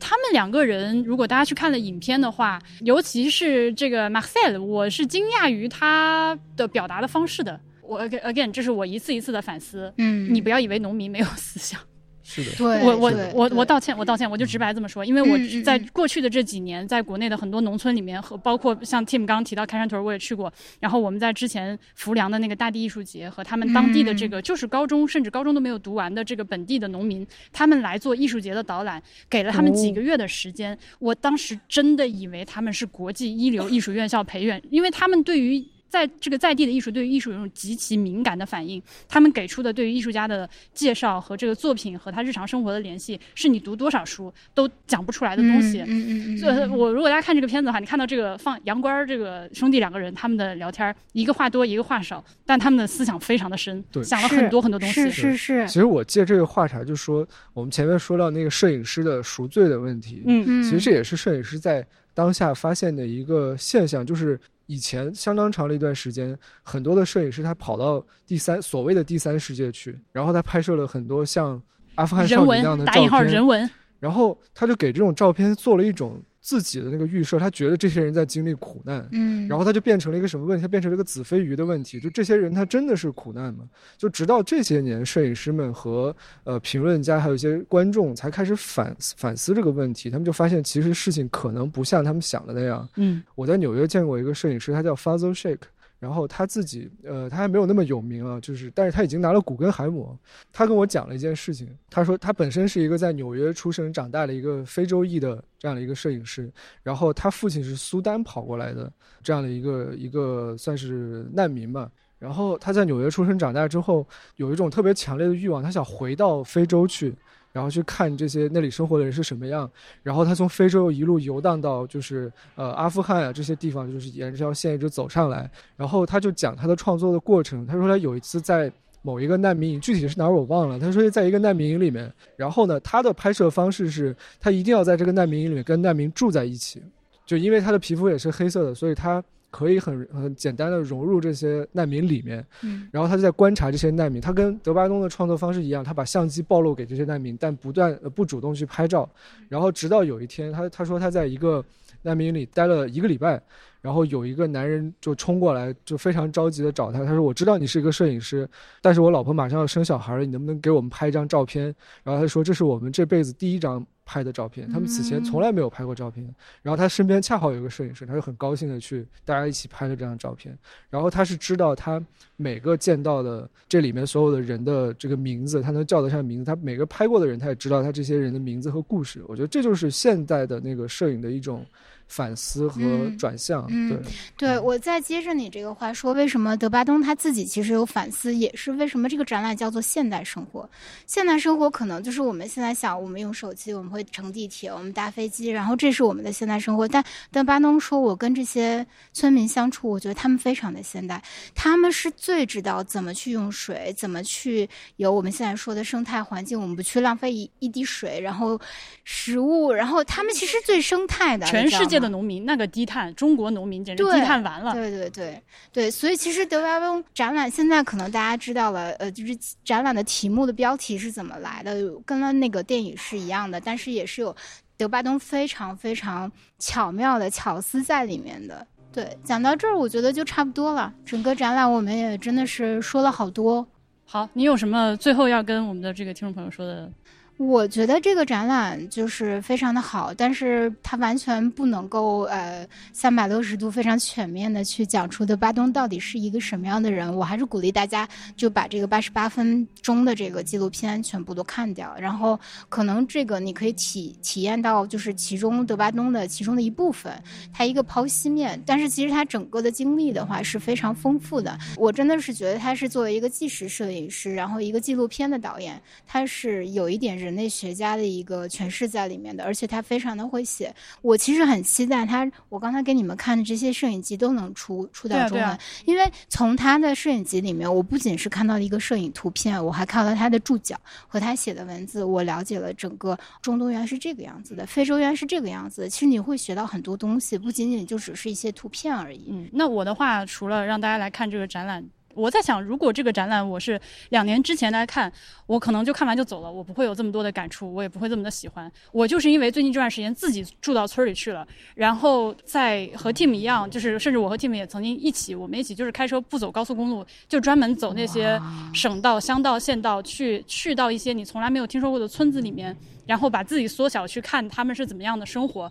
他们两个人，如果大家去看了影片的话，尤其是这个马塞尔，我是惊讶于他的表达的方式的。我 again，这是我一次一次的反思。嗯，你不要以为农民没有思想。是的，对我我我我道歉，我道歉，我就直白这么说，因为我在过去的这几年，在国内的很多农村里面，和包括像 Tim 刚刚提到开山屯，我也去过。然后我们在之前浮梁的那个大地艺术节和他们当地的这个就是高中甚至高中都没有读完的这个本地的农民，他们来做艺术节的导览，给了他们几个月的时间。我当时真的以为他们是国际一流艺术院校培养，因为他们对于。在这个在地的艺术，对于艺术有一种极其敏感的反应。他们给出的对于艺术家的介绍和这个作品和他日常生活的联系，是你读多少书都讲不出来的东西。嗯嗯嗯。所以，我如果大家看这个片子的话，你看到这个放杨官这个兄弟两个人他们的聊天，一个话多，一个话少，但他们的思想非常的深，想了很多很多东西。是是是。其实我借这个话茬，就说我们前面说到那个摄影师的赎罪的问题。嗯嗯。其实这也是摄影师在当下发现的一个现象，就是。以前相当长的一段时间，很多的摄影师他跑到第三所谓的第三世界去，然后他拍摄了很多像阿富汗少女那样的照片。人文。然后他就给这种照片做了一种自己的那个预设，他觉得这些人在经历苦难，嗯，然后他就变成了一个什么问题？他变成了一个子非鱼的问题。就这些人，他真的是苦难吗？就直到这些年，摄影师们和呃评论家还有一些观众才开始反反思这个问题。他们就发现，其实事情可能不像他们想的那样。嗯我在纽约见过一个摄影师，他叫 Fazil Sheikh，然后他自己呃他还没有那么有名啊，就是但是他已经拿了古根海姆。他跟我讲了一件事情，他说他本身是一个在纽约出生长大的一个非洲裔的这样的一个摄影师，然后他父亲是苏丹跑过来的这样的一个一个算是难民吧。然后他在纽约出生长大之后，有一种特别强烈的欲望，他想回到非洲去，然后去看这些那里生活的人是什么样。然后他从非洲一路游荡到就是呃阿富汗啊这些地方，就是沿着这条线一直走上来。然后他就讲他的创作的过程。他说他有一次在某一个难民营，具体是哪儿我忘了。他说在一个难民营里面，然后呢，他的拍摄方式是他一定要在这个难民营里面跟难民住在一起，就因为他的皮肤也是黑色的，所以他可以很很简单的融入这些难民里面。嗯然后他就在观察这些难民，他跟德巴东的创作方式一样，他把相机暴露给这些难民，但不断不主动去拍照。然后直到有一天，他他说他在一个难民营里待了一个礼拜，然后有一个男人就冲过来，就非常着急的找他，他说我知道你是一个摄影师，但是我老婆马上要生小孩了，你能不能给我们拍一张照片？然后他说这是我们这辈子第一张拍的照片，他们此前从来没有拍过照片。然后他身边恰好有一个摄影师，他就很高兴的去大家一起拍了这张照片。然后他是知道他每个见到的这里面所有的人的这个名字，他能叫得上名字。他每个拍过的人，他也知道他这些人的名字和故事。我觉得这就是现代的那个摄影的一种反思和嗯转向。嗯对，对，我再接着你这个话说，为什么德巴东他自己其实有反思，也是为什么这个展览叫做现代生活。现代生活可能就是我们现在想，我们用手机，我们会乘地铁，我们搭飞机，然后这是我们的现代生活。但德巴东说，我跟这些村民相处，我觉得他们非常的现代，他们是最知道怎么去用水，怎么去有我们现在说的生态环境，我们不去浪费一一滴水，然后食物，然后他们其实最生态的，全你知道世界的农民那个低碳，中国农民简直对低碳完了。对对对对，所以其实德巴东展览现在可能大家知道了，呃，就是展览的题目的标题是怎么来的，跟那个电影是一样的，但是也是有德巴东非常非常巧妙的巧思在里面的。对，讲到这儿，我觉得就差不多了。整个展览我们也真的是说了好多。好，你有什么最后要跟我们的这个听众朋友说的？我觉得这个展览就是非常的好，但是它完全不能够呃三百六十度非常全面的去讲出德巴东到底是一个什么样的人。我还是鼓励大家就把这个八十八分钟的这个纪录片全部都看掉，然后可能这个你可以体体验到就是其中德巴东的其中的一部分，他一个剖析面，但是其实他整个的经历的话是非常丰富的。我真的是觉得他是作为一个纪实摄影师，然后一个纪录片的导演，他是有一点人类学家的一个诠释在里面的，而且他非常的会写。我其实很期待他，我刚才给你们看的这些摄影集都能出出到中文，啊啊因为从他的摄影集里面，我不仅是看到了一个摄影图片，我还看了他的注脚和他写的文字，我了解了整个中东原是这个样子的，非洲原是这个样子的。其实你会学到很多东西，不仅仅就只是一些图片而已。嗯，那我的话，除了让大家来看这个展览，我在想，如果这个展览我是两年之前来看，我可能就看完就走了，我不会有这么多的感触，我也不会这么的喜欢。我就是因为最近这段时间自己住到村里去了，然后在和 Tim 一样，就是甚至我和 Tim 也曾经一起，我们一起就是开车不走高速公路，就专门走那些省道、乡道、县道，去去到一些你从来没有听说过的村子里面。然后把自己缩小去看他们是怎么样的生活，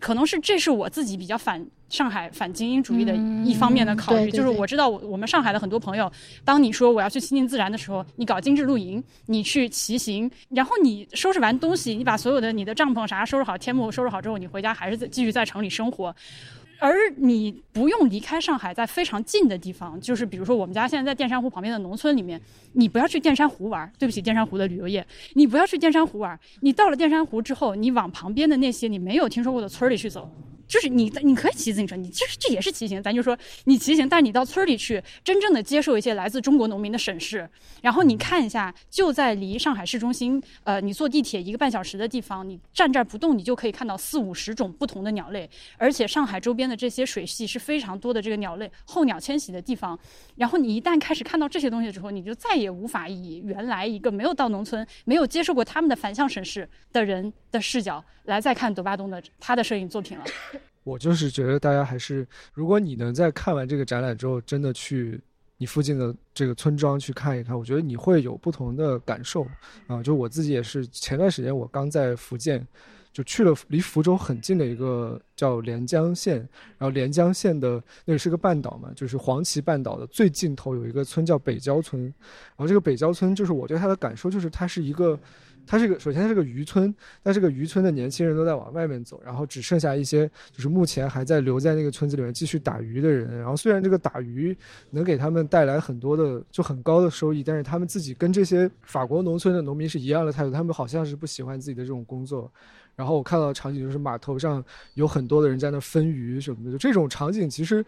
可能是这是我自己比较反上海反精英主义的一方面的考虑，嗯对对对就是我知道我我们上海的很多朋友，当你说我要去亲近自然的时候，你搞精致露营，你去骑行，然后你收拾完东西，你把所有的你的帐篷啥收拾好，天幕收拾好之后，你回家还是在继续在城里生活。而你不用离开上海，在非常近的地方，就是比如说我们家现在在淀山湖旁边的农村里面，你不要去淀山湖玩，对不起，淀山湖的旅游业，你不要去淀山湖玩。你到了淀山湖之后，你往旁边的那些你没有听说过的村里去走，就是你你可以骑自行车，你这这也是骑行，咱就说你骑行，但是你到村里去，真正的接受一些来自中国农民的审视，然后你看一下，就在离上海市中心，呃，你坐地铁一个半小时的地方，你站这儿不动，你就可以看到四五十种不同的鸟类，而且上海周边的这些水系是非常多的这个鸟类候鸟迁徙的地方。然后你一旦开始看到这些东西之后，你就再也无法以原来一个没有到农村、没有接受过他们的反向审视的人的视角来再看德巴东的他的摄影作品了。我就是觉得大家还是，如果你能在看完这个展览之后，真的去你附近的这个村庄去看一看，我觉得你会有不同的感受啊。就我自己也是，前段时间我刚在福建。就去了离福州很近的一个叫连江县，然后连江县的那个是个半岛嘛，就是黄岐半岛的最尽头有一个村叫北郊村，然后这个北郊村就是我对它的感受就是它是一个，它是个首先它是个渔村，但这个渔村的年轻人都在往外面走，然后只剩下一些就是目前还在留在那个村子里面继续打鱼的人，然后虽然这个打鱼能给他们带来很多的就很高的收益，但是他们自己跟这些法国农村的农民是一样的态度，他们好像是不喜欢自己的这种工作。然后我看到的场景就是码头上有很多的人在那分鱼什么的，就这种场景，其实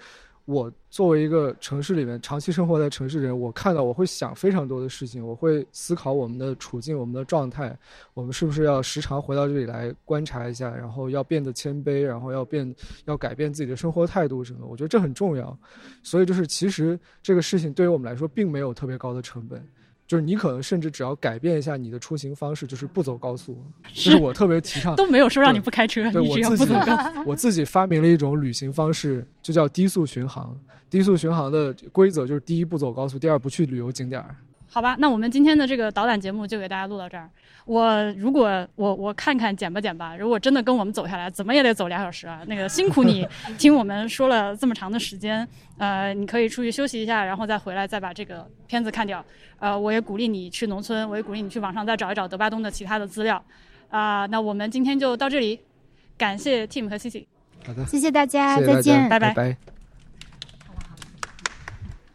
我作为一个城市里面长期生活在城市人，我看到我会想非常多的事情，我会思考我们的处境、我们的状态，我们是不是要时常回到这里来观察一下，然后要变得谦卑，然后要变要改变自己的生活态度什么？我觉得这很重要。所以就是其实这个事情对于我们来说并没有特别高的成本。就是你可能甚至只要改变一下你的出行方式，就是不走高速。是我特别提倡，都没有说让你不开车，对你只要不走高速。我自己发明了一种旅行方式，就叫低速巡航。低速巡航的规则就是：第一，不走高速；第二，不去旅游景点。好吧，那我们今天的这个导览节目就给大家录到这儿。我如果我我看看剪吧剪吧，如果真的跟我们走下来，怎么也得走俩小时啊。那个辛苦你听我们说了这么长的时间，呃，你可以出去休息一下，然后再回来再把这个片子看掉。呃，我也鼓励你去农村，我也鼓励你去网上再找一找德巴东的其他的资料。啊，那我们今天就到这里，感谢 Tim 和 Cici。好的，谢谢大家，再见，拜拜。